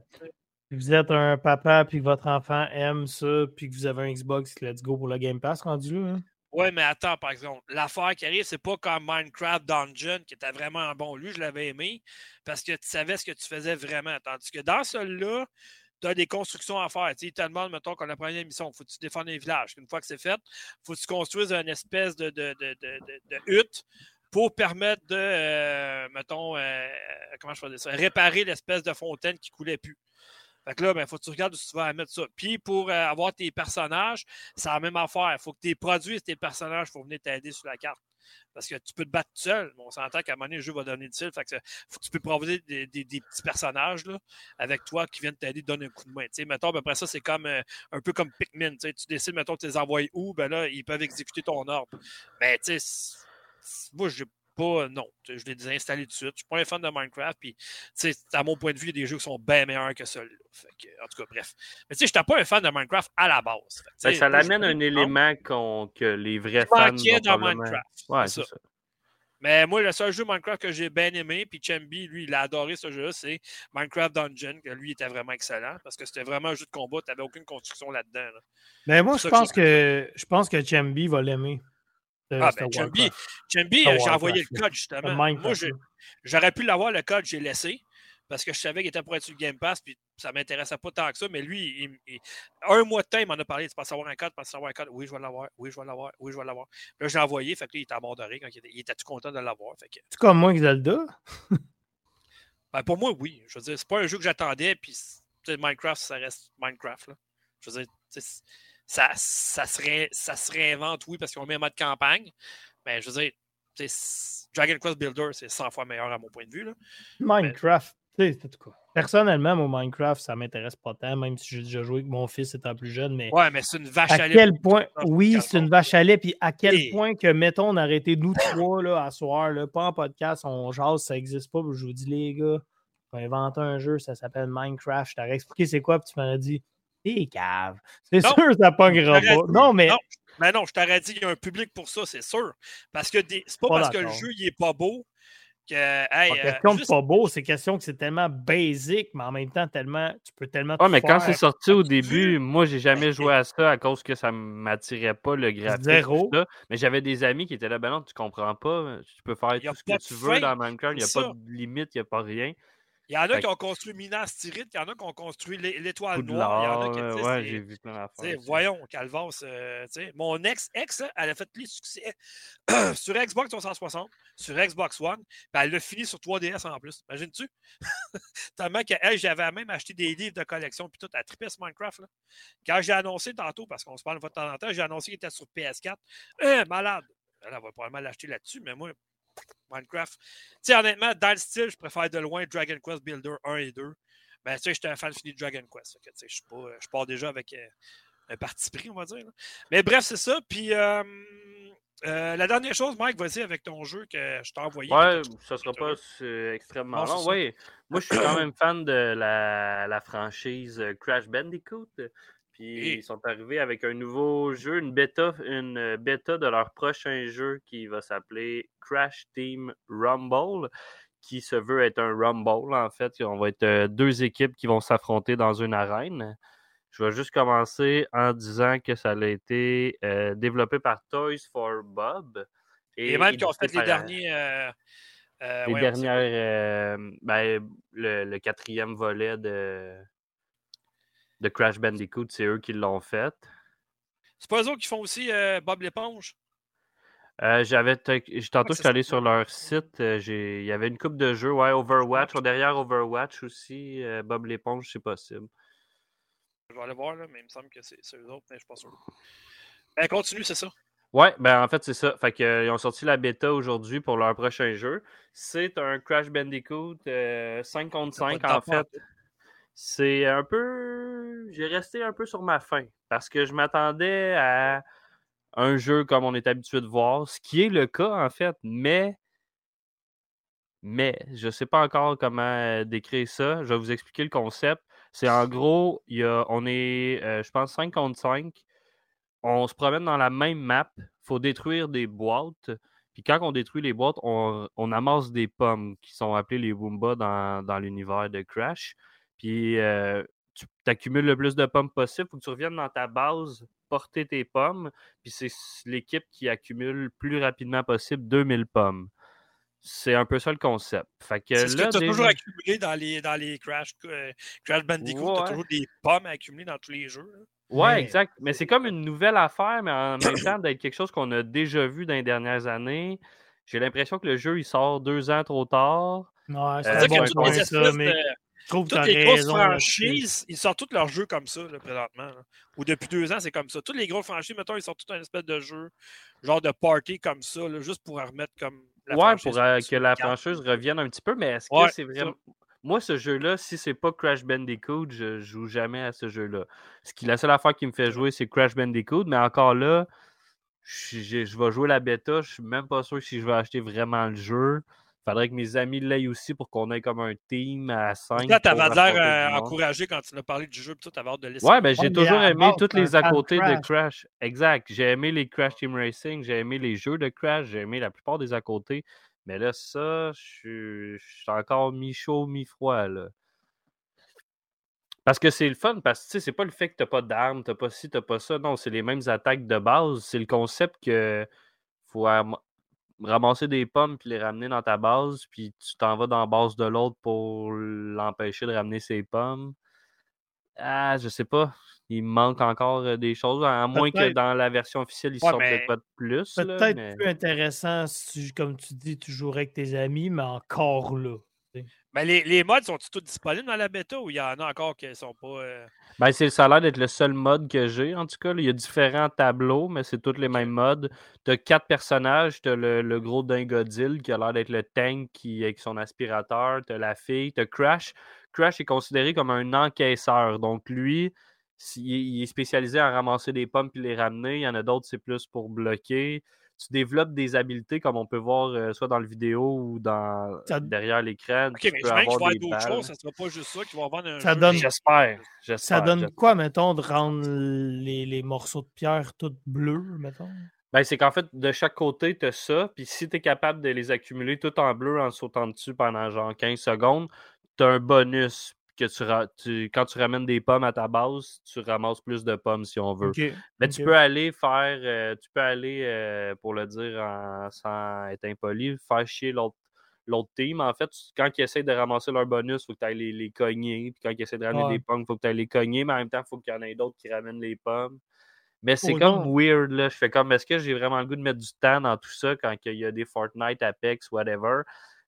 Si vous êtes un papa puis que votre enfant aime ça, puis que vous avez un Xbox, let's go pour le Game Pass rendu là. Hein? Oui, mais attends, par exemple, l'affaire qui arrive, c'est pas comme Minecraft Dungeon, qui était vraiment un bon. Lui, je l'avais aimé parce que tu savais ce que tu faisais vraiment. Tandis que dans celui-là, tu as des constructions à faire. Tu te demandes, mettons, qu'on a première émission, faut que tu défendes les villages. Une fois que c'est fait, faut que tu construises une espèce de, de, de, de hutte pour permettre de, euh, mettons, euh, comment je faisais ça, réparer l'espèce de fontaine qui coulait plus. Fait que là, il ben, faut que tu regardes où tu vas mettre ça. Puis pour euh, avoir tes personnages, c'est la même affaire. Il faut que tu produises tes personnages pour venir t'aider sur la carte. Parce que tu peux te battre tout seul. on s'entend qu'à un moment donné, le jeu va donner du style. Fait que faut que tu peux proposer des, petits personnages là, avec toi qui viennent t'aider, donner un coup de main. sais, mettons, ben, après ça, c'est comme un peu comme Pikmin. Tu décides, mettons, de les envoyer où, ben là, ils peuvent exécuter ton ordre. Ben, tu sais, moi, j'ai pas. Non, je l'ai désinstallé tout de suite. Je suis pas un fan de Minecraft. Puis, à mon point de vue, il y a des jeux qui sont bien meilleurs que celui-là. En tout cas, bref. Mais tu sais, je n'étais pas un fan de Minecraft à la base. Ben, ça l'amène un élément que les vrais fans. dans Minecraft. Ouais, c'est ça. Mais moi, le seul jeu Minecraft que j'ai bien aimé, puis Chambi, lui, il a adoré ce jeu-là, c'est Minecraft Dungeon, que lui était vraiment excellent parce que c'était vraiment un jeu de combat, tu n'avais aucune construction là-dedans. Mais moi, je pense, que, je pense que Chambi va l'aimer. Ah, ben, Chambi, euh, j'ai envoyé le code justement. Moi, j'aurais pu l'avoir, le code, j'ai laissé parce que je savais qu'il était pour être sur le Game Pass, puis ça ne m'intéressait pas tant que ça, mais lui, un mois de temps, il m'en a parlé, tu penses avoir un code, tu penses avoir un code, oui, je vais l'avoir, oui, je vais l'avoir, oui, je vais l'avoir. Là, je l'ai envoyé, fait que lui, il était rire quand il était, il était tout content de l'avoir. Que... C'est comme moi, Zelda? ben, pour moi, oui. Je veux dire, c'est pas un jeu que j'attendais, puis Minecraft, ça reste Minecraft. Là. Je veux dire, ça, ça, se ça se réinvente, oui, parce qu'on met un mode campagne. Mais je veux dire, Dragon Quest Builder, c'est 100 fois meilleur à mon point de vue. Là. Minecraft Tu sais, en tout cas. Personnellement, mon Minecraft, ça m'intéresse pas tant, même si j'ai déjà joué avec mon fils étant plus jeune. Mais Ouais, mais c'est une vache à à quel point, oui, c'est une vache à lait, puis à quel Et- point que, mettons, on a arrêté nous trois, là, à soir, là, pas en podcast, on jase, ça existe pas, je vous dis, les gars, on a inventé un jeu, ça s'appelle Minecraft, je t'aurais expliqué c'est quoi, puis tu m'aurais dit, t'es cave. C'est sûr, ça pognera pas. Non, mais Non, mais non, je t'aurais dit qu'il y a un public pour ça, c'est sûr. Parce que des- c'est pas, Pas parce que le jeu il est pas beau que. Hey, pas euh, question de juste- pas beau, c'est question que c'est tellement basic, mais en même temps, tellement, tu peux tellement tout mais quand faire. c'est sorti au début, moi, j'ai jamais joué à ça à cause que ça m'attirait pas le graphique. Zéro. tout ça. Mais j'avais des amis qui étaient là, ben non, tu comprends pas. Tu peux faire tout ce que tu veux fin, dans Minecraft. Il n'y a pas de limite, il n'y a pas rien. Il y en a Fait qui ont construit Minas Tirith, il y en a qui ont construit l'é- l'étoile noire. Il y en a qui. Ouais, j'ai vu plein d'affaires. voyons, Calvas, euh, mon ex-ex, là, elle a fait les succès sur Xbox 360, sur Xbox One, puis elle l'a fini sur 3DS en plus. Imagines-tu? Tellement que elle, j'avais même acheté des livres de collection, puis tout, trippait sur Minecraft. Là. Quand j'ai annoncé tantôt, parce qu'on se parle de temps en temps, j'ai annoncé qu'il était sur PS4. Euh, malade! Elle, elle va probablement l'acheter là-dessus, mais moi, Minecraft. Honnêtement, dans le style, je préfère de loin Dragon Quest Builder 1 et 2. Ben, tu sais, j'étais un fan fini de Dragon Quest. Je pars déjà avec euh, un parti pris, on va dire. là. Mais bref, c'est ça. Puis, euh, euh, la dernière chose, Mike, vas-y avec ton jeu que je t'ai envoyé. Ouais, ça sera pas extrêmement Non, long. Ouais, moi je suis quand même fan de la, la franchise Crash Bandicoot. Puis Et- ils sont arrivés avec un nouveau jeu, une bêta, une euh, bêta de leur prochain jeu qui va s'appeler Crash Team Rumble, qui se veut être un Rumble en fait. On va être euh, deux équipes qui vont s'affronter dans une arène. Je vais juste commencer en disant que ça a été euh, développé par Toys for Bob. Et même qui ont fait les derniers. euh, euh, les ouais, dernières. ben, le, le quatrième volet de, de Crash Bandicoot, c'est eux qui l'ont fait. C'est pas eux autres qui font aussi euh, Bob l'éponge? Euh, j'avais tantôt, je suis allé sur leur site. euh, Il y avait une coupe de jeux. Ouais, Overwatch. Derrière Overwatch aussi. Bob l'éponge, c'est possible. Je vais aller voir, là, mais il me semble que c'est eux autres, mais je suis pas sûr. Ben, continue, c'est ça. Ouais, ben en fait, c'est ça. Fait que, euh, ils ont sorti la bêta aujourd'hui pour leur prochain jeu. C'est un Crash Bandicoot euh, 5 contre T'as pas 5, de en fait. C'est un peu. J'ai resté un peu sur ma faim parce que je m'attendais à un jeu comme on est habitué de voir, ce qui est le cas en fait, mais. Mais je ne sais pas encore comment euh, décrire ça. Je vais vous expliquer le concept. C'est en gros, on est, euh, je pense, 5 contre 5. On se promène dans la même map. Il faut détruire des boîtes. Puis quand on détruit les boîtes, on, amasse des pommes qui sont appelées les Woombas dans, dans l'univers de Crash. Puis euh, tu accumules le plus de pommes possible. Il faut que tu reviennes dans ta base, porter tes pommes. Puis c'est l'équipe qui accumule le plus rapidement possible 2000 pommes. C'est un peu ça le concept. Fait que C'est ce que là, tu as déjà- toujours accumulé dans les, dans les Crash, euh, Crash Bandicoot. Tu Ouais. toujours des pommes à accumuler dans tous les jeux. là. Ouais, Mais- exact. Mais c'est comme une nouvelle affaire, mais en même temps d'être quelque chose qu'on a déjà vu dans les dernières années. J'ai l'impression que le jeu, il sort deux ans trop tard. Ouais, Euh, c'est ça bon que les ça, mais de- je trouve que toutes les grosses raison franchises, ils sortent tous leurs jeux comme ça, là, présentement. là. Ou depuis deux ans, c'est comme ça. Toutes les grosses franchises, mettons, ils sortent tout un espèce de jeu, genre de party comme ça, là, juste pour remettre comme la ouais, pour euh, que la franchise revienne un petit peu, mais est-ce que Ouais, c'est ça. vraiment. Moi, ce jeu-là, si c'est pas Crash Bandicoot, je joue jamais à ce jeu-là. Ce qui, la seule affaire qui me fait jouer, c'est Crash Bandicoot, mais encore là, je, je- je vais jouer la bêta. Je suis même pas sûr si je vais acheter vraiment le jeu. Faudrait que mes amis l'aient aussi pour qu'on ait comme un team à 5. Là, t'avais l'air euh, encouragé quand tu nous as parlé du jeu, puis tu avais hâte de laisser. Ouais, ben j'ai toujours aimé un les à côté de Crash. Exact. J'ai aimé les Crash Team Racing, j'ai aimé les jeux de Crash, j'ai aimé la plupart des à côté. Mais là, ça, je suis- je suis encore mi-chaud, mi-froid, là. Parce que c'est le fun, parce que tu sais, c'est pas le fait que t'as pas d'armes, t'as pas ci, t'as pas ça. Non, c'est les mêmes attaques de base. C'est le concept que faut ramasser des pommes puis les ramener dans ta base, puis tu t'en vas dans la base de l'autre pour l'empêcher de ramener ses pommes. Ah, je sais pas. Il manque encore euh, des choses, à moins que dans la version officielle, ils Ouais, sortent mais de quoi de plus. Peut-être mais- plus intéressant si, tu- comme tu dis, tu jouerais avec tes amis, mais encore là. Mais les, les modes sont tous disponibles dans la bêta ou il y en a encore qui ne sont pas. euh, Ben, c'est, ça a l'air d'être le seul mode que j'ai, en tout cas. Il y a différents tableaux, mais c'est tous les mêmes modes. Tu as quatre personnages. Tu as le, le gros dingodile qui a l'air d'être le tank qui, avec son aspirateur. Tu as la fille. Tu as Crash. Crash est considéré comme un encaisseur. Donc, lui, il est spécialisé à ramasser des pommes et les ramener. Il y en a d'autres, c'est plus pour bloquer. Tu développes des habiletés comme on peut voir euh, soit dans le vidéo ou dans, Ça- derrière l'écran. Ok, Tu mais peux je vais avoir faire des d'autres choses, ça ne sera pas juste ça qui va vendre un Ça jeu. donne- J'espère. Ça donne quoi, mettons, de rendre les, les morceaux de pierre tout bleus, mettons? Ben, c'est qu'en fait, de chaque côté, tu as ça. Puis si tu es capable de les accumuler tout en bleu en sautant dessus pendant genre 15 secondes, tu as un bonus. Que tu, quand tu ramènes des pommes à ta base, tu ramasses plus de pommes si on veut. Mais tu peux aller faire, euh, tu peux aller, euh, pour le dire en- sans être impoli, faire chier l'autre l'autre team. En fait, quand ils essaient de ramasser leur bonus, il faut que tu ailles les, les cogner. Puis quand ils essaient de ramener Ouais. des pommes, il faut que tu ailles les cogner. Mais en même temps, il faut qu'il y en ait d'autres qui ramènent les pommes. Mais c'est Oh comme non. weird, là. Je fais comme, est-ce que j'ai vraiment le goût de mettre du temps dans tout ça quand il y a des Fortnite, Apex, whatever?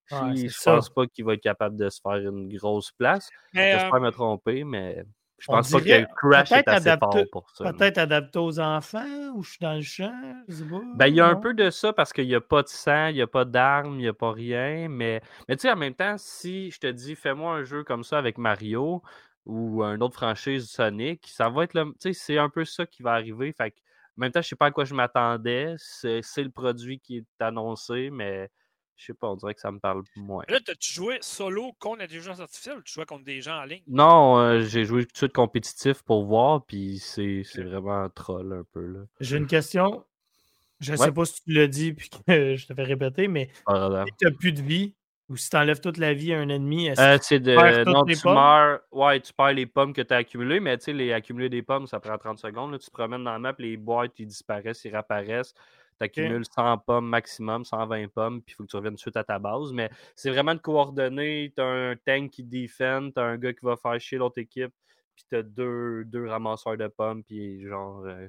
Puis je ça. pense pas qu'il va être capable de se faire une grosse place. Mais, euh, J'espère me tromper, mais je on pense pas dirait que Crash est assez adapté- fort pour ça. Peut-être adapté aux enfants ou je suis dans le champ, je sais pas. Ben, il y a un peu de ça parce qu'il n'y a pas de sang, il n'y a pas d'armes, il n'y a pas rien. Mais, mais tu sais, en même temps, si je te dis, fais-moi un jeu comme ça avec Mario ou une autre franchise Sonic, ça va être le. Tu sais, c'est un peu ça qui va arriver. Fait que, en même temps, je sais pas à quoi je m'attendais. C'est le produit qui est annoncé, mais je sais pas, on dirait que ça me parle moins. Là, as-tu joué solo contre l'intelligence artificielle ou tu jouais contre des gens en ligne? Non, euh, j'ai joué tout de suite compétitif pour voir, puis c'est c'est vraiment troll un peu. Là. J'ai une question. Je ne Ouais. sais pas si tu l'as dit puis que je te fais répéter, mais si tu n'as plus de vie ou si tu enlèves toute la vie à un ennemi, est-ce Euh, que c'est de. perds toutes Non, les tu pommes? meurs. Ouais, tu perds les pommes que tu as accumulées, mais tu sais, les accumuler des pommes, ça prend 30 secondes. là. Tu te promènes dans la map, les boîtes, ils disparaissent, ils réapparaissent. Tu accumules 100 pommes maximum, 120 pommes, puis il faut que tu reviennes tout de suite à ta base. Mais c'est vraiment de coordonner. Tu as un tank qui défend, tu as un gars qui va faire chier l'autre équipe, puis tu as deux, deux ramasseurs de pommes, puis genre. euh,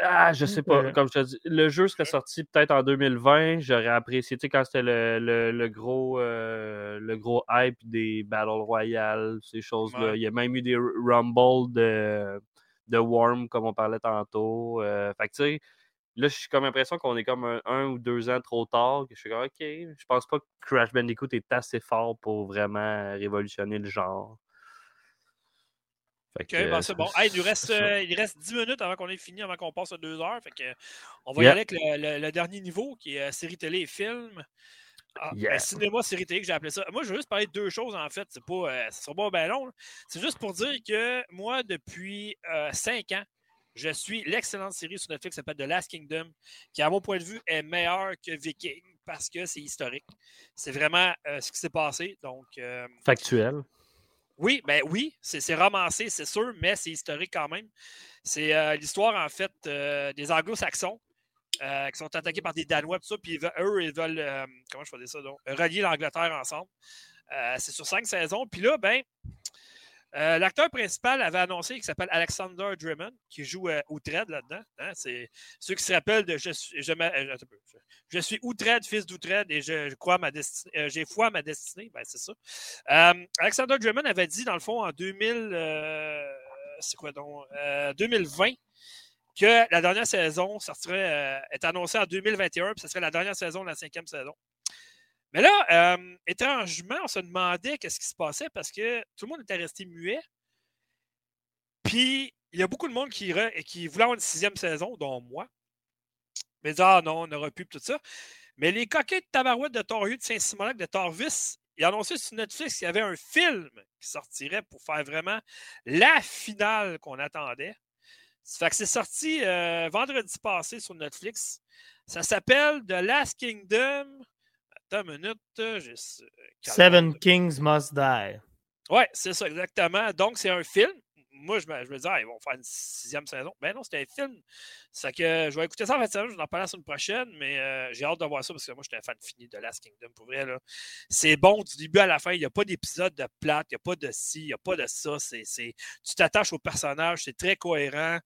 Ah, je sais pas. Comme je te dis, le jeu serait sorti peut-être en 2020. J'aurais apprécié, tu sais, quand c'était le, le- le gros, euh, le gros hype des Battle Royale, ces choses-là. Ouais. Il y a même eu des Rumble de, de Worm, comme on parlait tantôt. Euh, fait que, tu sais, là, j'ai comme l'impression qu'on est comme un, un ou deux ans trop tard. Que je suis comme, OK, je pense pas que Crash Bandicoot est assez fort pour vraiment révolutionner le genre. Fait Ok, que, bon, euh, c'est bon. Hey, il, nous reste, euh, il reste 10 minutes avant qu'on ait fini, avant qu'on passe à 2 heures. Fait que, on va y aller avec le, le- le dernier niveau qui est euh, série télé et film. Ah, ben, cinéma, série télé, que j'ai appelé ça. Moi, je veux juste parler de deux choses, en fait. C'est pas, euh, sera pas bien long. C'est juste pour dire que moi, depuis 5 ans, je suis l'excellente série sur Netflix qui s'appelle The Last Kingdom, qui, à mon point de vue, est meilleure que Viking parce que c'est historique. C'est vraiment euh, ce qui s'est passé. Donc, euh, Factuel. oui, ben oui, c'est romancé, c'est sûr, mais c'est historique quand même. C'est euh, l'histoire, en fait, des anglo-saxons euh, qui sont attaqués par des Danois, tout ça, puis ils veulent- eux, ils veulent, euh, comment je fais ça, donc, relier l'Angleterre ensemble. Euh, c'est sur cinq saisons. Puis là, ben, euh, l'acteur principal avait annoncé qu'il s'appelle Alexander Drummond, qui joue euh, Outred là-dedans. hein. C'est ceux qui se rappellent de Je suis, euh, Outred, fils d'Outred, et je, crois ma destinée. j'ai foi à ma destinée. Ben, c'est ça. Alexander Drummond avait dit, dans le fond, en 2000, euh, c'est quoi donc, euh, 2020, que la dernière saison est annoncée en 2021, puis ce serait la dernière saison de la cinquième saison. Mais là, euh, étrangement, on se demandait qu'est-ce qui se passait parce que tout le monde était resté muet. Puis, il y a beaucoup de monde qui, qui voulait avoir une sixième saison, dont moi. Mais disait, ah non, on n'aura plus tout ça. Mais les coquets de de Torhut de Saint-Simonac de Torvis, ils annoncé sur Netflix qu'il y avait un film qui sortirait pour faire vraiment la finale qu'on attendait. Ça fait que c'est sorti euh, vendredi passé sur Netflix. Ça s'appelle The Last Kingdom. Attends une minute. euh, euh, Seven Kings Must Die. Ouais, c'est ça, exactement. Donc, c'est un film. Moi, je me, je me disais, ah, ils vont faire une sixième saison. Ben non, c'était un film. C'est que je vais écouter ça en fait je vais en parler la semaine prochaine, mais euh, j'ai hâte de voir ça parce que moi, j'étais un fan fini de Last Kingdom. Pour vrai, là. C'est bon du début à la fin. Il n'y a pas d'épisode de plate, il n'y a pas de ci, il n'y a pas de ça. Tu t'attaches au personnage, c'est très cohérent,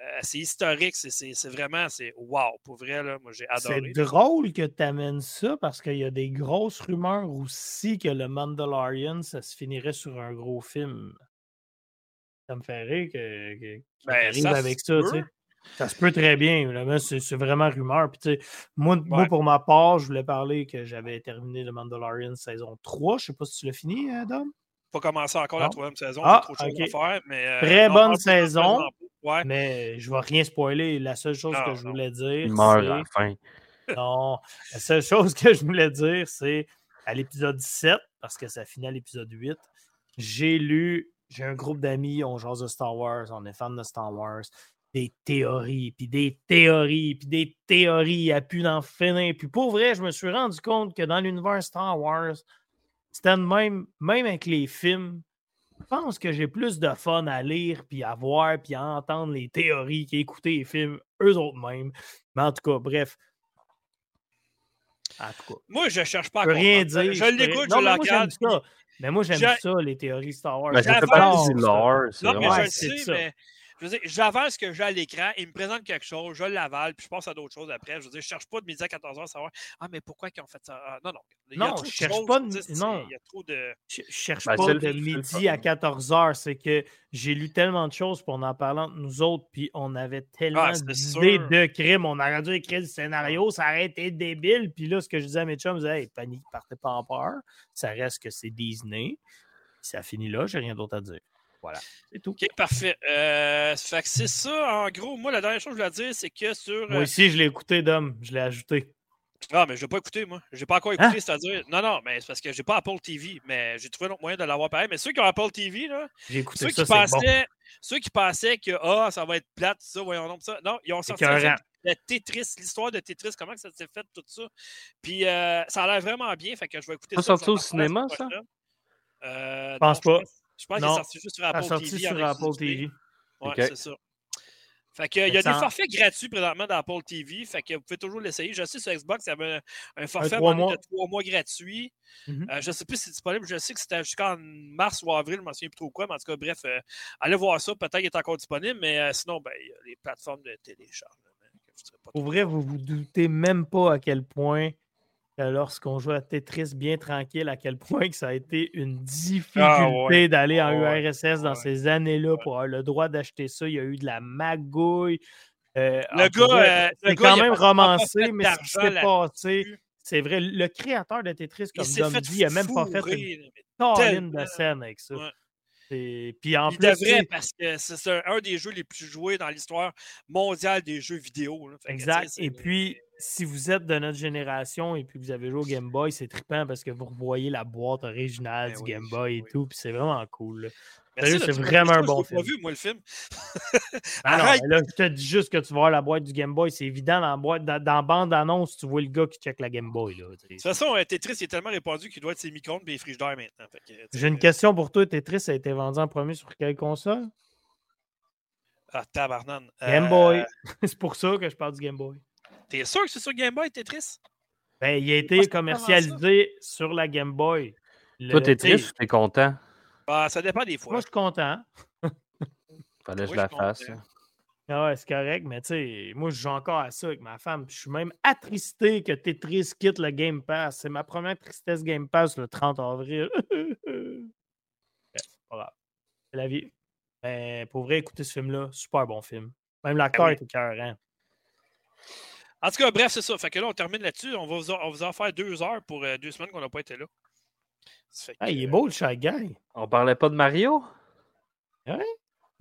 euh, c'est historique, c'est vraiment, c'est wow. Pour vrai, là, moi, j'ai adoré. C'est drôle que tu amènes ça parce qu'il y a des grosses rumeurs aussi que le Mandalorian, ça se finirait sur un gros film. Ça me fait rire que, que, Ben, arrive ça avec se ça, tu peut. sais. Ça se peut très bien. C'est vraiment rumeur. Puis, tu sais, moi, moi, pour ma part, je voulais parler que j'avais terminé le Mandalorian saison 3. Je sais pas si tu l'as fini, euh, Dom? Pas commencer encore la troisième saison, Ah, trop de choses ok. à faire. Mais, euh, Très non, bonne non, saison. Ouais. Mais je vais rien spoiler. La seule chose Non, que je voulais dire, Il meurt c'est- à la fin. Non, la seule chose que je voulais dire, c'est à l'épisode 17, parce que ça finit à l'épisode 8, j'ai lu, j'ai un groupe d'amis, on jase de Star Wars, on est fans de Star Wars, des théories, puis des théories, puis des théories à pu d'en finir. Puis pour vrai, je me suis rendu compte que dans l'univers Star Wars, c'était même, même avec les films, je pense que j'ai plus de fun à lire, puis à voir, puis à entendre les théories qu'écouter les films eux autres mêmes. Mais en tout cas, bref. En tout cas, Moi, je cherche pas à je peux rien comprendre. dire. Je l'écoute, je j'aime regarde. ça. Mais moi, j'aime Je- ça, les théories Star Wars. Ben, ça fait partie du lore. c'est Non, mais vraiment- Ouais, je le c'est sais, ça. mais je veux dire, j'avance ce que j'ai à l'écran, il me présente quelque chose, je l'avale, puis je passe à d'autres choses après. Je veux dire, je cherche pas de midi à 14h à savoir Ah, mais pourquoi ils ont fait ça? Ah, non, non. Il y a Non, trop je de cherche choses, pas de- non. Il y a trop de. Je je cherche Ben, pas de midi à fun. 14h. C'est que j'ai lu tellement de choses pour en parler entre nous autres, puis on avait tellement Ah, c'est d'idées de crimes. On aurait dû écrire le scénario, ça aurait été débile. Puis là, ce que je disais à mes chums, je disais, hey, panique, partez pas en peur. Ça reste que c'est Disney. Ça finit là, j'ai rien d'autre à dire. Voilà, c'est tout. Ok, parfait. Euh, fait que c'est ça, en gros. Moi, la dernière chose que je voulais dire, c'est que sur. Moi euh, aussi, je l'ai écouté, Dom. Je l'ai ajouté. Ah, mais je l'ai pas écouté, moi. Je l'ai pas encore écouté, Hein? c'est-à-dire. Non, non, mais c'est parce que j'ai pas Apple TV, mais j'ai trouvé un autre moyen de l'avoir pareil. Mais ceux qui ont Apple TV, là, J'ai écouté ceux ça, qui, c'est bon. pensaient, ceux qui pensaient que ah, ça va être plate, ça, voyons donc ça. Non, ils ont sorti de Tetris, l'histoire de Tetris, comment que ça s'est fait, tout ça. Puis euh, ça a l'air vraiment bien, fait que je vais écouter Pas ça. sorti je vais au cinéma, ça? Euh, Je pense non, pas. Je pense qu'il est sorti juste sur Apple sorti TV. sur avec Apple. TV. Ouais, Ok. c'est ça. Fait que, il y a des forfaits gratuits présentement dans Apple TV. Fait que vous pouvez toujours l'essayer. Je sais sur Xbox, il y avait un, forfait un mois. de trois mois gratuit. Mhm. Euh, je ne sais plus si c'est disponible. Je sais que c'était jusqu'en mars ou avril, je ne me souviens plus trop quoi. Mais en tout cas, bref, euh, allez voir ça. Peut-être qu'il est encore disponible. Mais euh, sinon, ben, il y a les plateformes de je pas Pour vrai, vous vous doutez même pas à quel point, lorsqu'on joue à Tetris bien tranquille, à quel point que ça a été une difficulté Ah ouais. d'aller en Ah ouais. URSS dans Ouais. ces années-là pour avoir le droit d'acheter ça. Il y a eu de la magouille. Euh, Le gars, euh, c'est quand même romancé, mais ce qui s'est passé, c'est vrai. Le créateur de Tetris, comme Dom dit, il a même pas fait une colline de scène avec ça. Puis en Il plus, devrait, parce que c'est un, un des jeux les plus joués dans l'histoire mondiale des jeux vidéo. là. Fait Exact. Et puis, si vous êtes de notre génération et puis que vous avez joué au Game Boy, c'est trippant parce que vous revoyez la boîte originale Ben du oui, Game Boy et oui. tout. Puis c'est vraiment cool. de c'est vraiment un bon film. pas vu, moi, le film. Ah non, là, je te dis juste que tu vas voir la boîte du Game Boy. C'est évident dans la boîte, dans, dans la bande-annonce, tu vois le gars qui check la Game Boy. Là. De toute façon, euh, Tetris est tellement répandu qu'il doit être ses micro-ondes et les frigidaires maintenant. J'ai une question pour toi. Tetris a été vendu en premier sur quelle console? Ah, tabarnane. Game Euh, Boy. c'est pour ça que je parle du Game Boy. T'es sûr que c'est sur Game Boy, Tetris? Ben, il a été commercialisé sur la Game Boy. Le- Toi, t'es triste ou t'es content? Ah, ça dépend des fois. Moi, je suis content. Fallait que je la fasse. comprends. Ah ouais, c'est correct, mais tu sais, moi, je joue encore à ça avec ma femme. puis Je suis même attristé que Tetris quitte le Game Pass. C'est ma première tristesse Game Pass le 30 avril. C'est pas grave. C'est la vie. Mais pour vrai, écoutez ce film-là. Super bon film. Même l'acteur oui. est écœurant. En tout cas, bref, c'est ça. Fait que là, on termine là-dessus. On va vous en, on va vous en faire deux heures pour euh, deux semaines qu'on n'a pas été là. Que, Ah, il est euh, beau, le Shy Guy. On parlait pas de Mario? Ouais. Moi,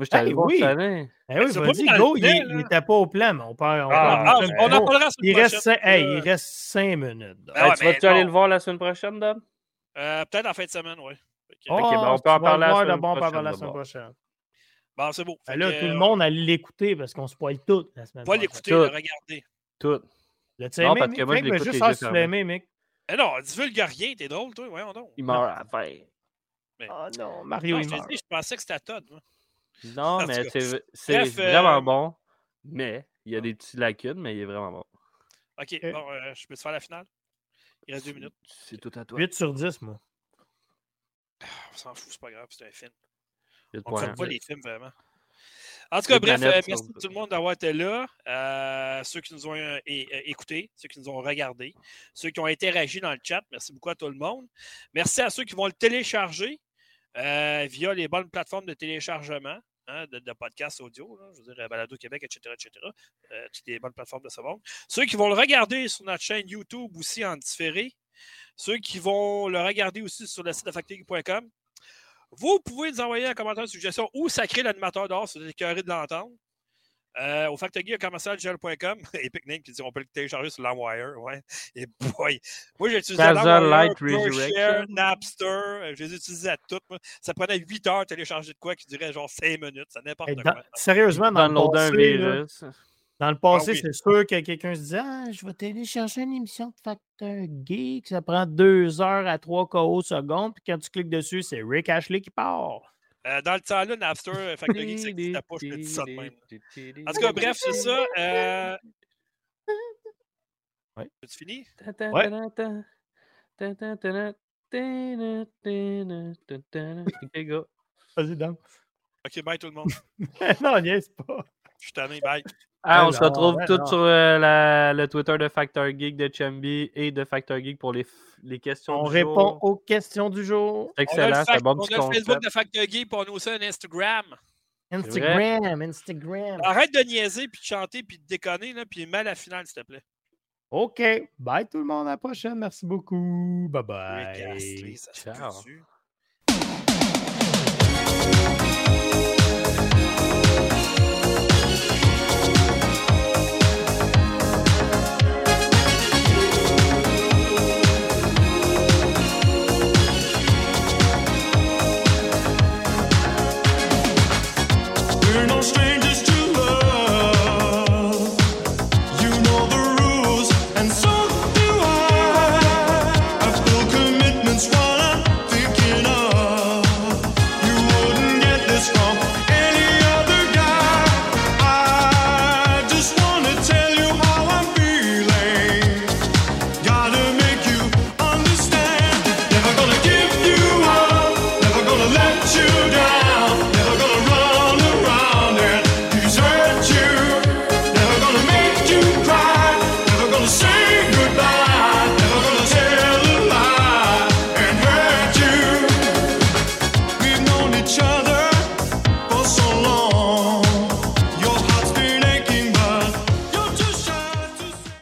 j'étais allé Hey, voir oui. année. Eh oui, dans go. le Il, plan, est- là. il était pas au plan, mais on parle. On Ah, parle Ah, on en parlera il, reste cinq, hey, il reste cinq minutes. Ah ouais, Hey, tu vas-tu mais aller le voir la semaine prochaine, Dom? euh, Peut-être en fin de semaine, oui. Oh, ben, on peut en parler le la semaine d'abord, on peut en prochaine, parler la semaine prochaine. Bon, c'est beau. Ben là, que, tout le monde allait l'écouter parce qu'on spoil tout la semaine On va prochaine. l'écouter, le regarder. Tout. L'as-tu Non, aimé, parce Mick? que moi, je Frank, ben, l'écoute juste les yeux si tu l'as fermés. aimé, Mick. Eh non, divulgue rien, t'es drôle, toi, voyons donc. Il meurt à la fin. Oh non, Mario, Non, il je te meurt. dis, je pensais que c'était à Todd, moi. Non, En mais tout cas. c'est c'est Bref, euh, vraiment bon. Mais il y a des petites lacunes, mais il est vraiment bon. OK, bon, euh, je peux te faire la finale? Il reste deux minutes. C'est tout à toi. 8 sur 10, moi. On s'en fout, c'est pas grave, c'est un film. Huit On ne points. fait pas les films vraiment. En tout cas, bref, euh, merci à tout le monde d'avoir été là. Euh, ceux qui nous ont euh, écoutés, ceux qui nous ont regardés, ceux qui ont interagi dans le chat, merci beaucoup à tout le monde. Merci à ceux qui vont le télécharger euh, via les bonnes plateformes de téléchargement hein, de, de podcasts audio, là, je veux dire Balado Québec, etc., etc. euh, toutes les bonnes plateformes de ce monde. Ceux qui vont le regarder sur notre chaîne YouTube aussi en différé. Ceux qui vont le regarder aussi sur le site de factory.com. Vous pouvez nous envoyer un commentaire, une suggestion ou sacrer l'animateur vous êtes écœuré de l'entendre. Euh, au factory.com. Epic Name qui dit on peut le télécharger sur LimeWire. Ouais. Et boy, moi j'ai utilisé LimeWire, Light PureShare, Resurrection. Napster. euh, Je les ai utilisés à toutes. moi. Ça prenait 8 heures de télécharger de quoi qui durait genre 5 minutes. Ça n'importe quoi. dans- sérieusement, dans le un passé, là, virus. Dans le passé, Ah oui. c'est sûr que quelqu'un se disait Ah, je vais télécharger une émission de Facteur Geek, ça prend 2 heures à 3 KO secondes, puis quand tu cliques dessus, c'est Rick Ashley qui part. Euh, dans le temps-là, Napster, euh, Factory Geek, ça n'existait pas. Je te dis ça de même. En tout cas, bref, c'est ça. Euh... Ouais. Tu fini? Ouais. Vas-y, Dan. Ok, bye tout le monde. non, niaise pas. Je suis tanné, bye. Ah, on se retrouve ouais, tous sur euh, le Twitter de Factor Geek de Chambi et de Factor Geek pour les, les questions on du jour. On répond aux questions du jour. Excellent, c'est bon On a Facebook de Factor Geek pour nous aussi un Instagram. Instagram, Instagram. Arrête de niaiser, puis de chanter, puis de déconner, là, puis mal à la finale, s'il te plaît. OK. Bye tout le monde. À la prochaine. Merci beaucoup. Bye bye. Ciao.